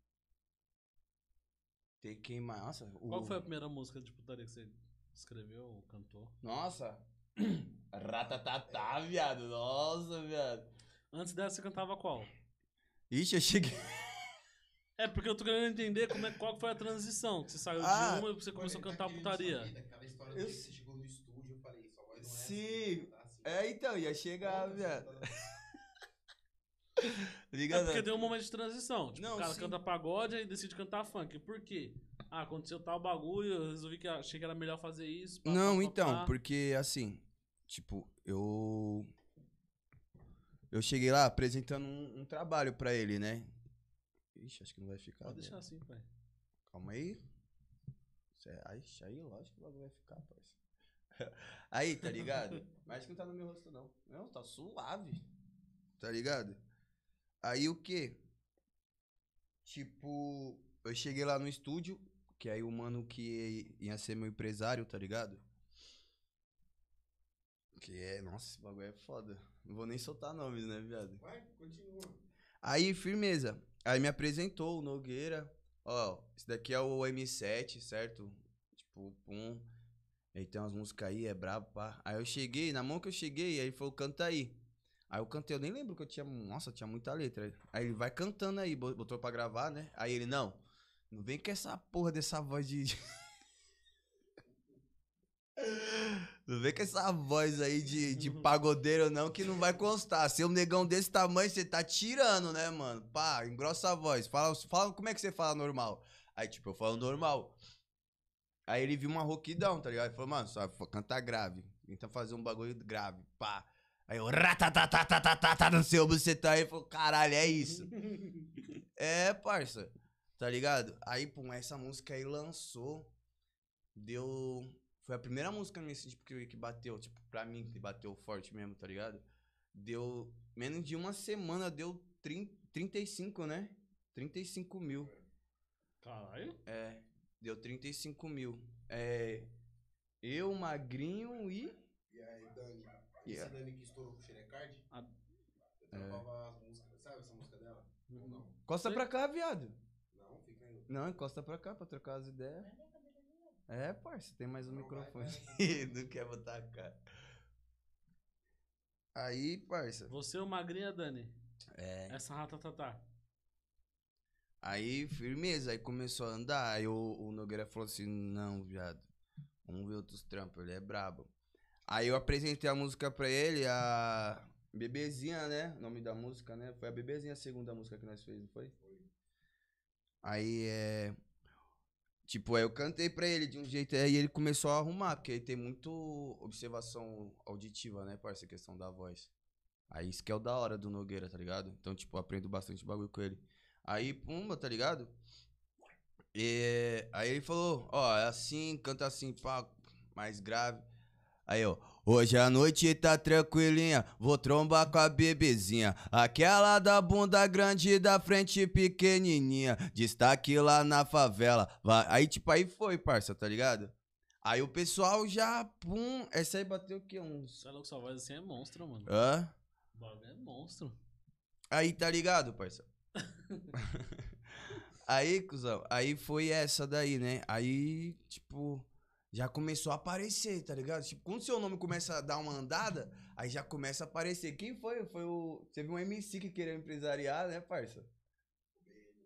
Speaker 2: Tem quem mais? Nossa, o...
Speaker 1: Qual foi a primeira música de putaria que você escreveu ou cantou?
Speaker 2: Nossa! Ratatatá, viado. Nossa, viado.
Speaker 1: Antes dessa, você cantava qual?
Speaker 2: Ixi, eu cheguei.
Speaker 1: É, porque eu tô querendo entender como é, qual que foi a transição. Que você saiu
Speaker 2: Ah,
Speaker 1: de uma e você começou a cantar putaria.
Speaker 3: saber Daquela história
Speaker 2: Eu sei.
Speaker 3: você chegou no estúdio, eu falei, só vai não é
Speaker 2: Sim.
Speaker 3: assim, tá assim.
Speaker 2: É, então, ia chegar, viado.
Speaker 3: Tá-
Speaker 1: É porque tem um momento de transição. Tipo,
Speaker 2: Não,
Speaker 1: o cara
Speaker 2: sim.
Speaker 1: canta pagode e decide cantar funk. Por quê? Ah, aconteceu tal bagulho, eu resolvi que achei que era melhor fazer isso. pá,
Speaker 2: Não,
Speaker 1: pá,
Speaker 2: então,
Speaker 1: pá.
Speaker 2: porque assim, tipo, eu. Eu cheguei lá apresentando um, um trabalho pra ele, né? Ixi, acho que não vai ficar.
Speaker 1: Pode
Speaker 2: velho.
Speaker 1: deixar assim, pai.
Speaker 2: Calma aí. Aí, aí, lógico que o bagulho vai ficar, parça. Aí, tá ligado? Mas que não tá no meu rosto, não. Não, tá suave. Tá ligado? Aí o que? Tipo, eu cheguei lá no estúdio, que aí o mano que ia ser meu empresário, tá ligado? Que é, nossa, esse bagulho é foda. Não vou nem soltar nomes, né, viado?
Speaker 3: Vai, continua.
Speaker 2: Aí, firmeza. Aí me apresentou o Nogueira. Ó, esse daqui é o M7, certo? Tipo, pum. Aí tem umas músicas aí, é brabo, pá. Aí eu cheguei, na mão que eu cheguei, aí falou, canta aí. Aí eu cantei, eu nem lembro que eu tinha. Nossa, tinha muita letra. Aí ele vai cantando aí, bo- botou pra gravar, né? Aí ele, não, não vem com essa porra dessa voz de. Não vem com essa voz aí de, de pagodeiro, não, que não vai constar. Ser um negão desse tamanho, você tá tirando, né, mano? Pá, engrossa a voz. Fala, fala como é que você fala normal. Aí, tipo, eu falo normal. Aí ele viu uma rouquidão, tá ligado? Ele falou, mano, só cantar grave. Tenta fazer um bagulho grave. Pá. Aí eu ratatatatata no seu tá aí, falou, caralho, é isso. é, parça, tá ligado? Aí, pum, essa música aí lançou, deu... Foi a primeira música minha, assim, tipo, que, que bateu, tipo, pra mim, que bateu forte mesmo, tá ligado? Deu, menos de uma semana, deu 30, 35, né? 35 mil.
Speaker 1: Caralho?
Speaker 2: É, deu 35 mil. É, eu, Magrinho e...
Speaker 3: E aí, Dani?
Speaker 2: Yeah.
Speaker 3: esse Dani que estourou com o Xerecard,
Speaker 1: A-
Speaker 3: eu travava as músicas, sabe essa música dela? Ou não?
Speaker 2: Encosta pra cá, viado.
Speaker 3: Não, fica aí.
Speaker 2: Não, encosta pra cá pra trocar as ideias. É, parça, tem mais um
Speaker 3: Não,
Speaker 2: microfone.
Speaker 3: vai,
Speaker 2: Não quer botar a cara. Aí, parça.
Speaker 1: Você, o Magrinho e a Dani.
Speaker 2: É.
Speaker 1: Essa ratatatá.
Speaker 2: Aí, firmeza, aí começou a andar. Aí o, o Nogueira falou assim: não, viado, vamos ver outros trampos, ele é brabo. Aí eu apresentei a música pra ele, a Bebezinha, né? O nome da música, né? Foi a Bebezinha a segunda música que nós fez, não foi? Aí é. Tipo, aí eu cantei pra ele de um jeito, aí ele começou a arrumar, porque ele tem muito observação auditiva, né, parça, a questão da voz. Aí isso que é o da hora do Nogueira, tá ligado? Então, tipo, aprendo bastante bagulho com ele. Aí, pumba, tá ligado? E, aí ele falou, ó, é assim, canta assim, pá, mais grave. Aí, ó, hoje a noite tá tranquilinha, vou trombar com a bebezinha. Aquela da bunda grande da frente pequenininha, destaque lá na favela. Vai. Aí, tipo, aí foi, parça, tá ligado? Aí o pessoal já, pum, essa aí bateu o quê? Uns...
Speaker 1: Você é louco, sua voz assim é monstro, mano.
Speaker 2: Hã?
Speaker 1: O bagulho é monstro.
Speaker 2: Aí, tá ligado, parça? aí, cuzão, aí foi essa daí, né? Aí, tipo, já começou a aparecer, tá ligado? Tipo, quando seu nome começa a dar uma andada, aí já começa a aparecer. Quem foi? Foi o. Teve um MC que queria empresariar, né, parça?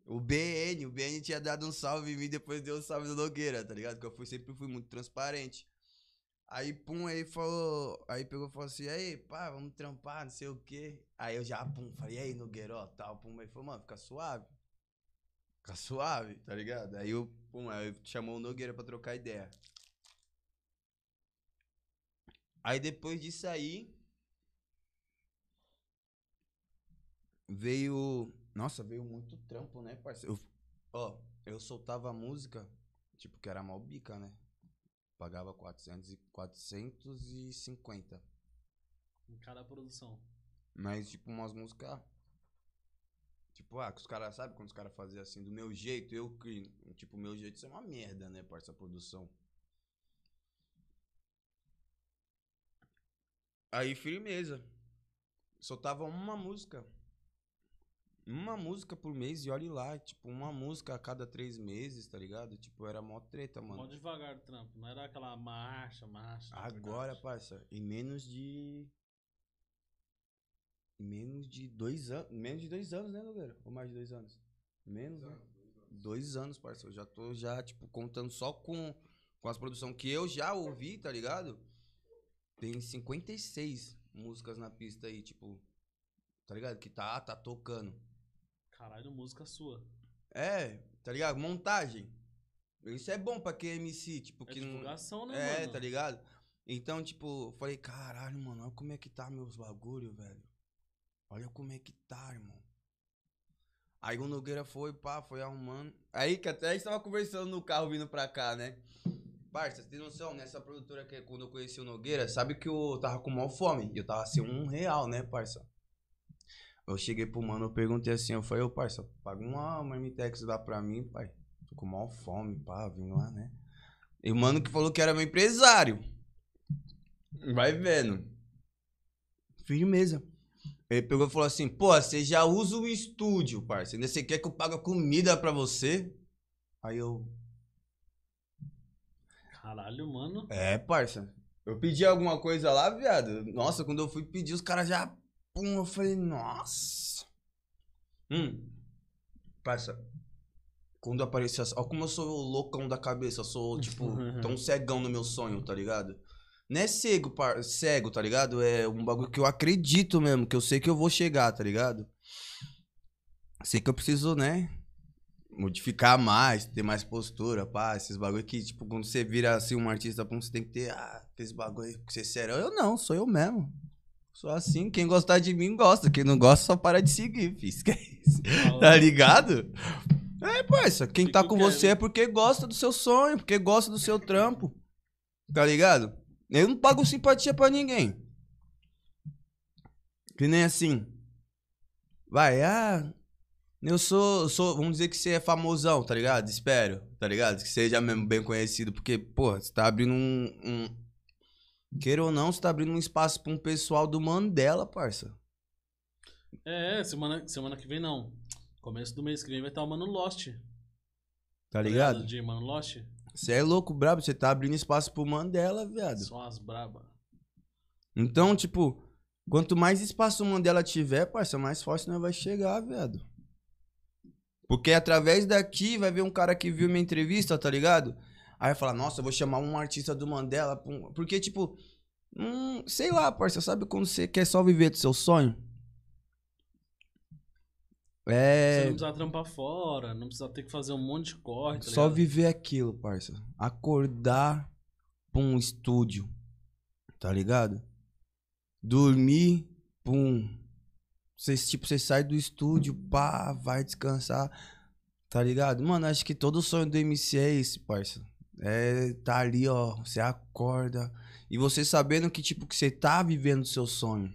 Speaker 2: O BN, o BN tinha dado um salve em mim, depois deu um salve no Nogueira, tá ligado? Que eu fui, sempre fui muito transparente. Aí, pum, aí falou. Aí pegou e falou assim: aí, pá, vamos trampar, não sei o quê. Aí eu já, pum, falei: e aí, Nogueira, ó, tal, pum. Aí falou: mano, fica suave. Fica suave, tá ligado? Aí eu, pum, aí chamou o Nogueira pra trocar ideia. Aí depois disso aí. Veio. Nossa, veio muito trampo, né, parceiro? Eu- ó, eu soltava a música, tipo, que era mal bica, né? Pagava 400 e 450.
Speaker 1: Em cada produção.
Speaker 2: Mas, tipo, umas músicas. Tipo, ah, que os caras, sabe quando os caras faziam assim, do meu jeito, eu que. Tipo, o meu jeito isso é uma merda, né, parça, produção. Aí, firmeza. Soltava uma música. Uma música por mês e olhe lá, tipo, uma música a cada três meses, tá ligado? Tipo, era mó treta, mano.
Speaker 1: Mó devagar o trampo. Não era aquela marcha, marcha.
Speaker 2: Agora,
Speaker 1: devagar.
Speaker 2: parça, em menos de. Em menos de dois anos. Menos de dois anos, né, Nogueira? Ou mais de dois anos? Menos, né? Dois anos, parça. Eu já tô já, tipo, contando só com, com as produções que eu já ouvi, tá ligado? Tem 56 músicas na pista aí, tipo. Tá ligado? Que tá, tá tocando.
Speaker 1: Caralho, música sua.
Speaker 2: É, tá ligado? Montagem. Isso é bom pra quem é MC, tipo,
Speaker 1: É
Speaker 2: que não.
Speaker 1: divulgação, né,
Speaker 2: É,
Speaker 1: mano?
Speaker 2: tá ligado? Então, tipo, eu falei, caralho, mano, olha como é que tá meus bagulho, velho. Olha como é que tá, irmão. Aí o Nogueira foi, pá, foi arrumando. Aí que até a gente tava conversando no carro vindo pra cá, né? Parça, você tem noção, nessa produtora que quando eu conheci o Nogueira, sabe que eu tava com maior fome. E eu tava assim, um real, né, parça? Eu cheguei pro mano, eu perguntei assim, eu falei, ô parça, paga uma marmitex lá pra mim, pai. Tô com maior fome, pá, vim lá, né? E o mano que falou que era meu empresário. Vai vendo. Firmeza. Ele pegou e falou assim, pô, você já usa o estúdio, parça. Ainda você quer que eu pague comida pra você? Aí eu,
Speaker 1: Caralho, mano.
Speaker 2: é, parça. Eu pedi alguma coisa lá, viado. Nossa, quando eu fui pedir, os caras já Pum, eu falei, nossa. Hum. Parça, quando apareceu ó como eu sou loucão da cabeça, eu sou, tipo, tão cegão no meu sonho, tá ligado? Não é cego, par... cego, tá ligado? É um bagulho que eu acredito mesmo, que eu sei que eu vou chegar, tá ligado? Sei que eu preciso, né? Modificar mais, ter mais postura, pá, esses bagulho que, tipo, quando você vira assim um artista, pum, você tem que ter, ah, aqueles bagulho que você é sério. Eu não, sou eu mesmo. Sou assim, quem gostar de mim gosta, quem não gosta só para de seguir, fiz. Esquece. Tá ligado? É, parça, quem tá com
Speaker 1: quê,
Speaker 2: você
Speaker 1: né?
Speaker 2: é porque gosta do seu sonho, porque gosta do seu trampo. Tá ligado? Eu não pago simpatia pra ninguém. Que nem assim. Vai, ah. Eu sou, sou. Vamos dizer que você é famosão, tá ligado? Espero, tá ligado? Que seja mesmo bem conhecido. Porque, pô, você tá abrindo um. um... Queira ou não, você tá abrindo um espaço pra um pessoal do Mandela, parça.
Speaker 1: É, semana, semana que vem não. Começo do mês que vem vai estar o Mano Lost.
Speaker 2: Tá ligado?
Speaker 1: De Mano Lost.
Speaker 2: Você é louco, brabo. Você tá abrindo espaço pro Mandela, viado.
Speaker 1: São as braba.
Speaker 2: Então, tipo, quanto mais espaço o Mandela tiver, parça, mais forte nós vai chegar, viado. Porque através daqui vai ver um cara que viu minha entrevista, tá ligado? Aí vai falar, nossa, eu vou chamar um artista do Mandela. pra um-" Porque, tipo, hum, sei lá, parça, sabe quando você quer só viver do seu sonho?
Speaker 1: Você
Speaker 2: É.
Speaker 1: não precisa trampar fora, não precisa ter que fazer um monte de corre, tá
Speaker 2: Só viver aquilo, parça. Acordar pra um estúdio. Tá ligado? Dormir, pum. Você, tipo, você sai do estúdio, pá, vai descansar. Tá ligado? Mano, acho que todo sonho do MC é esse, parça. É tá ali, ó. Você acorda. E você sabendo que, tipo, que você tá vivendo o seu sonho.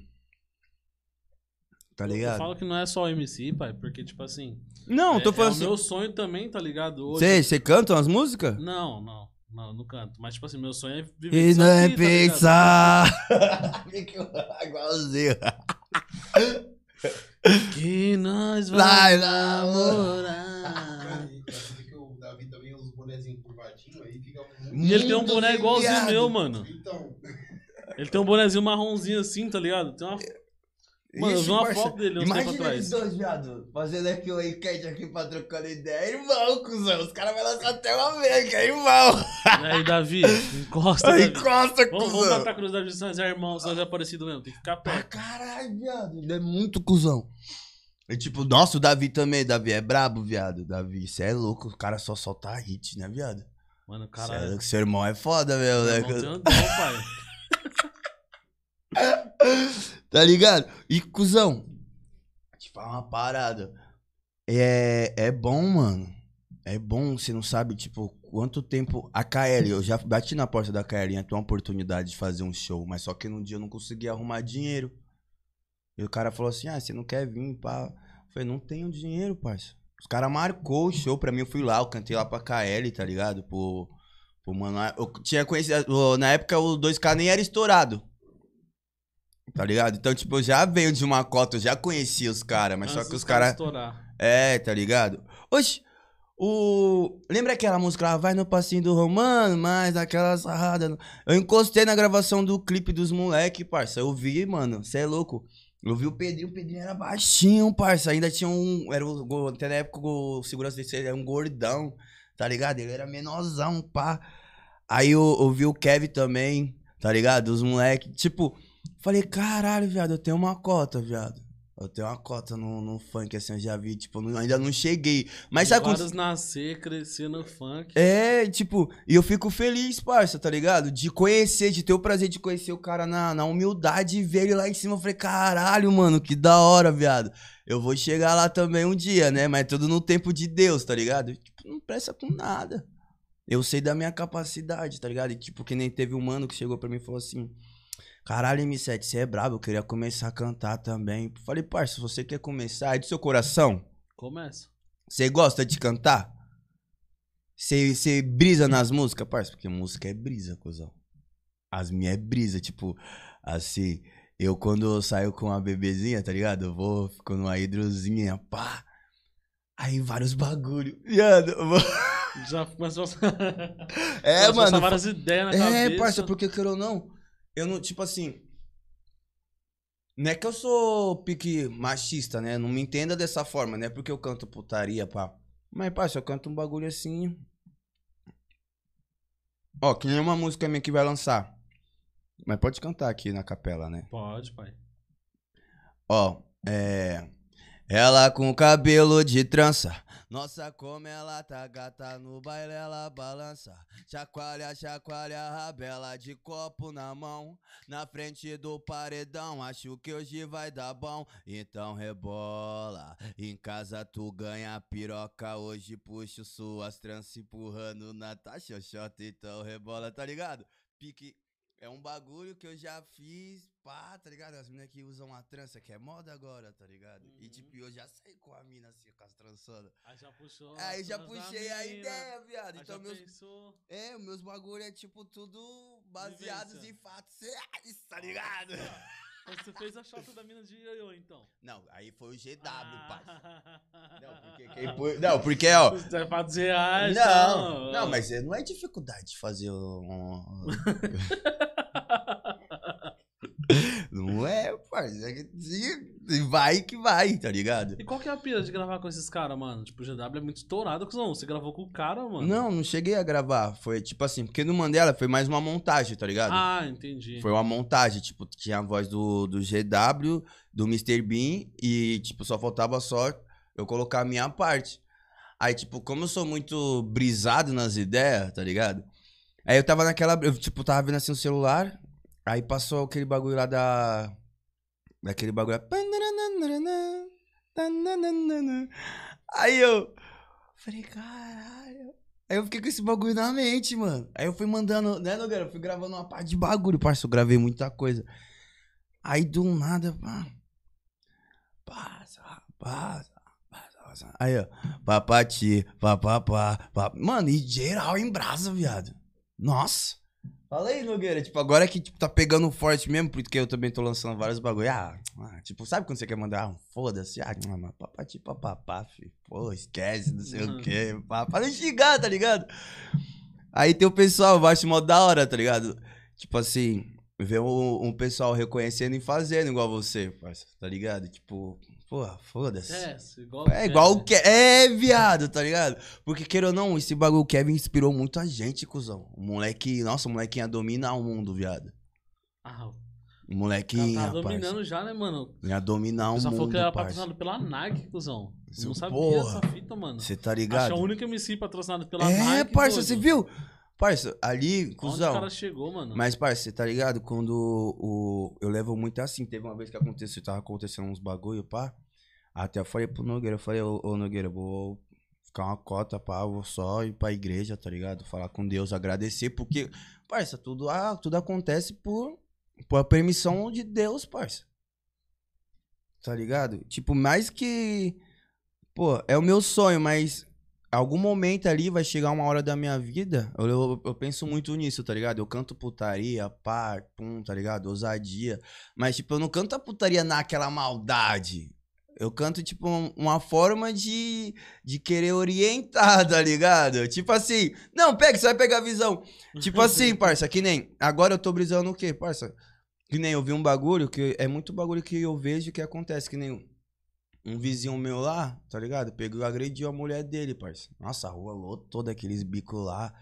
Speaker 2: Tá
Speaker 1: Eu
Speaker 2: ligado?
Speaker 1: falo que não é só o MC, pai, porque, tipo assim.
Speaker 2: Não,
Speaker 1: é,
Speaker 2: tô falando
Speaker 1: é o
Speaker 2: assim.
Speaker 1: meu sonho também, tá ligado? Hoje.
Speaker 2: Você canta umas músicas?
Speaker 1: Não, não, não, não canto. Mas, tipo assim, meu sonho é viver
Speaker 2: E não é
Speaker 1: aqui, tá
Speaker 2: pensar. Igualzinho.
Speaker 1: Que nós
Speaker 2: Vai
Speaker 1: vai namorar.
Speaker 3: E Davi também usa os bonezinhos curvadinhos, aí fica muito.
Speaker 1: Ele tem um boné igualzinho meu, mano.
Speaker 3: Então,
Speaker 1: Ele tem um bonezinho marronzinho assim, tá ligado? Tem uma. Mano, eu vi uma foto dele uns
Speaker 2: Imagina
Speaker 1: atrás.
Speaker 2: eles dois, viado, fazendo aqui o enquete aqui pra trocando ideia. Irmão, cuzão, os caras vão lançar até uma América, irmão.
Speaker 1: E aí, Davi, encosta, Davi.
Speaker 2: encosta,
Speaker 1: Vamos, vamos
Speaker 2: cuzão.
Speaker 1: matar a curiosidade de São Zé, irmão. São Zé é parecido mesmo, tem que ficar perto.
Speaker 2: caralho, viado. Ele é muito cuzão. E tipo, nossa, o Davi também, Davi é brabo, viado. Davi, você é louco, o cara só solta hit, né, viado?
Speaker 1: Mano,
Speaker 2: Cê é
Speaker 1: caralho.
Speaker 2: louco, seu irmão é foda, meu, né?
Speaker 1: Irmão, dom, pai.
Speaker 2: Tá ligado? E, cuzão, te falar uma parada. É, é bom, mano. É bom, você não sabe, tipo, quanto tempo. A KL, eu já bati na porta da KL em uma oportunidade de fazer um show, mas só que num dia eu não consegui arrumar dinheiro. E o cara falou assim: ah, você não quer vir, pá. Eu falei, não tenho dinheiro, parça. Os caras marcou o show pra mim, eu fui lá, eu cantei lá pra KL, tá ligado? Pro, pro mano. Eu tinha conhecido. Na época o 2K nem era estourado. Tá ligado? Então, tipo, eu já veio de uma cota, eu já conhecia os caras, mas
Speaker 1: Antes
Speaker 2: só que os caras.
Speaker 1: estourar.
Speaker 2: É, tá ligado? Oxe, o. Lembra aquela música lá, vai no passinho do Romano, mas aquela sarrada. Eu encostei na gravação do clipe dos moleque, parça. Eu vi, mano, cê é louco. Eu vi o Pedrinho, o Pedrinho era baixinho, parça. Ainda tinha um. Era o, até na época o segurança desse era um gordão, tá ligado? Ele era menorzão, pá. Aí eu, eu vi o Kevin também, tá ligado? Os moleque. Tipo, falei, caralho, viado, eu tenho uma cota, viado. Eu tenho uma cota no, no funk, assim, eu já vi, tipo, não- ainda não cheguei. Mas sabe quando.
Speaker 1: Nascer, crescer no funk.
Speaker 2: É, tipo, e eu fico feliz, parça, tá ligado? De conhecer, de ter o prazer de conhecer o cara na, na humildade e ver ele lá em cima. Eu falei, caralho, mano, que da hora, viado. Eu vou chegar lá também um dia, né? Mas tudo no tempo de Deus, tá ligado? Tipo, não presta com nada. Eu sei da minha capacidade, tá ligado? E tipo, que nem teve um mano que chegou pra mim e falou assim: Caralho, M7, você é brabo, eu queria começar a cantar também. Falei, parça, você quer começar, é do seu coração?
Speaker 1: Começa.
Speaker 2: Você gosta de cantar? Você brisa nas músicas, parça? Porque música é brisa, cuzão. As minhas é brisa, tipo, assim, eu quando eu saio com uma bebezinha, tá ligado? Eu vou, fico numa hidrozinha, pá. Aí vários bagulho. Viado, eu vou-
Speaker 1: Já começou a
Speaker 2: É,
Speaker 1: a
Speaker 2: mano.
Speaker 1: várias ideias na cabeça.
Speaker 2: É, parça, porque queira ou não, eu não, tipo assim. Não é que eu sou pique machista, né? Não me entenda dessa forma, não é porque eu canto putaria, pá. Mas, parça, eu canto um bagulho assim. Ó, que nem uma música minha que vai lançar. Mas pode cantar aqui na capela, né?
Speaker 1: Pode, pai.
Speaker 2: Ó, é. Ela com cabelo de trança. Nossa, como ela tá gata no baile, ela balança. Chacoalha, chacoalha, rabela de copo na mão. Na frente do paredão, acho que hoje vai dar bom. Então rebola. Em casa tu ganha piroca. Hoje puxo suas tranças empurrando na taxa shot. Então rebola, tá ligado? Pique. É um bagulho que eu já fiz, pá, tá ligado? As meninas que usam a trança, que é moda agora, tá ligado? E
Speaker 1: Uhum.
Speaker 2: tipo, eu já saí com a mina assim, com as trançadas.
Speaker 1: Aí já puxou.
Speaker 2: Aí já puxei a ideia, viado.
Speaker 1: Aí
Speaker 2: Então meus.
Speaker 1: pensou.
Speaker 2: É, meus bagulho é tipo tudo baseados
Speaker 1: Vivência.
Speaker 2: em fatos reais, tá ligado?
Speaker 1: Você fez a shot da mina de ioiô, então.
Speaker 2: Não, aí foi o GW, parça. Não,
Speaker 1: Não,
Speaker 2: porque quem pôs- Não, porque, ó.
Speaker 1: Os fatos reais.
Speaker 2: Não, não, mas é- não é dificuldade de fazer um. Não é, parça. É vai que vai, tá ligado?
Speaker 1: E qual que é a pira de gravar com esses caras, mano? Tipo, o GW é muito estourado, cuzão. Você gravou com o cara, mano.
Speaker 2: Não, não cheguei a gravar. Foi tipo assim, porque no Mandela foi mais uma montagem, tá ligado?
Speaker 1: Ah, entendi.
Speaker 2: Foi uma montagem, tipo, tinha a voz do, do GW, do Mr. Bean, e, tipo, só faltava só eu colocar a minha parte. Aí, tipo, como eu sou muito brisado nas ideias, tá ligado? Aí eu tava naquela. Eu, tipo, tava vendo assim o celular, aí passou aquele bagulho lá da. Daquele bagulho. Aí eu. Falei, caralho. Aí eu fiquei com esse bagulho na mente, mano. Aí eu fui mandando, né, Nogueira? Eu fui gravando uma parte de bagulho, parça. Eu gravei muita coisa. Aí do nada, pá. Passa, passa, passa. Aí, ó. Papati, papapá, pá. Mano, e geral em brasa, viado. Nossa. Fala aí, Nogueira. Tipo, agora que tipo, tá pegando forte mesmo, porque eu também tô lançando vários bagulho. Ah, ah, tipo, sabe quando você quer mandar? Ah, foda-se. Ah, mas papati, papapá, filho. Pô, esquece, não sei o
Speaker 1: Uhum.
Speaker 2: quê. Pá, Para de xingar, tá ligado? Aí tem o pessoal, eu acho mó da hora, tá ligado? Tipo assim, ver um, um pessoal reconhecendo e fazendo igual você, parça, tá ligado? Tipo, porra, foda-se.
Speaker 1: É, igual.
Speaker 2: É igual o Kevin. É, viado, tá ligado? Porque, queira ou não, esse bagulho o Kevin inspirou muito a gente, cuzão. O moleque, nossa, o moleque ia dominar o mundo, viado.
Speaker 1: Ah,
Speaker 2: O ia,
Speaker 1: tá
Speaker 2: parça.
Speaker 1: dominando já, né, mano?
Speaker 2: Ia dominar
Speaker 1: O
Speaker 2: o
Speaker 1: pessoal falou
Speaker 2: mundo,
Speaker 1: que era
Speaker 2: parça.
Speaker 1: patrocinado pela Nike, cuzão.
Speaker 2: Isso,
Speaker 1: não sabia
Speaker 2: porra.
Speaker 1: essa fita, mano.
Speaker 2: Você tá
Speaker 1: Acho
Speaker 2: ligado?
Speaker 1: a única MC patrocinada pela
Speaker 2: É,
Speaker 1: Nike.
Speaker 2: parça, você viu? Parça, ali,
Speaker 1: Onde o
Speaker 2: cuzão.
Speaker 1: cara chegou, mano?
Speaker 2: Mas, parça, você tá ligado? Quando o. Eu levo muito assim. Teve uma vez que aconteceu, tava acontecendo uns bagulho, pá. Até eu falei pro Nogueira, eu falei, ô, ô Nogueira, vou ficar uma cota, pá, vou só ir pra igreja, tá ligado? Falar com Deus, agradecer, porque, parça, tudo, ah, tudo acontece por, por a permissão de Deus, parça. Tá ligado? Tipo, mais que. Pô, é o meu sonho, mas algum momento ali vai chegar uma hora da minha vida, eu, eu, eu penso muito nisso, tá ligado? Eu canto putaria, pá, pum, tá ligado? Ousadia. Mas, tipo, eu não canto a putaria naquela maldade. Eu canto, tipo, um- uma forma de, de querer orientar, tá ligado? Tipo assim, não, pega, você vai pegar a visão. Tipo assim, parça, que nem. Agora eu tô brisando o quê, parça? Que nem eu vi um bagulho, que é muito bagulho que eu vejo que acontece, que nem um- um vizinho meu lá, tá ligado? Pegou e agrediu a mulher dele, parça. Nossa, a rua lotou daqueles bicos lá.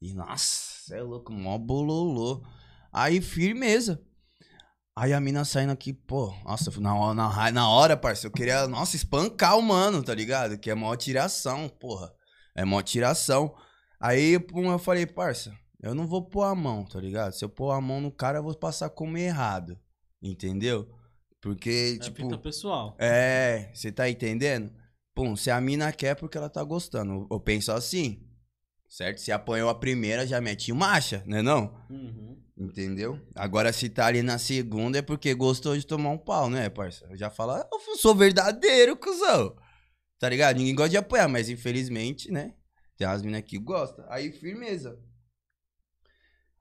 Speaker 2: E, nossa, cê é louco, mó bololô. Aí, firmeza. Aí a mina saindo aqui, pô, nossa, na hora, na, na hora, parça, eu queria, nossa, espancar o mano, tá ligado? Que é mó tiração, porra. É mó tiração. Aí, pum, eu falei, parça, eu não vou pôr a mão, tá ligado? Se eu pôr a mão no cara, eu vou passar como errado. Entendeu? Porque,
Speaker 1: É
Speaker 2: tipo.
Speaker 1: fita pessoal.
Speaker 2: É, você tá entendendo? Pum, se a mina quer é porque ela tá gostando. Eu penso assim, certo? Se apanhou a primeira, já mete marcha, né não?
Speaker 1: Uhum.
Speaker 2: Entendeu? Agora se tá ali na segunda é porque gostou de tomar um pau, né, parça? Eu já falo, "Ah, eu sou verdadeiro, cuzão. Tá ligado? Ninguém gosta de apanhar, mas infelizmente, né? Tem umas minas que gostam. Aí, firmeza.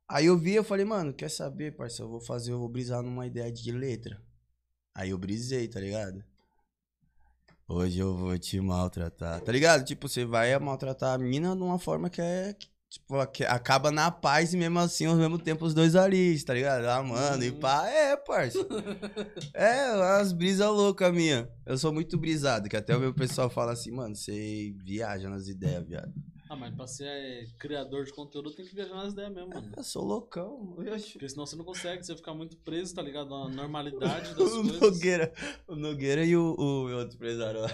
Speaker 2: Aí eu vi, eu falei, mano, quer saber, parça? Eu vou fazer, eu vou brisar numa ideia de letra. Aí eu brisei, tá ligado? Hoje eu vou te maltratar. Tá ligado? Tipo, você vai maltratar a mina de uma forma que é. Tipo, acaba na paz e mesmo assim, ao mesmo tempo, os dois ali, tá ligado? Ah, mano, e
Speaker 1: Uhum.
Speaker 2: pá. É, parça. é, umas brisas loucas minha. Eu sou muito brisado, que até o meu pessoal fala assim, mano, você viaja nas ideias, viado.
Speaker 1: Ah, mas pra ser é, criador de conteúdo tem que viajar nas ideias mesmo, mano.
Speaker 2: Eu sou loucão. Eu.
Speaker 1: Porque senão você não consegue, você fica muito preso, tá ligado? Na normalidade das
Speaker 2: O
Speaker 1: coisas.
Speaker 2: Nogueira, o Nogueira e o, o meu outro empresário lá.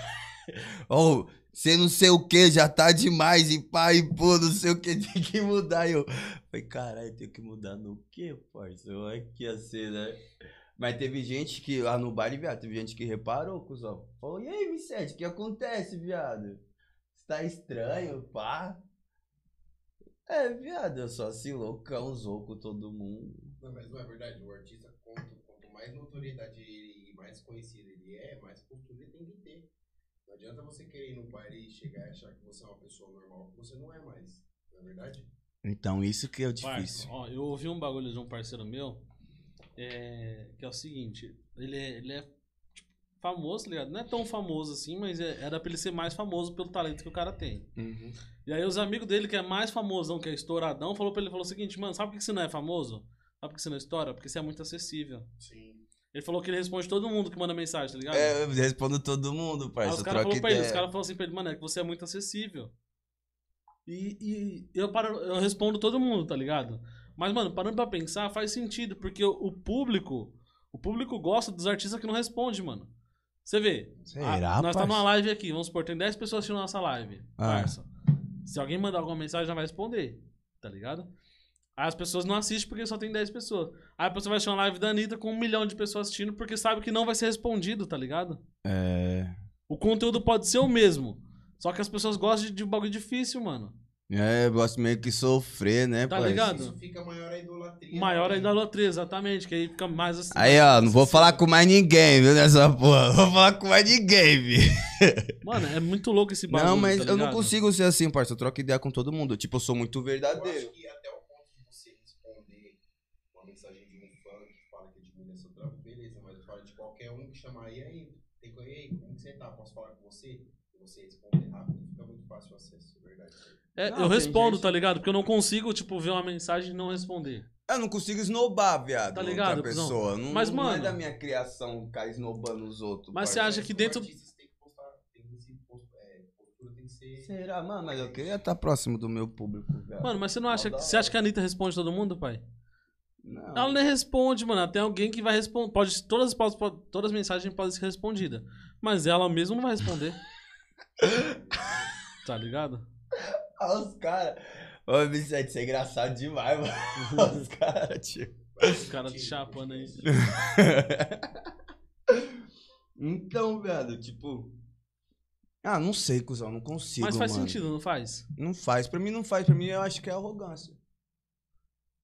Speaker 2: Ô, você não sei o que, já tá demais, e e pô, não sei o que, tem que mudar. E eu falei, caralho, tem que mudar no quê, parceiro? Olha que ia ser, né? Mas teve gente que, lá no baile, viado, teve gente que reparou, cuzão. Falou, e aí, Vicente, o que acontece, viado? Tá estranho, pá? É, viado, eu sou assim, loucão, zou com todo mundo.
Speaker 3: Não, mas não é verdade. O artista, quanto, quanto mais notoriedade ele, e mais conhecido ele é, mais postura ele tem que ter. Não adianta você querer ir no baile e chegar e achar que você é uma pessoa normal, que você não é mais. Não é verdade?
Speaker 2: Então, isso que é o
Speaker 1: Parça,
Speaker 2: difícil.
Speaker 1: ó, eu ouvi um bagulho de um parceiro meu, é, que é o seguinte, ele é, ele é famoso, tá ligado? Não é tão famoso assim, mas é- era pra ele ser mais famoso pelo talento que o cara tem.
Speaker 2: Uhum.
Speaker 1: E aí os amigos dele, que é mais famosão, que é estouradão, falou pra ele, falou o seguinte, mano, sabe por que você não é famoso? Sabe por que você não estoura? Porque você é muito acessível.
Speaker 3: Sim.
Speaker 1: Ele falou que ele responde todo mundo que manda mensagem, tá ligado?
Speaker 2: É, eu respondo todo mundo, parça.
Speaker 1: os caras falaram pra ele, os caras falaram assim pra ele, mano, é que você é muito acessível. E, e eu, paro, eu respondo todo mundo, tá ligado? Mas, mano, parando pra pensar, faz sentido, porque o, o público, o público gosta dos artistas que não respondem, mano. Você vê,
Speaker 2: Será,
Speaker 1: a- nós
Speaker 2: parça?
Speaker 1: numa live aqui, vamos supor, tem 10 pessoas assistindo nossa live,
Speaker 2: Ah.
Speaker 1: Se alguém mandar alguma mensagem, já vai responder, tá ligado? Aí as pessoas não assistem porque só tem 10 pessoas. Aí a pessoa vai assistir uma live da Anitta com um milhão de pessoas assistindo porque sabe que não vai ser respondido, tá ligado?
Speaker 2: É.
Speaker 1: O conteúdo pode ser o mesmo. Só que as pessoas gostam de, de um bagulho difícil, mano.
Speaker 2: É, eu gosto meio que sofrer, né,
Speaker 1: Tá
Speaker 2: parça?
Speaker 1: ligado?
Speaker 3: Isso fica maior a idolatria.
Speaker 1: Maior
Speaker 3: né?
Speaker 1: ainda a idolatria, exatamente. Que aí fica mais assim.
Speaker 2: Aí, ó, não vou falar com mais ninguém, viu, nessa porra. Não vou falar com mais ninguém, viu?
Speaker 1: Mano, é muito louco esse bagulho.
Speaker 2: Não, mas
Speaker 1: tá
Speaker 2: eu não consigo ser assim, parça. Eu troco ideia com todo mundo. Tipo, eu sou muito
Speaker 3: Eu
Speaker 2: verdadeiro.
Speaker 3: acho que até o ponto de você responder uma mensagem de um fã que fala que admira seu trampo, beleza, mas eu falo de qualquer um que chamar, e aí, tem que, aí, como que você tá? Posso falar com você? E você responder rápido, fica muito fácil o acesso, é.
Speaker 1: É,
Speaker 2: Não,
Speaker 1: eu respondo,
Speaker 2: gente-
Speaker 1: tá ligado? Porque eu não consigo, tipo, ver uma mensagem e não responder.
Speaker 2: Eu não consigo esnobar, viado.
Speaker 1: Tá ligado,
Speaker 2: Outra pessoa. Não,
Speaker 1: Mas,
Speaker 2: não é
Speaker 1: mano-
Speaker 2: da minha criação ficar esnobando os outros.
Speaker 1: Mas você acha que dentro-
Speaker 3: é, postura tem que ser...
Speaker 2: Será, mano? Mas eu queria estar próximo do meu público, viado.
Speaker 1: Mano, mas você não acha. Você acha que a Anitta responde todo mundo, pai?
Speaker 2: Não.
Speaker 1: Ela nem responde, mano. Tem alguém que vai responder. Pode, todas, pode, pode- todas as mensagens podem ser respondidas. Mas ela mesma não vai responder. tá ligado?
Speaker 2: Os caras. Ô, Vicente, você é engraçado demais, mano. Os caras, tio.
Speaker 1: Os caras te chapando aí.
Speaker 2: então, velho, tipo. Ah, não sei, cuzão, não consigo.
Speaker 1: Mas faz
Speaker 2: mano.
Speaker 1: sentido, não faz?
Speaker 2: Não faz. Pra mim não faz. Pra mim eu acho que é arrogância.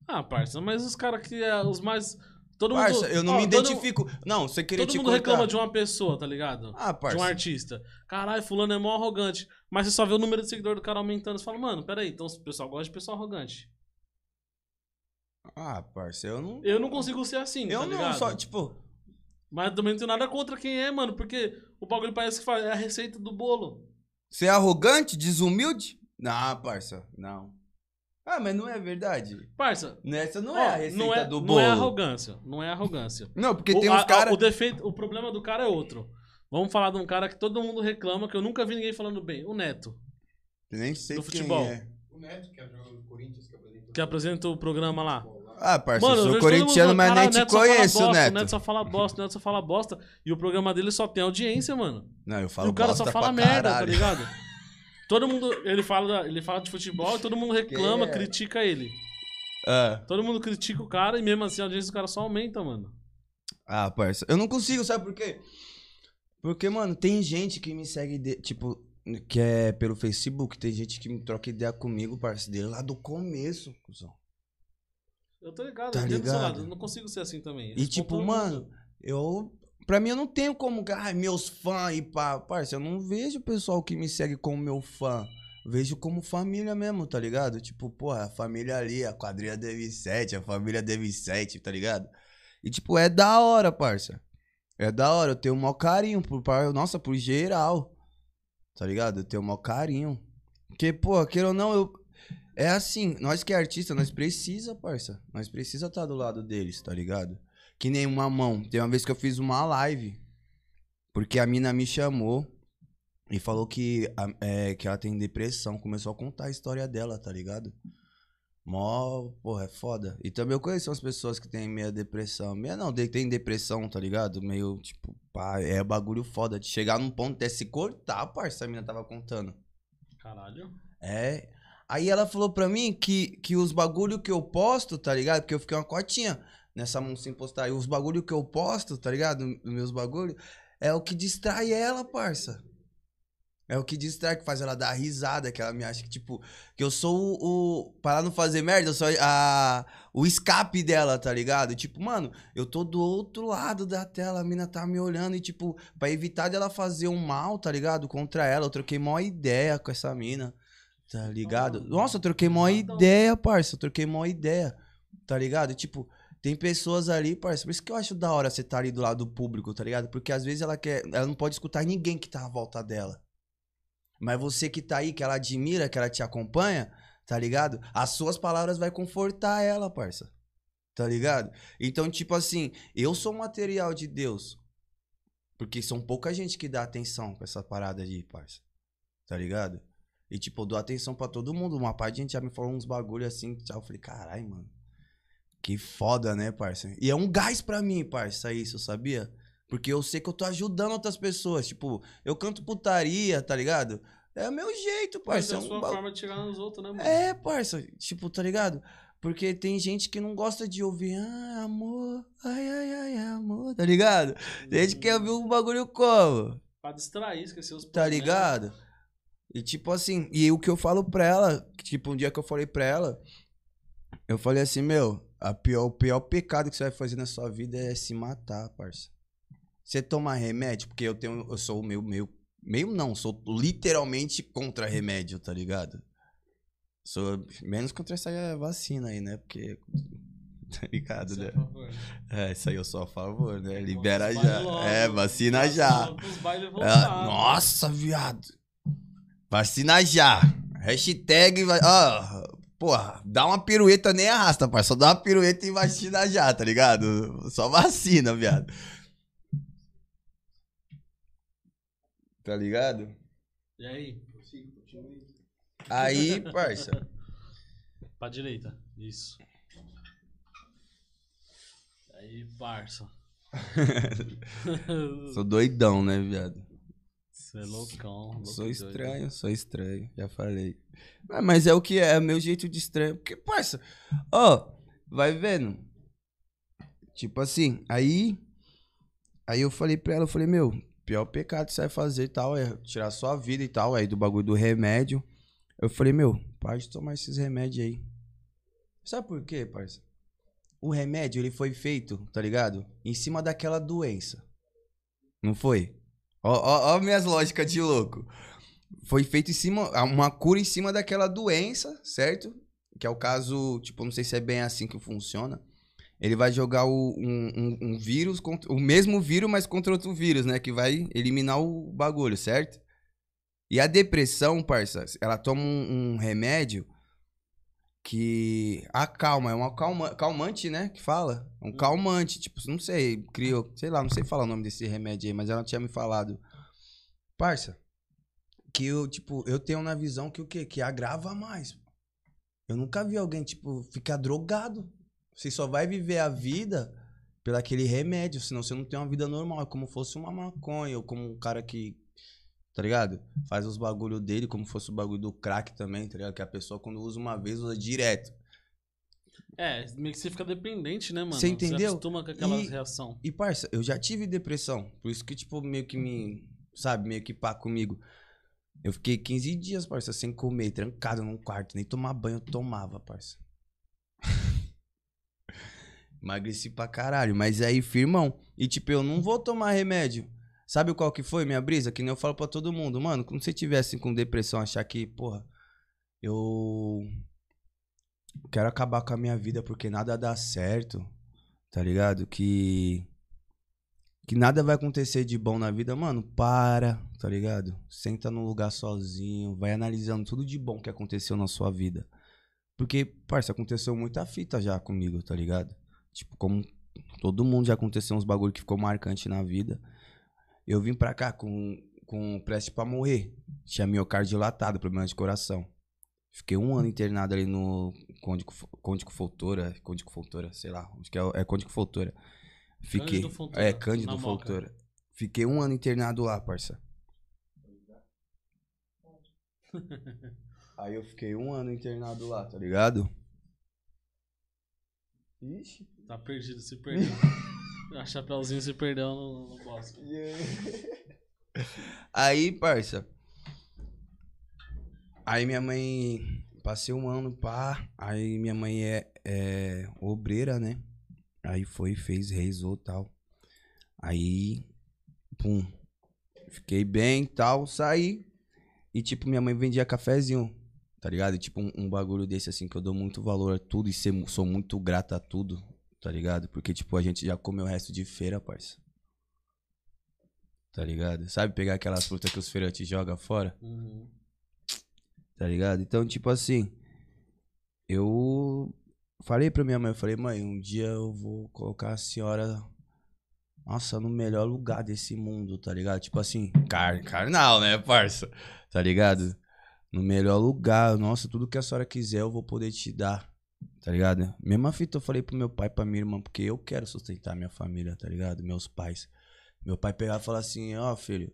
Speaker 1: Ah, parça, mas os caras que é os mais. Todo
Speaker 2: Parça,
Speaker 1: mundo.
Speaker 2: eu não
Speaker 1: ó,
Speaker 2: me
Speaker 1: todo-
Speaker 2: identifico. Não, você queria
Speaker 1: Todo mundo
Speaker 2: contar.
Speaker 1: reclama de uma pessoa, tá ligado?
Speaker 2: Ah, parça.
Speaker 1: de um artista. Caralho, fulano é mó arrogante. Mas você só vê o número de seguidor do cara aumentando. Você fala, mano, peraí, então o pessoal gosta de pessoa arrogante.
Speaker 2: Ah, parça, eu não.
Speaker 1: Eu não consigo ser assim,
Speaker 2: Eu
Speaker 1: tá
Speaker 2: não, só, tipo.
Speaker 1: Mas também não tenho nada contra quem é, mano, porque o bagulho parece que é a receita do bolo.
Speaker 2: Você é arrogante, desumilde? Não, parça, não. Ah, mas não é verdade.
Speaker 1: Parça,
Speaker 2: Nessa não
Speaker 1: ó,
Speaker 2: é a receita
Speaker 1: não, é,
Speaker 2: do
Speaker 1: não
Speaker 2: bolo.
Speaker 1: é arrogância. Não é arrogância.
Speaker 2: Não, porque
Speaker 1: O,
Speaker 2: tem uns caras.
Speaker 1: o defeito, o problema do cara é outro. Vamos falar de um cara que todo mundo reclama, que eu nunca vi ninguém falando bem. O Neto,
Speaker 2: Nem sei
Speaker 1: do
Speaker 2: quem
Speaker 1: futebol.
Speaker 2: é.
Speaker 3: O Neto, que é jogador do Corinthians, que apresentou...
Speaker 1: que apresenta o programa lá.
Speaker 2: Ah, parça,
Speaker 1: Mano,
Speaker 2: eu sou corintiano, mas nem
Speaker 1: "Caralho,
Speaker 2: te
Speaker 1: só fala
Speaker 2: conheço,
Speaker 1: bosta,
Speaker 2: Neto.
Speaker 1: O Neto só fala bosta, o Neto só fala bosta. E o programa dele só tem audiência, mano.
Speaker 2: Não, eu
Speaker 1: E
Speaker 2: falo
Speaker 1: o cara só
Speaker 2: bosta
Speaker 1: fala
Speaker 2: pra
Speaker 1: merda, tá
Speaker 2: caralho.
Speaker 1: ligado? Todo mundo, ele fala, ele fala de futebol e todo mundo reclama,
Speaker 2: Que é?
Speaker 1: critica ele.
Speaker 2: Ah.
Speaker 1: Todo mundo critica o cara e mesmo assim a audiência do cara só aumenta, mano.
Speaker 2: Ah, parça, eu não consigo, sabe por quê? Porque, mano, tem gente que me segue, de- tipo, que é pelo Facebook, tem gente que me troca ideia comigo, dele lá do começo, cuzão.
Speaker 1: Eu tô ligado,
Speaker 2: Tá
Speaker 1: eu entendo do seu
Speaker 2: ligado?
Speaker 1: lado, eu não consigo ser assim também. Eu
Speaker 2: E tipo,
Speaker 1: todo
Speaker 2: mano, eu. Pra mim, eu não tenho como. Ai, meus fãs e pá. Parça, eu não vejo o pessoal que me segue como meu fã. Vejo como família mesmo, tá ligado? Tipo, porra, a família ali, a quadrilha deve 7, a família deve 7, tá ligado? E tipo, é da hora, parça. É da hora, eu tenho o maior carinho por, nossa, por geral. Tá ligado? Eu tenho o maior carinho. Porque, pô, queira ou não, eu. É assim, nós que é artista, nós precisa, parça. Nós precisa estar do lado deles, tá ligado? Que nem uma mão. Tem uma vez que eu fiz uma live. Porque a mina me chamou e falou que, é, que ela tem depressão. Começou a contar a história dela, tá ligado? Mó, porra, é foda. E também eu conheço umas pessoas que têm meia depressão. Meia não, tem depressão, tá ligado? Meio, tipo, pá, é bagulho foda. De chegar num ponto até se cortar, parça, a mina tava contando.
Speaker 1: Caralho.
Speaker 2: É. Aí ela falou pra mim que, que os bagulho que eu posto, tá ligado? Porque eu fiquei uma cotinha nessa mão sem postar. E os bagulho que eu posto, tá ligado? Os meus bagulho, é o que distrai ela, parça. É o que distrai, que faz ela dar risada, que ela me acha que, tipo, que eu sou o. o pra ela não fazer merda, eu sou a, o escape dela, tá ligado? Tipo, mano, eu tô do outro lado da tela, a mina tá me olhando e, tipo, pra evitar dela fazer um mal, tá ligado? Contra ela, eu troquei mó ideia com essa mina, tá ligado?
Speaker 1: Ah,
Speaker 2: Nossa, eu troquei mó
Speaker 1: então.
Speaker 2: ideia, parça, eu troquei mó ideia, tá ligado? Tipo, tem pessoas ali, parça, por isso que eu acho da hora você tá ali do lado do público, tá ligado? Porque às vezes ela quer, ela não pode escutar ninguém que tá à volta dela. Mas você que tá aí, que ela admira, que ela te acompanha, tá ligado? As suas palavras vai confortar ela, parça. Tá ligado? Então, tipo assim, eu sou material de Deus. Porque são pouca gente que dá atenção pra essa parada aí, parça. Tá ligado? E, tipo, eu dou atenção pra todo mundo. Uma parte de gente já me falou uns bagulho assim. Eu falei, caralho, mano. Que foda, né, parça? E é um gás pra mim, parça, isso, sabia? Porque eu sei que eu tô ajudando outras pessoas. Tipo, eu canto putaria, tá ligado? É o meu jeito,
Speaker 1: Mas
Speaker 2: parça.
Speaker 1: é
Speaker 2: é
Speaker 1: a
Speaker 2: um
Speaker 1: sua
Speaker 2: ba-
Speaker 1: forma de chegar nos outros, né, mano?
Speaker 2: é, parça, tipo, tá ligado? Porque tem gente que não gosta de ouvir, ah, amor, ai, ai, ai, amor, tá ligado? Tem gente que quer ouvir um bagulho como,
Speaker 1: Pra distrair, esquecer os
Speaker 2: tá
Speaker 1: problemas.
Speaker 2: ligado? E tipo assim, e o que eu falo pra ela, tipo, um dia que eu falei pra ela, eu falei assim, meu, a pior, o pior pecado que você vai fazer na sua vida é se matar, parça. Você toma remédio, porque eu tenho, eu sou meio, meio, meio não, sou literalmente contra remédio, tá ligado? Sou menos contra essa vacina aí, né? Porque, tá ligado,
Speaker 1: é
Speaker 2: né?
Speaker 1: a favor.
Speaker 2: É, isso aí eu sou a favor, né? Libera já.
Speaker 1: logo.
Speaker 2: É, vacina já.
Speaker 1: pros baile
Speaker 2: É,
Speaker 1: voltar.
Speaker 2: nossa, viado. Vacina já. Hashtag. vai- Ó, porra, dá uma pirueta nem arrasta, parça. Só dá uma pirueta e vacina já, tá ligado? Só vacina, viado. Tá ligado?
Speaker 1: E aí?
Speaker 2: Aí, parça.
Speaker 1: Pra direita. Isso. Aí, parça.
Speaker 2: Sou doidão, né, viado?
Speaker 1: Você é loucão. louco
Speaker 2: Sou
Speaker 1: doido.
Speaker 2: estranho, sou estranho, já falei. Ah, mas é o que é, é o meu jeito de estranho. Porque, parça, ó, vai vendo. Tipo assim, aí. Aí eu falei pra ela, eu falei, meu, pior pecado que você vai fazer e tal, é tirar sua vida e tal, aí do bagulho do remédio. Eu falei, meu, para de tomar esses remédios aí. Sabe por quê, parça? O remédio, ele foi feito, tá ligado? Em cima daquela doença. Não foi? Ó, ó, ó minhas lógicas de louco. Foi feito em cima, uma cura em cima daquela doença, certo? Que é o caso, tipo, não sei se é bem assim que funciona. Ele vai jogar o- um, um- um vírus, contra, o mesmo vírus, mas contra outro vírus, né? Que vai eliminar o bagulho, certo? E a depressão, parça, ela toma um, um remédio que acalma, é um acalma, calmante, né? Que fala. Um calmante, tipo, não sei, criou, sei lá, não sei falar o nome desse remédio aí, mas ela tinha me falado. Parça, que eu, tipo, eu tenho na visão que o quê? Que agrava mais. Eu nunca vi alguém, tipo, ficar drogado. Você só vai viver a vida pelo aquele remédio, senão você não tem uma vida normal. É como fosse uma maconha, ou como um cara que, tá ligado? Faz os bagulho dele, como fosse o bagulho do crack também, tá ligado? Que a pessoa, quando usa uma vez, usa direto.
Speaker 1: É, meio que você fica dependente, né, mano?
Speaker 2: Você entendeu?
Speaker 1: acostuma com aquela
Speaker 2: E-
Speaker 1: reação.
Speaker 2: E, parça, eu já tive depressão. Por isso que, tipo, meio que me. Sabe, meio que pá comigo. Eu fiquei 15 dias, parça, sem comer, trancado num quarto. Nem tomar banho eu tomava, parça. Emagreci pra caralho. Mas aí, firmão. E, tipo, eu não vou tomar remédio. Sabe qual que foi minha brisa? Que nem eu falo pra todo mundo. Mano, quando você tivesse com depressão, achar que, porra, eu. Quero acabar com a minha vida porque nada dá certo. Tá ligado? Que que nada vai acontecer de bom na vida, mano, para, tá ligado? Senta num lugar sozinho, vai analisando tudo de bom que aconteceu na sua vida, Porque, parça, aconteceu muita fita já comigo, tá ligado? Tipo, como todo mundo já aconteceu uns bagulho que ficou marcante na vida. Eu vim pra cá com, com preste pra morrer. Tinha miocárdio dilatado, problema de coração. Fiquei um ano internado ali no Conde Foltora, Conde Foltora, sei lá, acho que é, é Conde Foltora. Fiquei,
Speaker 1: Cândido Fontoura,
Speaker 2: é Cândido
Speaker 1: Moca.
Speaker 2: Foltora. Fiquei um ano internado lá, parça. Aí eu fiquei um ano internado lá, tá ligado? Ixi.
Speaker 1: Tá perdido, se perdeu. A Chapeuzinho se perdeu no, no bosque.
Speaker 2: Aí, parça. Aí minha mãe. Passei um ano, pá. Aí minha mãe é, é obreira, né? Aí foi, fez, rezou tal. Aí. Pum. Fiquei bem tal, saí. E tipo, minha mãe vendia cafezinho, tá ligado? E, tipo, um, um bagulho desse assim que eu dou muito valor a tudo e ser, sou muito grato a tudo, tá ligado? Porque, tipo, a gente já comeu o resto de feira, parça. Tá ligado? Sabe pegar aquelas frutas que os feirantes jogam fora?
Speaker 1: Uhum.
Speaker 2: Tá ligado? Então, tipo assim, eu falei pra minha mãe, eu falei, mãe, um dia eu vou colocar a senhora, nossa, no melhor lugar desse mundo, tá ligado? Tipo assim, car carnal, né, parça? Tá ligado? No melhor lugar, nossa, tudo que a senhora quiser eu vou poder te dar, tá ligado? Mesma fita eu falei pro meu pai, pra minha irmã, porque eu quero sustentar minha família, tá ligado? Meus pais. Meu pai pegava e falava assim, ó, filho,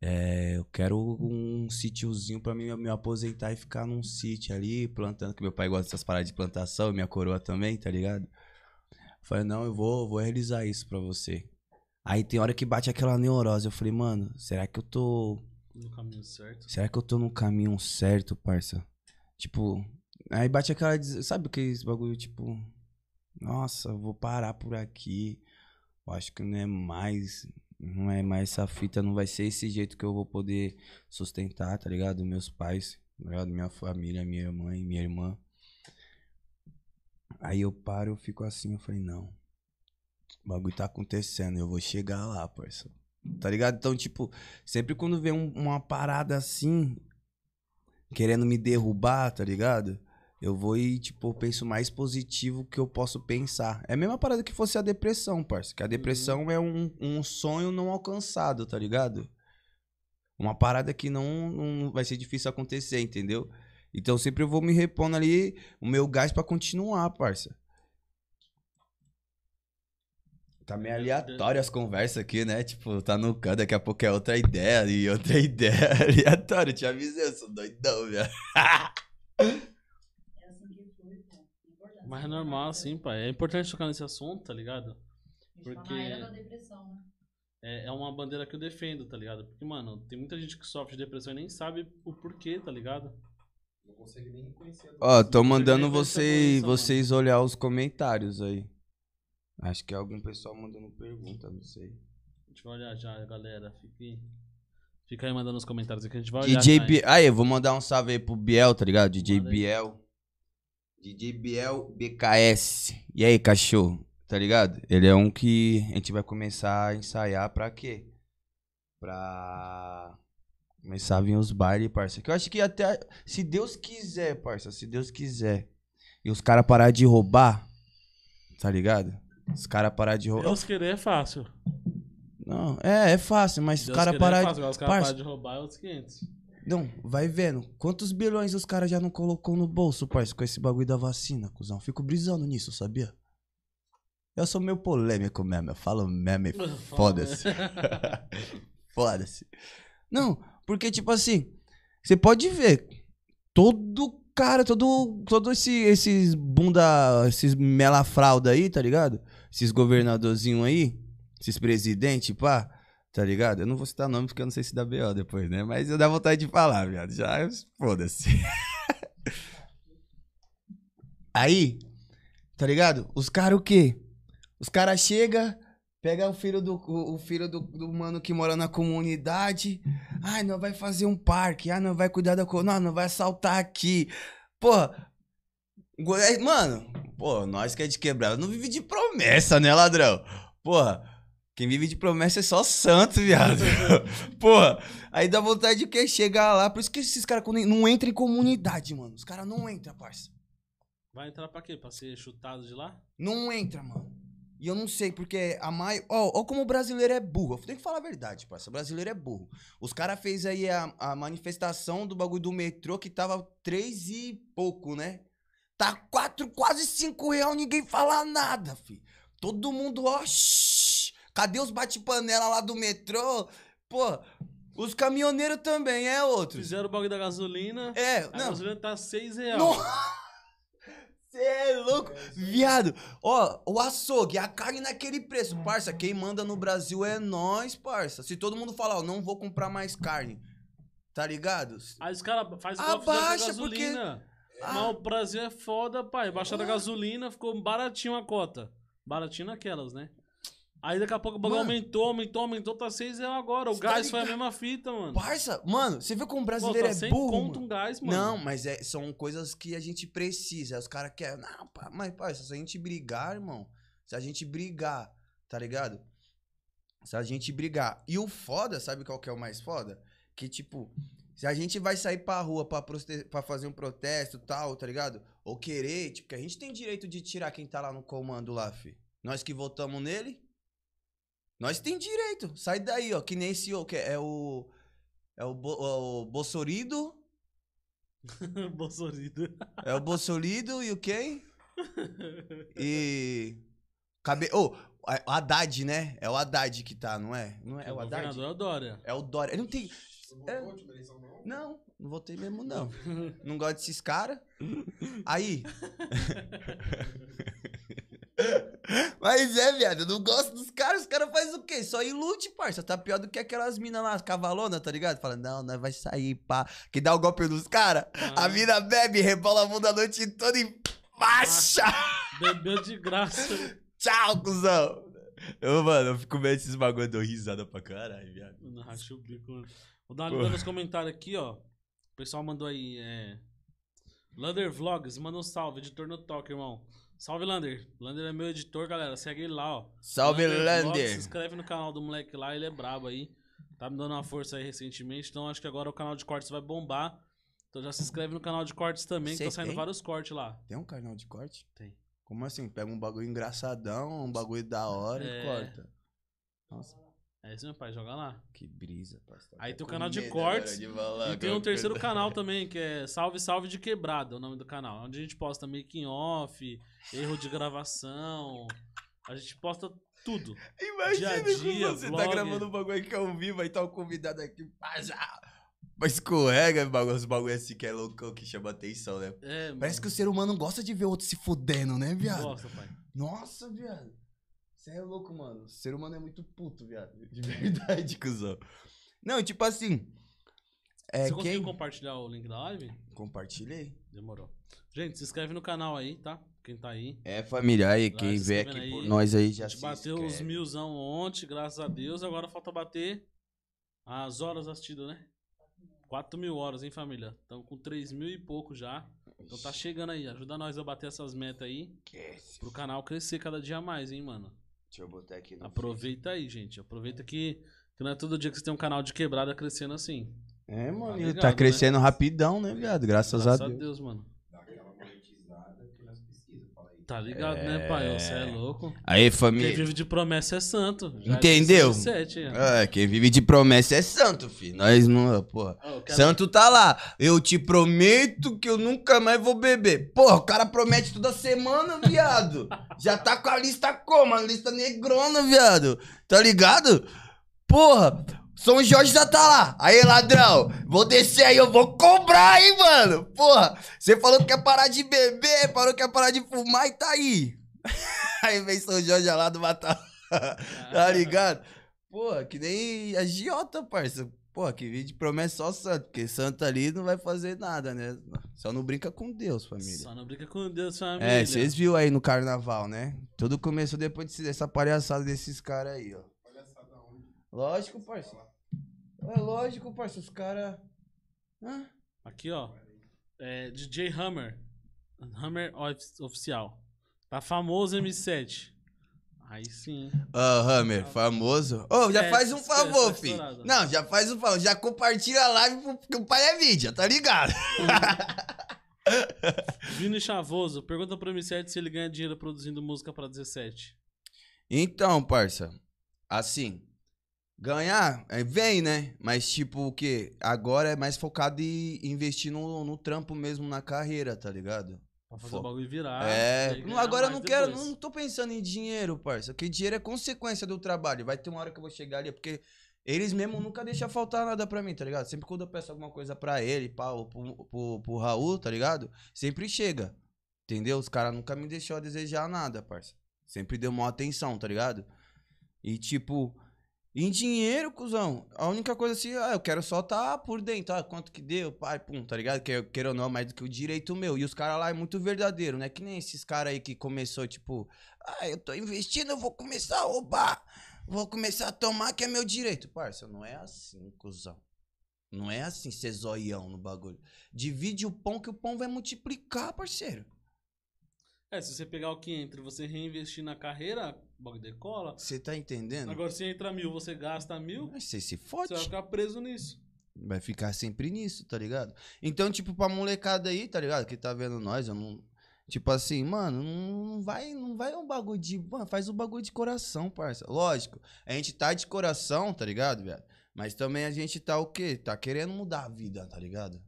Speaker 2: é, eu quero um sítiozinho pra mim me aposentar e ficar num sítio ali, plantando, que meu pai gosta dessas paradas de plantação, e minha coroa também, tá ligado? Eu falei, não, eu vou, vou realizar isso pra você. Aí tem hora que bate aquela neurose, eu falei, mano, será que eu tô.
Speaker 1: No caminho certo.
Speaker 2: Será que eu tô no caminho certo, parça? Tipo, aí bate aquela. Sabe aqueles bagulho, tipo. Nossa, vou parar por aqui. Eu acho que não é mais. Não é mais essa fita, não vai ser esse jeito que eu vou poder sustentar, tá ligado? Meus pais, tá ligado? Minha família, minha mãe, minha irmã. Aí eu paro, eu fico assim, eu falei, não. O bagulho tá acontecendo, eu vou chegar lá, parça. Tá ligado? Então, tipo, sempre quando vem um- uma parada assim, querendo me derrubar, tá ligado? Eu vou e, tipo, penso mais positivo que eu posso pensar. É a mesma parada que fosse a depressão, parça. Que a depressão é um, um sonho não alcançado, tá ligado? Uma parada que não, não vai ser difícil acontecer, entendeu? Então sempre eu vou me repondo ali o meu gás pra continuar, parça. Tá meio aleatório as conversas aqui, né? Tipo, tá no canto, daqui a pouco é outra ideia e outra ideia. Aleatório, te avisei, eu sou doidão, velho.
Speaker 4: É assim que flui, pô. Importante.
Speaker 1: Mas é normal, assim, pai. É importante tocar nesse assunto, tá ligado?
Speaker 4: Tá
Speaker 1: porque-
Speaker 4: na era da depressão, né?
Speaker 1: É, é uma bandeira que eu defendo, tá ligado? Porque, mano, tem muita gente que sofre de depressão e nem sabe o porquê, tá ligado?
Speaker 3: Não consegue nem reconhecer a
Speaker 2: Ó,
Speaker 3: doença.
Speaker 2: tô mandando você, vocês olhar os comentários aí. Acho que é algum pessoal mandando pergunta, não sei.
Speaker 1: A gente vai olhar já, galera. Fique... Fica aí mandando nos comentários aqui, a gente vai olhar.
Speaker 2: DJ
Speaker 1: hein?
Speaker 2: Biel. Aí, eu vou mandar um salve aí pro Biel, tá ligado? DJ. Biel. DJ Biel BKS. E aí, cachorro? Tá ligado? Ele é um que a gente vai começar a ensaiar pra quê? Pra começar a vir os bailes, parça. Que eu acho que até. Se Deus quiser, parça. Se Deus quiser. E os caras parar de roubar. Tá ligado? Os caras parar de roubar.
Speaker 1: Deus querer é fácil.
Speaker 2: Não, é, é fácil, mas os caras
Speaker 1: querer
Speaker 2: parar
Speaker 1: é
Speaker 2: de.
Speaker 1: fácil. Os caras
Speaker 2: Parça.
Speaker 1: param de roubar é outros 500.
Speaker 2: Não, vai vendo. Quantos bilhões os caras já não colocou no bolso, parça, com esse bagulho da vacina, cuzão? Fico brisando nisso, sabia? Eu sou meio polêmico mesmo, eu falo mesmo e foda-se. Foda-se. Não, porque, tipo assim, você pode ver, todo cara, todo, todo esse, esses bunda, esses melafralda aí, tá ligado? Esses governadorzinhos aí, esses presidentes, pá, tá ligado? Eu não vou citar nome porque eu não sei se dá BO depois, né? Mas eu dá vontade de falar, viado. Já, foda-se. Aí, tá ligado? Os caras o quê? Os caras chegam, pega o filho do o, filho do, do mano que mora na comunidade. Ai, não vai fazer um parque. Ah, não vai cuidar da não, não vai assaltar aqui. Porra, Goiás, mano, pô, nós que é de quebrada, não vive de promessa, né, ladrão? Porra, quem vive de promessa é só santo, viado. Porra, aí dá vontade de que chegar lá. Por isso que esses caras não entram em comunidade, mano. Os caras não entram, parça.
Speaker 1: Vai entrar pra quê? Pra ser chutado de lá?
Speaker 2: Não entra, mano. E eu não sei, porque a mai... Ó, ó como o brasileiro é burro. Eu tenho que falar a verdade, parça. O brasileiro é burro. Os caras fez aí a, a manifestação do bagulho do metrô que tava três e pouco, né? Tá quatro, quase cinco real, ninguém fala nada, fi. Todo mundo, ó, shhh. Cadê os bate-panela lá do metrô? Pô, os caminhoneiros também, é outros.
Speaker 1: Fizeram o bagulho da gasolina.
Speaker 2: É,
Speaker 1: A
Speaker 2: não.
Speaker 1: gasolina tá 6 reais.
Speaker 2: Você é louco? Viado, ó, o açougue, a carne naquele preço, parça. Quem manda no Brasil é nós, parça. Se todo mundo falar, ó, não vou comprar mais carne, tá ligado?
Speaker 1: Aí os caras fazem
Speaker 2: Abaixa, porque-
Speaker 1: gasolina.
Speaker 2: Ah.
Speaker 1: Mas o Brasil é foda, pai. Baixaram a gasolina, ficou baratinho a cota. Baratinho naquelas, né? Aí daqui a pouco o bagulho
Speaker 2: Mano.
Speaker 1: aumentou, aumentou, aumentou, tá 6 reais agora. O
Speaker 2: Cê tá
Speaker 1: gás foi a
Speaker 2: ligado?
Speaker 1: mesma fita, mano.
Speaker 2: Parça, mano, você viu como o
Speaker 1: Pô,
Speaker 2: brasileiro
Speaker 1: tá
Speaker 2: é
Speaker 1: 100
Speaker 2: burro?
Speaker 1: conto
Speaker 2: mano?
Speaker 1: um gás, mano.
Speaker 2: Não, mas é, são coisas que a gente precisa. Os caras querem. Não, pá, mas, parça, se a gente brigar, irmão. Se a gente brigar, tá ligado? Se a gente brigar. E o foda, sabe qual que é o mais foda? Que, tipo, se a gente vai sair pra rua pra, pra fazer um protesto e tal, tá ligado? Ou querer, tipo, que a gente tem direito de tirar quem tá lá no comando lá, fi. Nós que votamos nele. Nós tem direito. Sai daí, ó. Que nem esse, que é o. É o, Bo, o Bossorido.
Speaker 1: Bolsonaro.
Speaker 2: É o Bolsolido e o quem? E. Cabe... Ô, a- o Haddad, né? É o Haddad que tá, não é? Não é, é o Haddad?
Speaker 1: governador é o Dória.
Speaker 2: É o Dória. Ele não tem.
Speaker 3: Você não
Speaker 2: É.
Speaker 3: Não,
Speaker 2: não votei mesmo, não. Não gosto desses caras. Aí. Mas é, viado, eu não gosto dos caras. Os caras fazem o quê? Só ilude, parça. Tá pior do que aquelas minas lá, as cavalonas, tá ligado? Fala, não, nós vai sair, pá. Que dá o golpe nos caras.
Speaker 1: Ah.
Speaker 2: A mina bebe, rebola a bunda a noite toda e baixa.
Speaker 1: Bebeu de graça.
Speaker 2: Tchau, cuzão. Eu, mano, eu fico vendo esses bagulho, eu dou risada pra caralho, viado.
Speaker 1: Não rachei o bico, mano. Vou dar uma olhada nos comentários aqui, ó. O pessoal mandou aí, é... Lander Vlogs, manda um salve, editor no toque, irmão. Salve, Lander. Lander é meu editor, galera. Segue ele lá, ó.
Speaker 2: Salve,
Speaker 1: Vlogs,
Speaker 2: Lander.
Speaker 1: se inscreve no canal do moleque lá, ele é brabo aí. Tá me dando uma força aí recentemente, então acho que agora o canal de cortes vai bombar. Então já se inscreve no canal de cortes também, que tá saindo
Speaker 2: tem?
Speaker 1: vários cortes lá.
Speaker 2: Tem um canal de corte?
Speaker 1: Tem.
Speaker 2: Como assim? Pega um bagulho engraçadão, um bagulho da hora
Speaker 1: É.
Speaker 2: e corta. Nossa,
Speaker 1: É isso, meu pai, joga lá.
Speaker 2: que brisa, pastor.
Speaker 1: Aí
Speaker 2: Tá
Speaker 1: tem o canal de cortes
Speaker 2: de
Speaker 1: E tem um terceiro canal também, que é Salve Salve de Quebrada, o nome do canal. Onde a gente posta making off, erro de gravação. A gente posta tudo.
Speaker 2: Imagina
Speaker 1: dia a dia,
Speaker 2: você tá gravando um bagulho aqui ao vivo, aí tá o convidado aqui, pá, já. Mas escorrega, bagulho, os bagulho assim que é loucão, que chama atenção, né?
Speaker 1: É,
Speaker 2: Parece que o ser humano gosta de ver outro se fudendo, né, viado?
Speaker 1: Gosta, pai.
Speaker 2: Nossa, viado. Você é louco, mano. O ser humano é muito puto, viado. De verdade, cuzão. Não, tipo assim. É,
Speaker 1: Você conseguiu
Speaker 2: quem...
Speaker 1: compartilhar o link da live?
Speaker 2: Compartilhei.
Speaker 1: Demorou. Gente, se inscreve no canal aí, tá? Quem tá aí.
Speaker 2: É, família, aí,
Speaker 1: Lá,
Speaker 2: quem vê aqui
Speaker 1: aí.
Speaker 2: por nós aí
Speaker 1: A
Speaker 2: já
Speaker 1: gente
Speaker 2: se
Speaker 1: bateu os
Speaker 2: inscreve.
Speaker 1: milzão ontem, graças a Deus. Agora falta bater as horas assistidas, né? 4 mil horas, hein, família? Estamos com 3 mil e pouco já. Então tá chegando aí. Ajuda nós a bater essas metas aí.
Speaker 2: Esquece.
Speaker 1: Pro canal crescer cada dia mais, hein, mano?
Speaker 2: Deixa eu botar aqui no
Speaker 1: Aproveita aí, gente. Aproveita que, que não é todo dia que você tem um canal de quebrada crescendo assim.
Speaker 2: É, mano,
Speaker 1: Tá
Speaker 2: ele
Speaker 1: ligado,
Speaker 2: tá
Speaker 1: né?
Speaker 2: crescendo rapidão, né, viado? Graças,
Speaker 1: Graças
Speaker 2: a Deus.
Speaker 1: mano.
Speaker 3: Dá aquela monetizada que nós precisamos. Fala aí.
Speaker 1: Tá ligado, né, pai? Você é louco.
Speaker 2: Aí,
Speaker 1: Quem
Speaker 2: família.
Speaker 1: vive de promessa é santo. Já
Speaker 2: Entendeu?
Speaker 1: disse o 17, hein?
Speaker 2: É, quem vive de promessa é santo, filho. Nós não, porra.
Speaker 1: Quero-
Speaker 2: Santo tá lá. Eu te prometo que eu nunca mais vou beber. Porra, o cara promete toda semana, viado. Já tá com a lista como? A lista negrona, viado. Tá ligado? Porra, São Jorge já tá lá. Aí, ladrão, vou descer aí, eu vou cobrar, hein, mano. Porra, você falou que quer parar de beber, falou que quer parar de fumar e tá aí. Aí vem São Jorge lá do Matar. Tá ligado? Porra, que nem a Giota, parça. Porra, que vídeo promessa só santo, porque santo ali não vai fazer nada, né? Só não brinca com Deus, família.
Speaker 1: Só não brinca com Deus, família.
Speaker 2: É, vocês viram aí no carnaval, né? Tudo começou depois desse- dessa palhaçada desses caras aí, ó.
Speaker 3: Palhaçada onde?
Speaker 2: Lógico, parça. É lógico, parça, os caras...
Speaker 1: Aqui, ó. É, DJ Hammer. Hammer Oficial. Tá famoso M7. Aí sim.
Speaker 2: Ah, Hammer, famoso. Ô, já
Speaker 1: É,
Speaker 2: faz um
Speaker 1: é,
Speaker 2: favor,
Speaker 1: tá
Speaker 2: filho. Não, já faz um favor. Já compartilha a live porque o pai é mídia, tá ligado?
Speaker 1: Vini Chavoso, pergunta pro M7 se ele ganha dinheiro produzindo música pra 17.
Speaker 2: Então, parça, assim, ganhar, é, vem, né? Mas tipo, o quê? Agora é mais focado em investir no, no trampo mesmo, na carreira, tá ligado?
Speaker 1: Pra fazer
Speaker 2: Fo-
Speaker 1: o bagulho virar.
Speaker 2: é, não, agora eu não quero,
Speaker 1: depois.
Speaker 2: não tô pensando em dinheiro, parça, porque dinheiro é consequência do trabalho. Vai ter uma hora que eu vou chegar ali, porque eles mesmo nunca deixam faltar nada pra mim, tá ligado? Sempre quando eu peço alguma coisa pra ele, ou pro, pro, pro Raul, tá ligado? Sempre chega, entendeu? Os caras nunca me deixou a desejar nada, parça. Sempre deu maior atenção, tá ligado? E tipo, em dinheiro, cuzão, a única coisa assim, ah, eu quero só tá por dentro, ah, quanto que deu, pai, pum, tá ligado? Que queira ou não, mais do que o direito meu. E os caras lá é muito verdadeiro, né? Que nem esses caras aí que começou, tipo, ah, eu tô investindo, eu vou começar a roubar, vou começar a tomar, que é meu direito. Parça, não é assim, cuzão. Não é assim ser zoião no bagulho. Divide o pão que o pão vai multiplicar, parceiro.
Speaker 1: É, se você pegar o que entra você reinvestir na carreira, bagulho decola.
Speaker 2: Você tá entendendo?
Speaker 1: Agora, se entra mil, você gasta mil,
Speaker 2: Mas Você se
Speaker 1: você
Speaker 2: fode.
Speaker 1: vai ficar preso nisso.
Speaker 2: Vai ficar sempre nisso, tá ligado? Então, tipo, pra molecada aí, tá ligado? Que tá vendo nós, eu não. Tipo assim, mano, não vai, não vai um bagulho de. Mano, faz o bagulho de coração, parça. Lógico, a gente tá de coração, tá ligado, velho? Mas também a gente tá o quê? Tá querendo mudar a vida, tá ligado?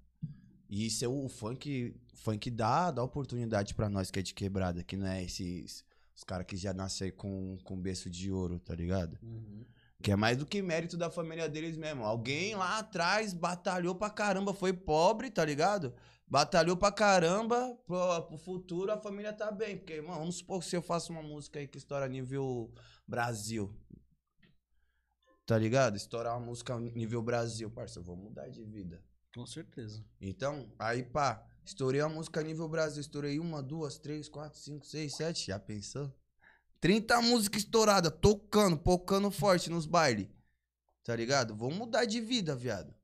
Speaker 2: E isso é o funk. Funk dá, dá oportunidade pra nós que é de quebrada, que não é esses. Os caras que já nascem com, com berço de ouro, tá ligado? Que é mais do que mérito da família deles mesmo. Alguém lá atrás batalhou pra caramba, foi pobre, tá ligado? Batalhou pra caramba, pro, pro futuro a família tá bem. Porque, mano, vamos supor que se eu faço uma música aí que estoura nível Brasil. Tá ligado? Estourar uma música nível Brasil, parça, eu vou mudar de vida.
Speaker 1: Com certeza.
Speaker 2: Então, aí pá, estourei a música nível Brasil, estourei uma, duas, três, quatro, cinco, seis, sete, já pensou? 30 músicas estouradas, tocando, pocando forte nos bailes. Tá ligado? Vou mudar de vida, viado.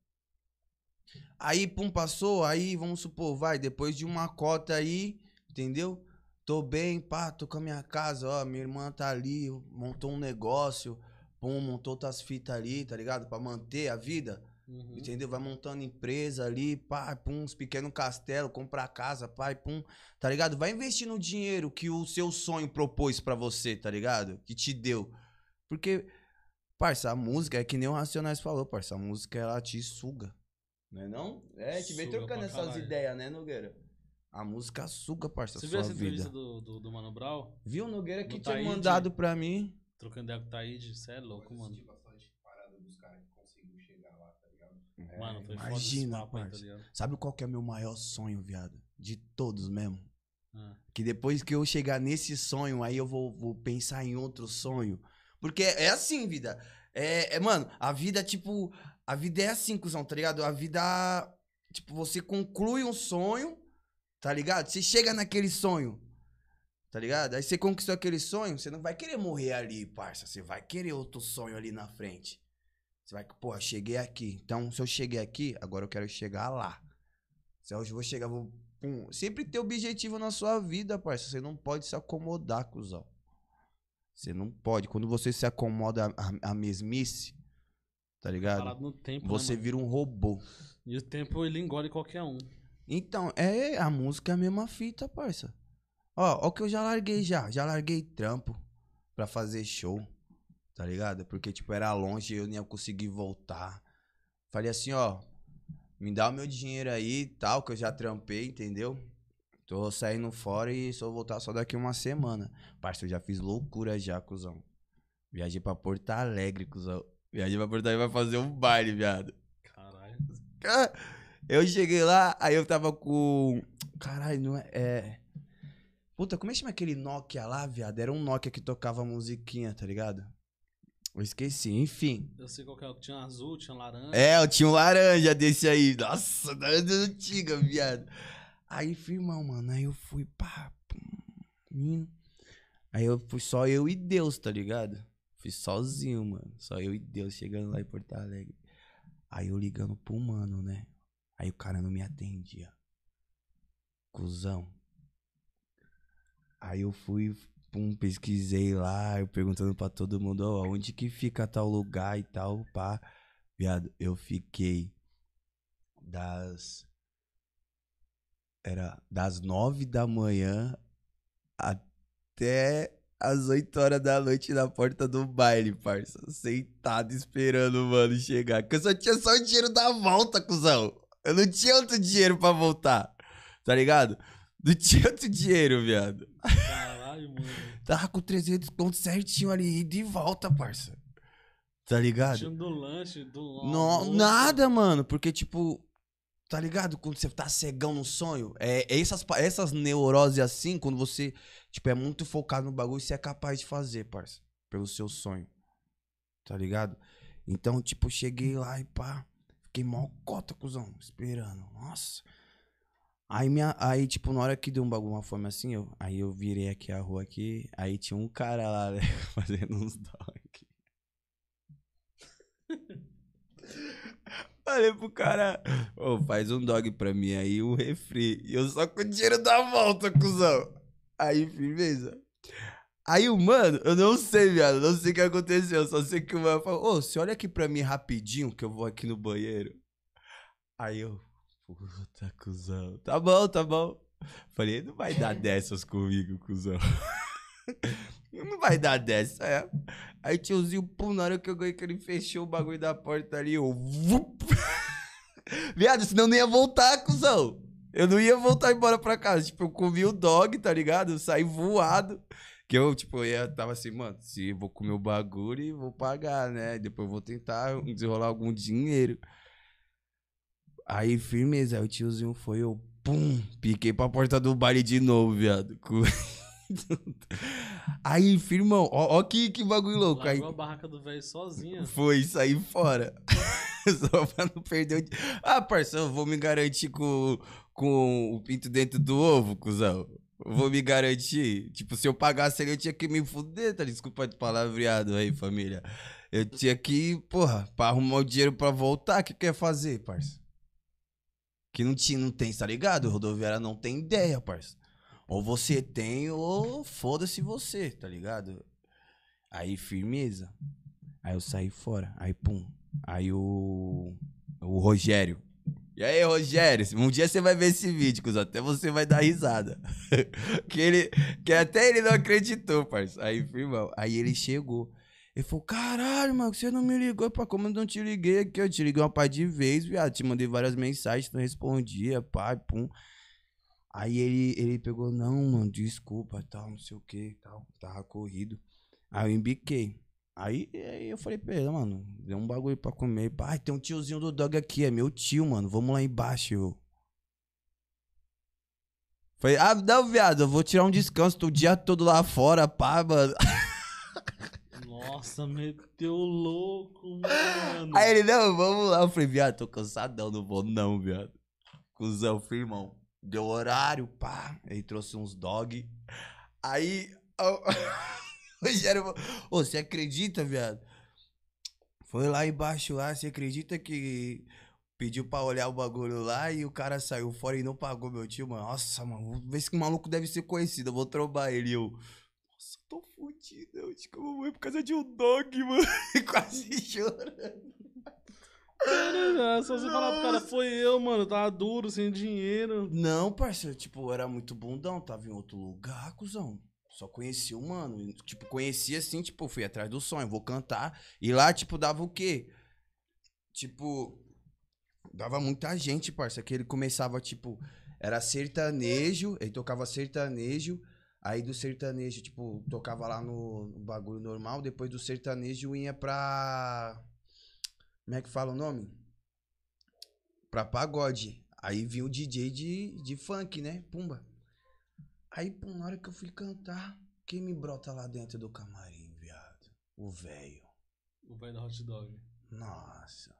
Speaker 2: Aí, pum, passou, aí, vamos supor, vai, depois de uma cota aí, entendeu? Tô bem, pá, tô com a minha casa, ó, minha irmã tá ali, montou um negócio, pum, montou outras fitas ali, tá ligado? Pra manter a vida.
Speaker 1: Uhum.
Speaker 2: Entendeu? Vai montando empresa ali, pá, pum, uns pequenos castelos, comprar casa, pai, pum, tá ligado? Vai investindo o dinheiro que o seu sonho propôs pra você, tá ligado? Que te deu. Porque, parça, a música é que nem o Racionais falou, parça, a música ela te suga. Não é não? É, te vem
Speaker 1: Suga
Speaker 2: trocando essas ideias, né, Nogueira? A música suga, parça,
Speaker 1: Você
Speaker 2: a
Speaker 1: viu essa entrevista do, do, do Mano Brown?
Speaker 2: Viu, Nogueira, que tinha
Speaker 1: Taíde?
Speaker 2: mandado pra mim?
Speaker 1: Trocando ideia com o Taíde? Você é louco, mano.
Speaker 3: assisti bastante parada dos caras que conseguiu chegar lá, tá ligado?
Speaker 1: Mano, foi foda esse
Speaker 2: Imagina,
Speaker 1: papo aí, tá?
Speaker 2: Sabe qual que é o meu maior sonho, viado? De todos mesmo.
Speaker 1: Ah.
Speaker 2: Que depois que eu chegar nesse sonho, aí eu vou, vou pensar em outro sonho. Porque é assim, vida. É, é, mano, a vida, tipo. A vida é assim, cuzão, tá ligado? A vida. Tipo, você conclui um sonho, tá ligado? Você chega naquele sonho, tá ligado? Aí você conquistou aquele sonho, você não vai querer morrer ali, parça. Você vai querer outro sonho ali na frente. Você vai, pô, cheguei aqui. Então, se eu cheguei aqui, agora eu quero chegar lá. Se eu vou chegar, vou. pum. Sempre ter objetivo na sua vida, parça. Você não pode se acomodar, cuzão. Você não pode. Quando você se acomoda a, a mesmice, tá ligado?
Speaker 1: Parado no tempo,
Speaker 2: Você
Speaker 1: né,
Speaker 2: vira um robô.
Speaker 1: E o tempo, ele engole qualquer um.
Speaker 2: Então, é a música é a mesma fita, parça. Ó, ó o que eu já larguei já. Já larguei trampo pra fazer show, tá ligado? Porque, tipo, era longe, eu nem ia conseguir voltar. Falei assim, ó, me dá o meu dinheiro aí e tal, que eu já trampei, entendeu? Tô saindo fora e só voltar só daqui uma semana. Parça, eu já fiz loucura já, cuzão. Viajei pra Porto Alegre, cuzão. Viajei pra Porto Alegre pra fazer um baile, viado.
Speaker 1: Caralho.
Speaker 2: Eu cheguei lá, aí eu tava com. Caralho, não é. é... Puta, como é que chama aquele Nokia lá, viado? Era um Nokia que tocava musiquinha, tá ligado? Eu esqueci, enfim.
Speaker 1: Eu sei qual que é. Tinha azul, tinha laranja.
Speaker 2: É, eu tinha um laranja desse aí. Nossa, da antiga, viado. Aí, firmão, mano, aí eu fui, pá, pum, indo. Aí eu fui só eu e Deus, tá ligado? Fui sozinho, mano. Só eu e Deus chegando lá em Porto Alegre. Aí eu ligando pro mano, né? Aí o cara não me atendia. Cusão. Aí eu fui, pum, pesquisei lá, eu perguntando pra todo mundo, ó, onde que fica tal lugar e tal, pá. Viado, eu fiquei das era das nove da manhã até as 8 horas da noite na porta do baile, parça. Sentado esperando o mano chegar. Que eu só tinha só o dinheiro da volta, cuzão. Eu não tinha outro dinheiro pra voltar. Tá ligado? Não tinha outro dinheiro, viado.
Speaker 1: Caralho, mano.
Speaker 2: Tava com 300 conto certinho ali, ida e volta, parça. Tá ligado?
Speaker 1: Tinha do lanche, do
Speaker 2: Não,
Speaker 1: almoço.
Speaker 2: nada, mano. Porque, tipo, tá ligado? Quando você tá cegão no sonho, é, é essas, essas neuroses assim, quando você, tipo, é muito focado no bagulho, você é capaz de fazer, parça. Pelo seu sonho. Tá ligado? Então, tipo, cheguei lá e pá. Fiquei mó cota, cuzão, esperando. Nossa. Aí, minha, aí, tipo, na hora que deu um bagulho, uma fome assim, eu, aí eu virei aqui a rua aqui, aí tinha um cara lá, né, fazendo uns dog. Falei pro cara, ô, faz um dog pra mim aí, um refri. E eu só com o dinheiro da volta, cuzão. Aí, firmeza. Aí o mano, eu não sei, viado, não sei o que aconteceu, só sei que o mano falou, ô, você olha aqui pra mim rapidinho, que eu vou aqui no banheiro. Aí eu, puta, cuzão, tá bom, tá bom. Falei, não vai dar dessas comigo, cuzão. Não vai dar dessa, é. Aí tiozinho, pum, na hora que eu ganhei que ele fechou o bagulho da porta ali, eu. Viado, senão eu não ia voltar, cuzão. Eu não ia voltar embora pra casa. Tipo, eu comi o dog, tá ligado? Eu saí voado. Que eu, tipo, eu ia, tava assim, mano, se vou comer o bagulho e vou pagar, né? Depois eu vou tentar desenrolar algum dinheiro. Aí, firmeza, aí o tiozinho foi, eu, pum, piquei pra porta do baile de novo, viado. Aí, firmão, ó, ó que, que bagulho louco. Aí,
Speaker 1: Largou a barraca do velho sozinha.
Speaker 2: foi sair fora. Só pra não perder o. Ah, parceiro, eu vou me garantir com, com o pinto dentro do ovo, cuzão. Eu Vou me garantir. Tipo, se eu pagasse ele, eu tinha que me fuder, tá? Desculpa de palavreado aí, família. Eu tinha que, porra, pra arrumar o dinheiro pra voltar, o que quer fazer, parça? Que não, tinha, não tem, tá ligado? Rodoviária não tem ideia, parça. Ou você tem, ou foda-se você, tá ligado? Aí, firmeza. Aí eu saí fora. Aí, pum. Aí o. O Rogério. E aí, Rogério? Um dia você vai ver esse vídeo, cuzão. Até você vai dar risada. que ele. Que até ele não acreditou, parça. Aí, firmão. Aí ele chegou. Ele falou: caralho, mano, você não me ligou, pá. Como eu não te liguei aqui? Eu te liguei uma par de vezes, viado. Te mandei várias mensagens, não respondia, pá, pum. Aí ele, ele pegou, não, mano, desculpa, tal, não sei o que, tal. Tava corrido. Aí eu embiquei. Aí, aí eu falei ele, mano, deu um bagulho pra comer. Pai, tem um tiozinho do dog aqui, é meu tio, mano. Vamos lá embaixo. Eu. Falei, ah, não, viado, eu vou tirar um descanso, tô o dia todo lá fora, pá, mano.
Speaker 1: Nossa, meteu louco, mano.
Speaker 2: Aí ele, não, vamos lá. Eu falei, viado, tô cansadão, não vou não, viado. Cusão, falei, irmão. Deu horário, pá. Ele trouxe uns dog. Aí, o Rogério falou, ô, você acredita, viado? Foi lá embaixo lá, você acredita que pediu pra olhar o bagulho lá e o cara saiu fora e não pagou meu tio, mano? Nossa, mano, ver se o maluco deve ser conhecido, eu vou trombar ele. Eu, nossa, tô fudido, eu acho que eu vou morrer por causa de um dog, mano. Quase chorando.
Speaker 1: Caralho, se você falar pro cara, foi eu, mano. Tava duro, sem dinheiro.
Speaker 2: Não, parceiro, tipo, eu era muito bundão, tava em outro lugar, cuzão. Só conhecia o mano. Tipo, conhecia assim, tipo, fui atrás do sonho, vou cantar. E lá, tipo, dava o quê? Tipo, dava muita gente, parça. Que ele começava, tipo, era sertanejo, ele tocava sertanejo. Aí do sertanejo, tipo, tocava lá no, no bagulho normal. Depois do sertanejo ia pra. Como é que fala o nome? Pra pagode. Aí vinha o DJ de, de funk, né? Pumba. Aí, pô, na hora que eu fui cantar, quem me brota lá dentro do camarim, viado? O velho.
Speaker 1: O velho da hot dog.
Speaker 2: Nossa.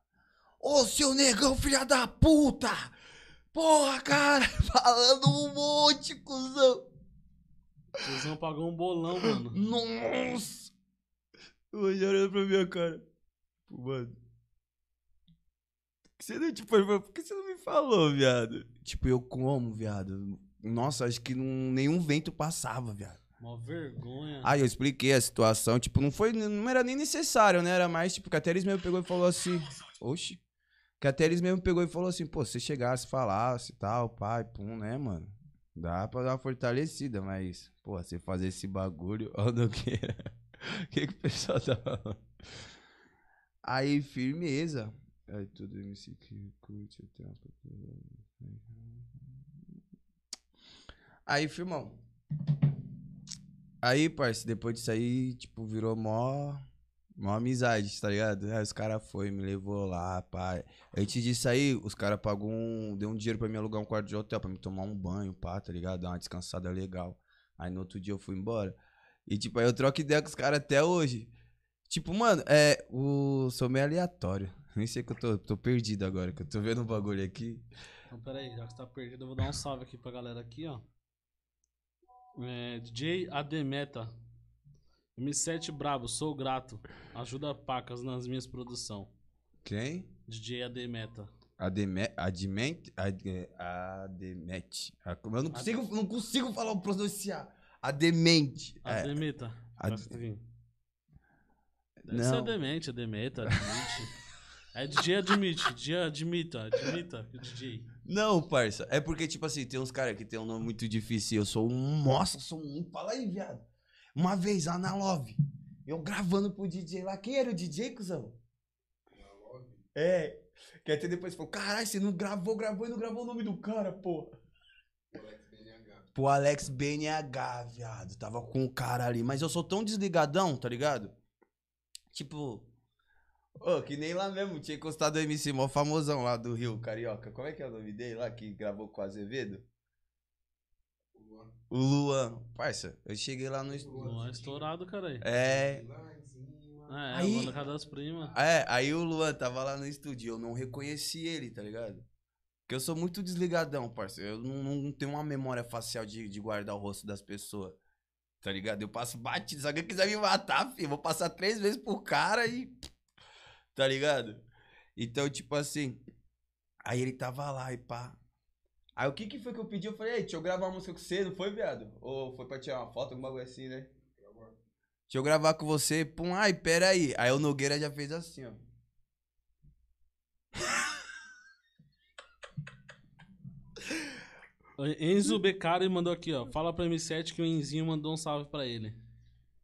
Speaker 2: Ô, seu negão, filha da puta! Porra, cara! Falando um monte, cuzão!
Speaker 1: Vocês não pagou um bolão, mano.
Speaker 2: Nossa! O Rogério olhou pra minha cara. Pô, mano. Por que você não, tipo, por que você não me falou, viado? Tipo, eu como, viado? Nossa, acho que não, nenhum vento passava, viado.
Speaker 1: Uma vergonha.
Speaker 2: Aí eu expliquei a situação, tipo, não foi, não era nem necessário, né? Era mais, tipo, que até eles mesmo pegou e falou assim, oxi. Que até eles mesmo pegou e falou assim, pô, se você chegasse, falasse e tal, pai, pum, né, mano? Dá pra dar uma fortalecida, mas, pô, você fazer esse bagulho, ó, não queira. O que, que o pessoal tá falando? Aí, firmeza. Aí, tudo MC que curte o trampo. Aí, firmão. Aí, parceiro, depois disso aí, tipo, virou mó. Mó amizade, tá ligado? Aí os caras foi, me levou lá, pai. Antes disso aí, os caras pagou um. Deu um dinheiro pra me alugar um quarto de hotel, pra me tomar um banho, pá, tá ligado? Dar uma descansada legal. Aí no outro dia eu fui embora. E tipo, aí eu troco ideia com os caras até hoje. Tipo, mano, é. O. Sou meio aleatório. Nem sei que eu tô, tô perdido agora, que eu tô vendo um bagulho aqui.
Speaker 1: Então, peraí, já que você tá perdido, eu vou dar um salve aqui pra galera aqui, ó. É, DJ Ademeta. M7 Brabo, sou grato. Ajuda pacas nas minhas produção.
Speaker 2: Quem?
Speaker 1: DJ Ademeta.
Speaker 2: Ademe, Adment, Ad- Ademet. Ah, como Eu não consigo, não consigo falar o pronunciar. Ademente. É,
Speaker 1: Ademeta.
Speaker 2: Ad-
Speaker 1: Presta aqui. Deve
Speaker 2: Não.
Speaker 1: ser Ademente, Ademeta, Admite. É DJ Admite, DJ Admita, Admita, DJ.
Speaker 2: Não, parça. É porque, tipo assim, tem uns caras que tem um nome muito difícil. Eu sou um. Nossa, eu sou um. Fala aí, viado. Uma vez lá na Love, eu gravando pro DJ lá. Quem era o DJ, cuzão? É. Que até depois falou: caralho, você não gravou, gravou e não gravou o nome do cara, porra.
Speaker 3: Alex BNH.
Speaker 2: Pro Alex BNH, viado. Tava com o cara ali. Mas eu sou tão desligadão, tá ligado? Tipo. Ô, que nem lá mesmo. Tinha encostado o MC mó famosão lá do Rio, Carioca. Como é que é o nome dele lá que gravou com o Azevedo?
Speaker 3: O Luan.
Speaker 2: Luan. Parça, eu cheguei lá no. estúdio.
Speaker 1: Não é estourado, caralho.
Speaker 2: É.
Speaker 1: É,
Speaker 2: Aí-
Speaker 1: casa das primas.
Speaker 2: É, aí o Luan tava lá no estúdio. Eu não reconheci ele, tá ligado? Porque eu sou muito desligadão, parceiro. Eu não, não tenho uma memória facial de, de guardar o rosto das pessoas. Tá ligado? Eu passo batido. Se alguém quiser me matar, filho, eu vou passar três vezes por cara e. Tá ligado? Então, tipo assim. Aí ele tava lá e pá. Aí o que que foi que eu pedi? Eu falei, ei, deixa eu gravar uma música com você, não foi, viado? Ou foi pra tirar uma foto, algum bagulho assim, né? Deixa eu gravar com você. Pum, ai, pera aí. Aí o Nogueira já fez assim, ó.
Speaker 1: O Enzo Beccari mandou aqui, ó. Fala pra M7 que o Enzinho mandou um salve pra ele.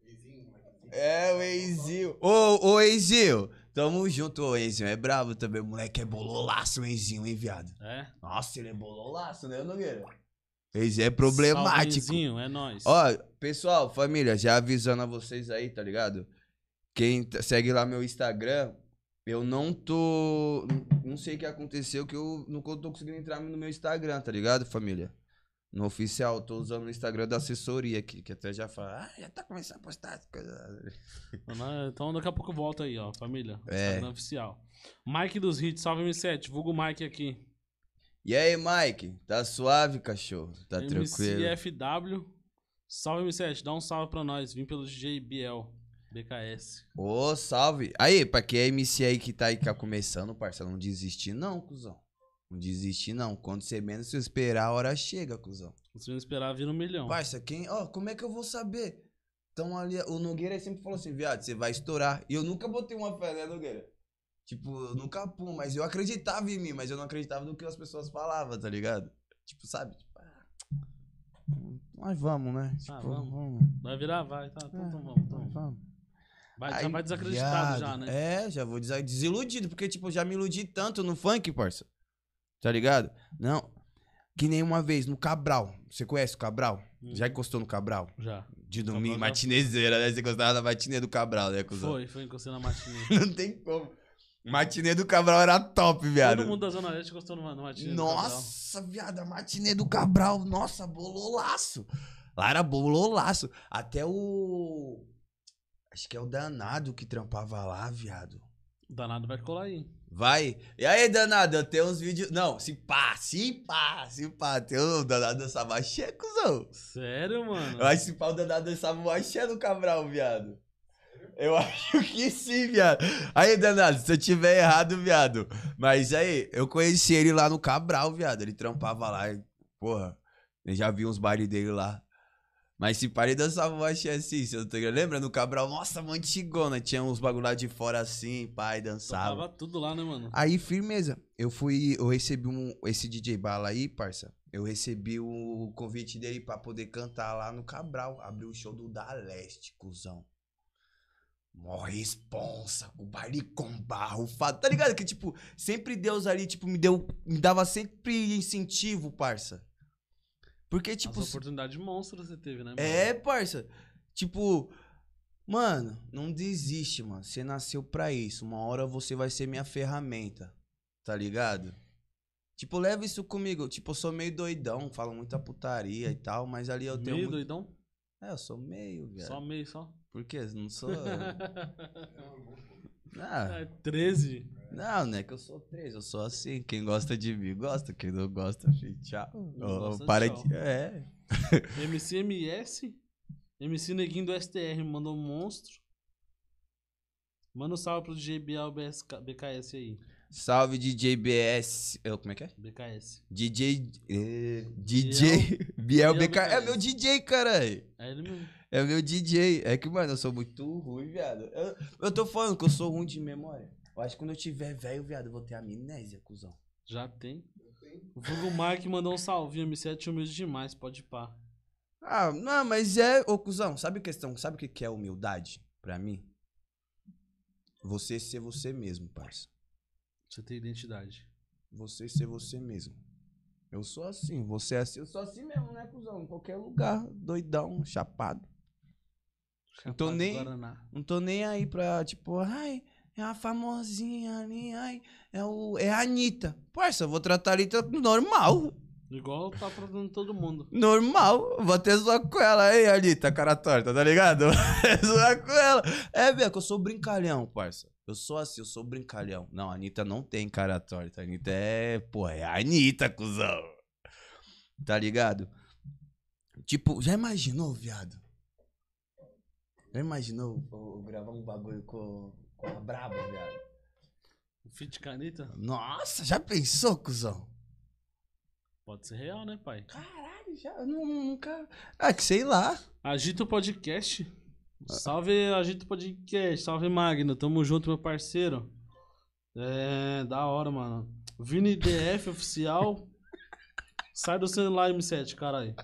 Speaker 3: Vizinho, mas vizinho.
Speaker 2: É, o Enzinho. Ô, ô, Enzinho. Tamo junto, ô, Enzinho. É bravo também. O moleque é bololaço, o Enzinho, hein, viado?
Speaker 1: É?
Speaker 2: Nossa, ele é bololaço, né, Nogueira? Enzinho é problemático.
Speaker 1: Enzinho, é nóis.
Speaker 2: Ó, pessoal, família, já avisando a vocês aí, tá ligado? Quem segue lá meu Instagram, eu não tô. Não sei o que aconteceu, que eu não tô conseguindo entrar no meu Instagram, tá ligado, família? No oficial, tô usando o Instagram da assessoria aqui, que até já fala, ah, já tá começando a postar coisas.
Speaker 1: Então daqui a pouco volta aí, ó, família.
Speaker 2: É.
Speaker 1: Instagram oficial. Mike dos Hits, salve M7. Vulgo Mike aqui.
Speaker 2: E aí, Mike? Tá suave, cachorro? Tá tranquilo?
Speaker 1: MCFW. Salve M7, dá um salve pra nós. Vim pelo DJ Biel. BKS.
Speaker 2: Ô, salve. Aí, pra quem é MC aí que tá aí que tá começando, parceiro, não desistir não, cuzão. Não desistir não. Quando você menos se esperar, a hora chega, cuzão.
Speaker 1: Se não esperar, vira um milhão.
Speaker 2: Parça, quem. Ó, como é que eu vou saber? Então ali, o Nogueira sempre falou assim, viado, você vai estourar. E eu nunca botei uma fé, né, Nogueira? Tipo, eu nunca pum, mas eu acreditava em mim, mas eu não acreditava no que as pessoas falavam, tá ligado? Tipo, sabe? Tipo, ah, nós vamos, né? Tipo,
Speaker 1: Ah, vamos.
Speaker 2: vamos.
Speaker 1: Vai virar? Vai. Tá, então,
Speaker 2: É,
Speaker 1: então vamos. Então.
Speaker 2: vamos.
Speaker 1: Vai, já vai desacreditado
Speaker 2: viado,
Speaker 1: já, né?
Speaker 2: É, já vou desiludido, porque, tipo, eu já me iludi tanto no funk, parça. Tá ligado? Não. Que nem uma vez no Cabral. Você conhece o Cabral?
Speaker 1: Hum.
Speaker 2: Já encostou no Cabral?
Speaker 1: Já.
Speaker 2: De domingo,
Speaker 1: Cabral
Speaker 2: matinezeira, né? Você gostava da matinê do Cabral, né, cuzão?
Speaker 1: Foi, foi encostei na matinê.
Speaker 2: Não tem como. Matinê do Cabral era top, viado.
Speaker 1: Todo mundo da Zona Leste gostou numa, numa matinê. do
Speaker 2: Nossa, viado, a matinê do Cabral, nossa, bololaço. Lá era bololaço. Até o. Acho que é o danado que trampava lá, viado.
Speaker 1: Cabral. Danado vai colar aí.
Speaker 2: Vai. E aí, danado, eu tenho uns vídeos. Não, se pá, se pá, se pá. Tem o danado dançava axé, cuzão.
Speaker 1: Sério, mano?
Speaker 2: Eu acho que se pá, o danado dançava um axé no Cabral, viado. Eu acho que sim, viado. Aí, danado, se eu tiver errado, viado. Mas aí, eu conheci ele lá no Cabral, viado. Ele trampava lá. e, porra, eu já vi uns bailes dele lá. Mas se parei dançava o axé assim, não tá ligado? Lembra no Cabral? Nossa, uma antigona. Tinha uns bagulho lá de fora assim, pai, dançava.
Speaker 1: Tocava tudo lá, né, mano?
Speaker 2: Aí, firmeza. Eu fui, eu recebi um, esse DJ Bala aí, parça. Eu recebi o convite dele pra poder cantar lá no Cabral. Abriu o show do Da Leste, cuzão. Mó responsa, com baile com barro, fado. Tá ligado? Que, tipo, sempre Deus ali, tipo, me deu. Me dava sempre incentivo, parça. Porque, tipo.
Speaker 1: As oportunidades monstras você teve, né, mano?
Speaker 2: É, parça. Tipo, mano, não desiste, mano. Você nasceu pra isso. Uma hora você vai ser minha ferramenta. Tá ligado? Tipo, leva isso comigo. Tipo, eu sou meio doidão, falo muita putaria e tal, mas ali eu tenho.
Speaker 1: Meio
Speaker 2: muito-
Speaker 1: doidão?
Speaker 2: É, eu sou meio, velho.
Speaker 1: Só meio, só.
Speaker 2: Por quê? Não sou. ah,
Speaker 1: É, 13.
Speaker 2: Não, não é que eu sou três, eu sou assim. Quem gosta de mim gosta, quem não gosta, filho, tchau.
Speaker 1: Gosta,
Speaker 2: para de. É.
Speaker 1: MCMS. MC Neguinho do STR mandou um monstro. Manda um salve pro DJ Bial BSK BKS aí.
Speaker 2: Salve DJ BS. Eu, como é que é?
Speaker 1: BKS.
Speaker 2: DJ. eh, DJ. Biel
Speaker 1: Biel
Speaker 2: BK. É
Speaker 1: BKS.
Speaker 2: meu DJ, caralho.
Speaker 1: É ele mesmo.
Speaker 2: É meu DJ. É que, mano, eu sou muito ruim, viado. Eu, eu tô falando que eu sou ruim de memória. Eu acho que quando eu tiver velho, viado, eu vou ter amnésia, cuzão.
Speaker 1: Já tem. O Vulgo Mike mandou um salvinho. MC é humilde demais, pode pá.
Speaker 2: Ah, não, mas é. Ô, cuzão, sabe a questão? Sabe o que que é humildade pra mim? Você ser você mesmo, parça.
Speaker 1: Você tem identidade.
Speaker 2: Você ser você mesmo. Eu sou assim, você é assim. Eu sou assim mesmo, né, cuzão? Em qualquer lugar, doidão, chapado. Não tô
Speaker 1: Chapado
Speaker 2: nem-
Speaker 1: Guaraná.
Speaker 2: Não tô nem aí pra, tipo, ai, é a famosinha ali, ai, é, o, é a Anitta. Parça, eu vou tratar a Anitta normal.
Speaker 1: Igual tá tratando todo mundo.
Speaker 2: Normal. Vou até zoar com ela aí, Anitta, cara torta, tá ligado? Zoar com ela. É, que eu sou brincalhão, parça. Eu sou assim, eu sou brincalhão. Não, a Anitta não tem cara torta. A Anitta é, pô, é a Anitta, cuzão. Tá ligado? Tipo, já imaginou, viado? Já imaginou eu gravar um bagulho com, com a Braba, viado?
Speaker 1: Fit caneta?
Speaker 2: Nossa, já pensou, cuzão?
Speaker 1: Pode ser real, né, pai?
Speaker 2: Caralho, já eu nunca. Ah, que sei lá.
Speaker 1: Agita o podcast. Salve, Agita o podcast. Salve, Magno. Tamo junto, meu parceiro. É, da hora, mano. Vini DF oficial. Sai do celular, M7, caralho.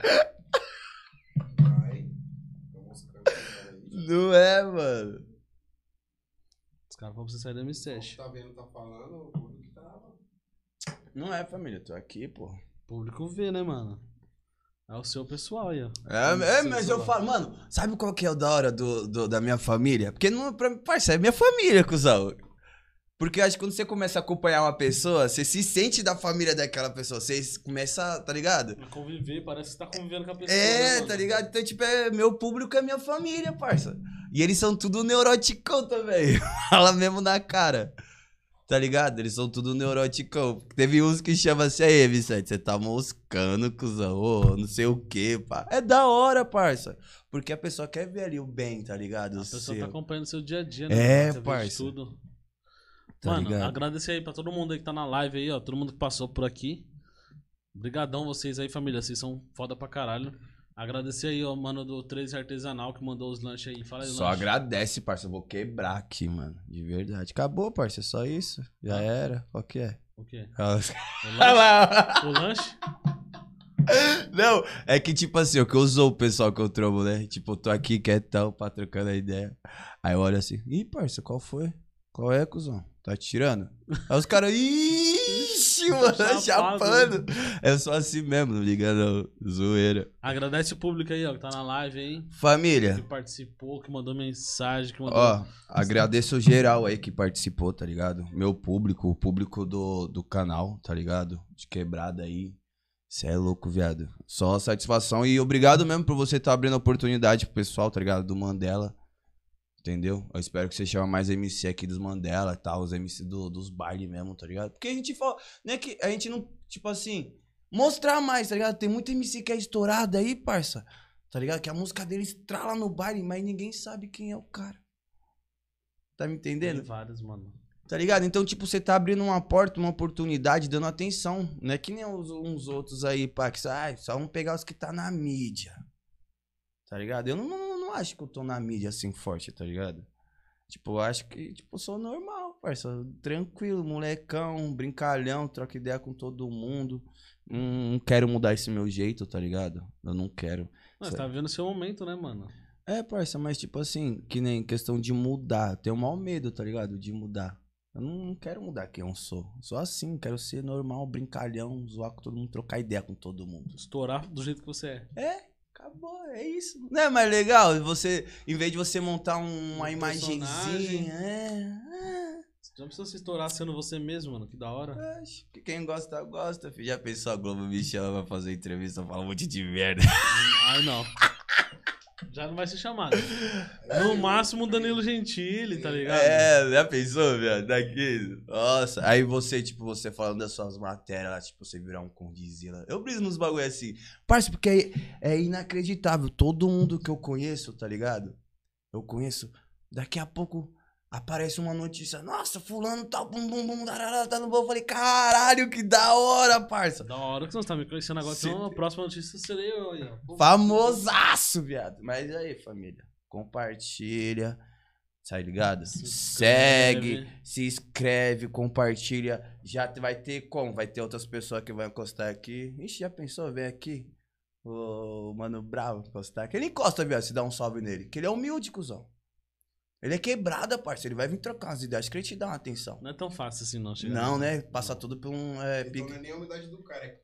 Speaker 2: Não é, mano.
Speaker 1: Caras falam pra você sair do
Speaker 3: O
Speaker 1: M7.
Speaker 3: que tá vendo, tá falando, o público tá.
Speaker 2: Não é, família. Tô aqui, pô.
Speaker 1: O público vê, né, mano? É o seu pessoal aí, ó.
Speaker 2: É, é, mas eu falo, mano, sabe qual que é o da hora do, do- da minha família? Porque não, pra, parça, é minha família, cuzão. Porque eu acho que quando você começa a acompanhar uma pessoa, você se sente da família daquela pessoa. Você começa, tá ligado?
Speaker 1: Conviver, parece que você tá convivendo com a pessoa. né,
Speaker 2: É,
Speaker 1: mano?
Speaker 2: tá ligado? Então, tipo, é, meu público é minha família, parça. E eles são tudo neuroticão também. Fala mesmo na cara. Tá ligado? Eles são tudo neuroticão. Teve uns que chamam assim, aí, Vicente, você tá moscando, cuzão, ô, não sei o que, pá. É da hora, parça. Porque a pessoa quer ver ali o bem, tá ligado?
Speaker 1: A
Speaker 2: O
Speaker 1: pessoa
Speaker 2: seu.
Speaker 1: tá acompanhando seu dia a dia, né?
Speaker 2: É, parça.
Speaker 1: Tudo.
Speaker 2: Tá
Speaker 1: Mano,
Speaker 2: ligado?
Speaker 1: agradecer aí pra todo mundo aí que tá na live aí, ó. Todo mundo que passou por aqui. Obrigadão vocês aí, família. Vocês são foda pra caralho. Agradecer aí, ó, mano, do 13 Artesanal que mandou os lanches aí. Fala aí,
Speaker 2: Só
Speaker 1: lanche.
Speaker 2: agradece, parça. Eu vou quebrar aqui, mano. De verdade. Acabou, parça. É só isso. Já era. Qual que é?
Speaker 1: O quê?
Speaker 2: Ah,
Speaker 1: O lanche? o lanche?
Speaker 2: Não, é que tipo assim, o que eu sou o pessoal que eu trombo, né? Tipo, eu tô aqui quietão, pá, trocando a ideia. Aí eu olho assim, ih, parça, qual foi? Qual é, cuzão? Tá tirando? Aí os caras, ixi, mano,
Speaker 1: Chapado.
Speaker 2: chapando. Eu sou assim mesmo, não liga não, zoeira.
Speaker 1: Agradece o público aí, ó, que tá na live aí. Que
Speaker 2: Família,
Speaker 1: participou, que mandou mensagem, que mandou.
Speaker 2: ó, agradeço geral aí que participou, tá ligado? Meu público, o público do, do canal, tá ligado? De quebrada aí. Cê é louco, viado. Só satisfação e obrigado mesmo por você estar abrindo oportunidade pro pessoal, tá ligado? Do Mandela. Entendeu? Eu espero que você chame mais MC aqui dos Mandela e tal, os MC do- dos bailes mesmo, tá ligado? Porque a gente fala, né, que a gente não, tipo assim, mostrar mais, tá ligado? Tem muito MC que é estourado aí, parça. Tá ligado? Que a música dele estrala no baile, mas ninguém sabe quem é o cara. Tá me
Speaker 1: Tem
Speaker 2: entendendo?
Speaker 1: vários, mano.
Speaker 2: Tá ligado? Então, tipo, você tá abrindo uma porta, uma oportunidade, dando atenção. Não é que nem uns, uns outros aí, pá, que ah, só vamos pegar os que tá na mídia. Tá ligado? Eu não, não, não acho que eu tô na mídia assim forte, tá ligado? Tipo, eu acho que, tipo, eu sou normal, parça. Tranquilo, molecão, brincalhão, troca ideia com todo mundo. Não, quero mudar esse meu jeito, tá ligado? Eu não quero.
Speaker 1: Mas tá vivendo o seu momento, né, mano?
Speaker 2: É, parça, mas tipo assim, que nem questão de mudar. Tenho maior medo, tá ligado? De mudar. Eu não, não quero mudar quem eu sou. Sou assim, quero ser normal, brincalhão, zoar com todo mundo, trocar ideia com todo mundo.
Speaker 1: Estourar do jeito que você é.
Speaker 2: É, acabou, é isso. Não é mais legal? Você, em vez de você montar um- uma
Speaker 1: Um
Speaker 2: imagenzinha, é,
Speaker 1: Você não precisa se estourar sendo você mesmo, mano. Que da hora.
Speaker 2: é. Quem gosta, gosta, filho. Já pensou a Globo me chama pra fazer entrevista, fala um monte de merda.
Speaker 1: Ai, não. Já não vai ser chamado. No máximo, Danilo Gentili, tá ligado?
Speaker 2: É, já pensou, viado? Daqui. Nossa. Aí você, tipo, você falando das suas matérias lá, tipo, você virar um condizila. Eu briso nos bagulho assim. Parça, porque é, é inacreditável. Todo mundo que eu conheço, tá ligado? Eu conheço. Daqui a pouco aparece uma notícia. Nossa, fulano tá bum bum bum, darará, tá no bom. Eu falei, caralho, que da hora, parça.
Speaker 1: Da hora que você tá me conhecendo agora.
Speaker 2: Sim.
Speaker 1: Então, a próxima notícia serei eu aí, ó.
Speaker 2: Famosaço, viado. Mas aí, família, compartilha, tá ligado?
Speaker 1: Se
Speaker 2: Segue,
Speaker 1: inscreve.
Speaker 2: se inscreve, compartilha. Já vai ter como? Vai ter outras pessoas que vão encostar aqui. Ixi, já pensou? Vem aqui. O Mano Bravo encostar aqui. Ele encosta, viado, se dá um salve nele. Que ele é humilde, cuzão. Ele é quebrada, parceiro. Ele vai vir trocar umas ideias. Acho que ele te dá uma atenção.
Speaker 1: Não é tão fácil assim, não. chegar
Speaker 2: Não, né? Passa tudo por um é,
Speaker 3: Então
Speaker 2: pique.
Speaker 3: não é nem a humildade do cara, é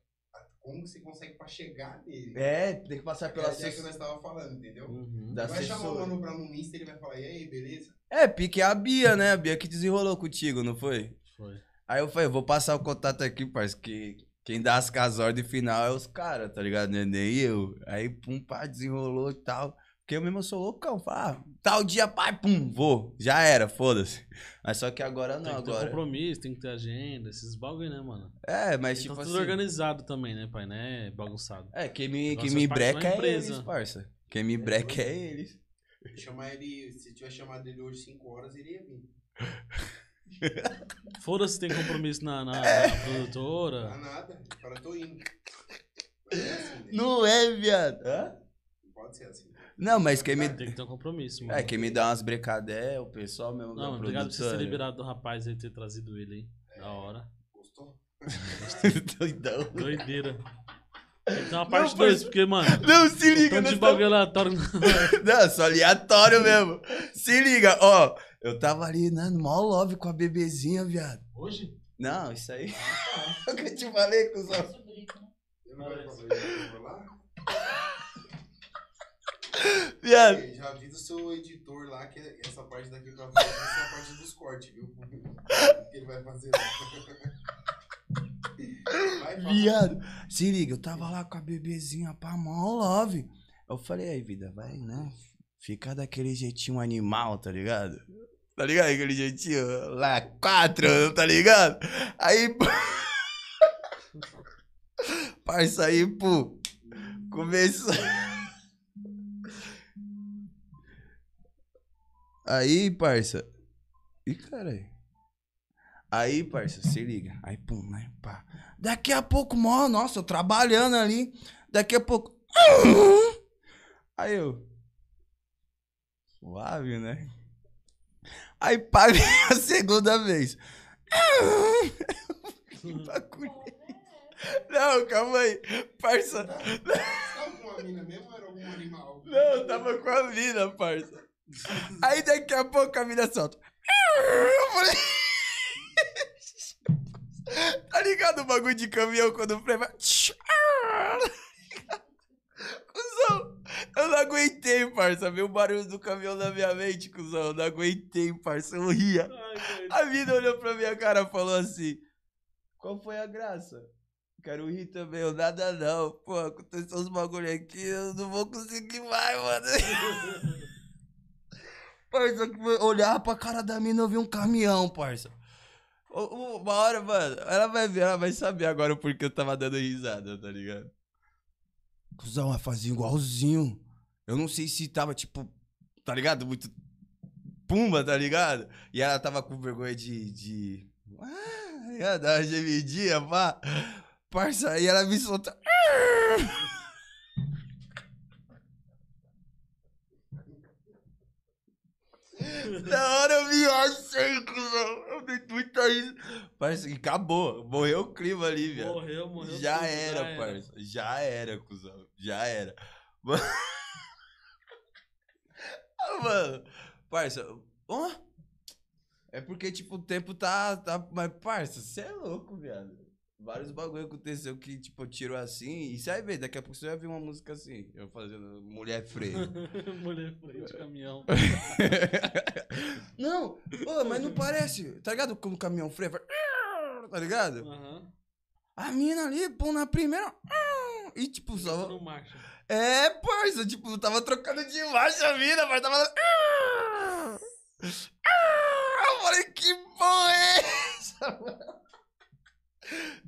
Speaker 3: como que você consegue pra chegar nele.
Speaker 2: É, tem que passar pela
Speaker 3: ideia que nós tava falando, entendeu?
Speaker 1: Uhum.
Speaker 2: da
Speaker 3: vai chamar o mano pra um Insta, ele vai falar, e aí, beleza?
Speaker 2: É, pique é a Bia, né? A Bia que desenrolou contigo, não foi?
Speaker 1: Foi.
Speaker 2: Aí eu falei, eu vou passar o contato aqui, parceiro, que quem dá as casas ordem final é os caras, tá ligado? Não é nem eu. Aí, pum, pá, desenrolou e tal. Porque eu mesmo sou loucão, fala, ah, tal dia, pai, pum, vou. Já era, foda-se. Mas só que agora não,
Speaker 1: Tem que ter
Speaker 2: agora.
Speaker 1: compromisso, tem que ter agenda, esses bagulho, né, mano?
Speaker 2: É, mas
Speaker 1: Tem
Speaker 2: tipo
Speaker 1: tá
Speaker 2: assim.
Speaker 1: tudo organizado também, né, pai? Né? Bagunçado.
Speaker 2: É, quem me,
Speaker 1: Agora
Speaker 2: quem
Speaker 1: faz
Speaker 2: me breca é
Speaker 1: empresa.
Speaker 2: eles, parça. Quem me breca é eles.
Speaker 3: Chamar ele, se tiver chamado ele hoje 5 horas, ele ia vir.
Speaker 1: Foda-se se tem compromisso na, na,
Speaker 2: É.
Speaker 1: na produtora.
Speaker 3: Não nada, cara tô indo. Mas é assim, né?
Speaker 2: Não é, viado. Hã?
Speaker 3: Não pode ser assim.
Speaker 2: Não, mas quem me.
Speaker 1: Tem que ter um compromisso, mano.
Speaker 2: É, quem me dá umas brecadé é o pessoal mesmo
Speaker 1: Não, obrigado por você ter liberado do rapaz aí ter trazido ele aí. Da hora.
Speaker 3: Gostou?
Speaker 2: Doidão.
Speaker 1: Doideira. Tem que ter uma parte
Speaker 2: Não,
Speaker 1: 2,
Speaker 2: mas-
Speaker 1: porque, mano,
Speaker 2: Não, se liga,
Speaker 1: tanto de
Speaker 2: tamo-
Speaker 1: bagulho aleatório.
Speaker 2: Não, só aleatório mesmo. Se liga, ó. Eu tava ali, né, no maior love com a bebezinha, viado.
Speaker 1: Hoje?
Speaker 2: Não, isso aí. É o que eu te falei, cuzão.
Speaker 3: Eu não vai lá?
Speaker 2: Viado.
Speaker 3: Ei, Já avisa o seu editor lá que essa parte daqui que eu fazer vai ser a parte dos cortes, viu? que ele vai fazer lá.
Speaker 2: Viado. Se liga, eu tava lá com a bebezinha, pá, maior love. Eu falei, aí, vida, vai, né? Fica daquele jeitinho animal, tá ligado? Tá ligado? Aquele jeitinho lá, quatro, tá ligado? Aí. Parça aí, pô. Começou. Aí, parça. Ih, caralho. Aí, parça, se liga. Aí, pum, né? Pá. Daqui a pouco, mó, nossa, eu trabalhando ali. Daqui a pouco. Aí eu. Suave, né? Aí paguei a segunda vez. Bagulho. Não, calma aí. Parça.
Speaker 3: Você tava com uma mina mesmo ou era algum animal?
Speaker 2: Não, eu tava com a mina, parça. Aí daqui a pouco a mina solta. Eu falei. Tá ligado o bagulho de caminhão quando o freio vai. Cusão, eu não aguentei, parça. Ver o barulho do caminhão na minha mente, cuzão. Eu não aguentei, parça. Eu ria.
Speaker 1: Ai.
Speaker 2: A mina olhou pra minha cara e falou assim: Qual foi a graça? Quero rir também, eu nada não. Pô, aconteceu uns bagulho aqui, eu não vou conseguir mais, mano. parça, eu olhava pra cara da mina, eu vi um caminhão, parça. Uma hora, mano, ela vai ver, ela vai saber agora o porquê eu tava dando risada, tá ligado? Cusão, ela fazia igualzinho. Eu não sei se tava, tipo, tá ligado? Muito pumba, tá ligado? E ela tava com vergonha de. de... Ah, ia dar uma gemidinha, pá. Parça, aí ela me solta. Na hora eu me achei, cuzão. Eu dei muita isso. Que acabou. Morreu o clima ali, velho.
Speaker 1: Morreu, morreu.
Speaker 2: Já
Speaker 1: tudo,
Speaker 2: era, parça. Já era, cuzão. Já era. Mano, Ah, mano parça, ó. É porque, tipo, o tempo tá. tá mas, parça, você é louco, viado. Vários bagulho aconteceu que, tipo, eu tiro assim. E vai ver, daqui a pouco você vai ver uma música assim. Eu fazendo Mulher Freio.
Speaker 1: Mulher frente, caminhão.
Speaker 2: não, ô, mas não parece. Tá ligado? Quando o caminhão freia, vai, tá ligado?
Speaker 1: Aham.
Speaker 2: A mina ali, pô, na primeira. E tipo, só.
Speaker 1: Não marcha.
Speaker 2: É, parça, tipo, tava trocando de marcha a mina, mas tava. Eu falei, que porra é essa?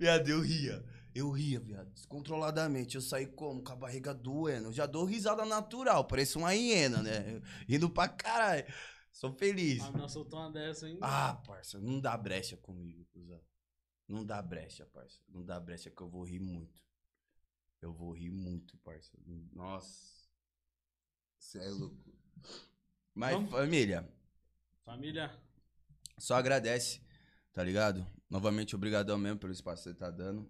Speaker 2: Viado, eu ria. Eu ria, viado, descontroladamente. Eu saí como? Com a barriga doendo. Eu já dou risada natural, parece uma hiena, né? Rindo pra caralho. Sou feliz.
Speaker 1: A menina soltou uma dessa, hein?
Speaker 2: Ah, parça, não dá brecha comigo, cuzão. Não dá brecha, parça. Não dá brecha que eu vou rir muito. Eu vou rir muito, parça. Nossa. Você é louco. Mas,
Speaker 1: Vamos.
Speaker 2: família,
Speaker 1: Família,
Speaker 2: só agradece, tá ligado? Novamente, obrigadão mesmo pelo espaço que você tá dando.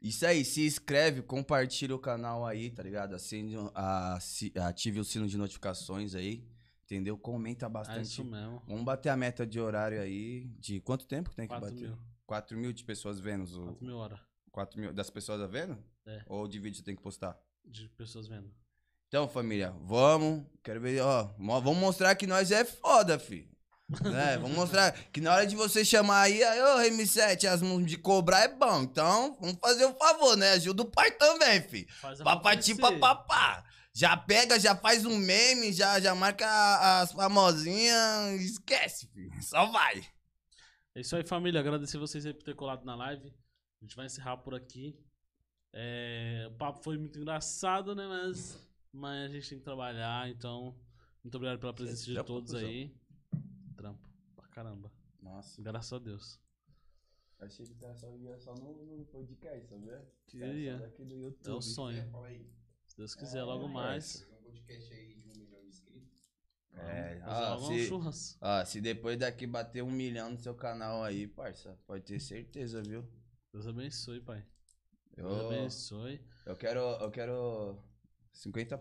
Speaker 2: Isso aí, se inscreve, compartilha o canal aí, tá ligado? Acende, a, ative o sino de notificações aí, entendeu? Comenta
Speaker 1: é
Speaker 2: bastante.
Speaker 1: isso mesmo.
Speaker 2: Vamos bater a meta de horário aí. De quanto tempo que tem que
Speaker 1: 4
Speaker 2: bater?
Speaker 1: mil.
Speaker 2: 4 mil de pessoas vendo. O...
Speaker 1: 4 mil horas
Speaker 2: 4 mil das pessoas vendo?
Speaker 1: É.
Speaker 2: Ou de vídeo você tem que postar?
Speaker 1: de pessoas vendo.
Speaker 2: Então, família, vamos. Quero ver, ó. mo- Vamos mostrar que nós é foda, fi. Né? Vamos mostrar que na hora de você chamar aí, aí, ô M7, as mãos de cobrar é bom. Então, vamos fazer um favor, né? Ajuda o pai também, fi. Papati papapá. Já pega, já faz um meme, já, já marca as famosinhas. Esquece, fi. Só vai.
Speaker 1: É isso aí, família. Agradecer vocês aí por ter colado na live. A gente vai encerrar por aqui. É, o papo foi muito engraçado, né? Mas, mas a gente tem que trabalhar, então. Muito obrigado pela presença de
Speaker 2: Trampo,
Speaker 1: todos aí. Caramba.
Speaker 2: Nossa,
Speaker 1: Graças a Deus.
Speaker 2: achei que só ia só no, no podcast, sabia?
Speaker 1: Queria.
Speaker 2: Só daqui do YouTube.
Speaker 1: É o sonho.
Speaker 3: Fala aí.
Speaker 1: Se Deus quiser,
Speaker 2: É,
Speaker 1: logo mais.
Speaker 3: Fazer um podcast aí de um milhão de inscritos.
Speaker 2: É, ah, se, ah, se depois daqui bater um milhão no seu canal aí, parça, pode ter certeza, viu?
Speaker 1: Deus abençoe, pai. Deus
Speaker 2: Eu,
Speaker 1: abençoe.
Speaker 2: eu quero, eu quero 50%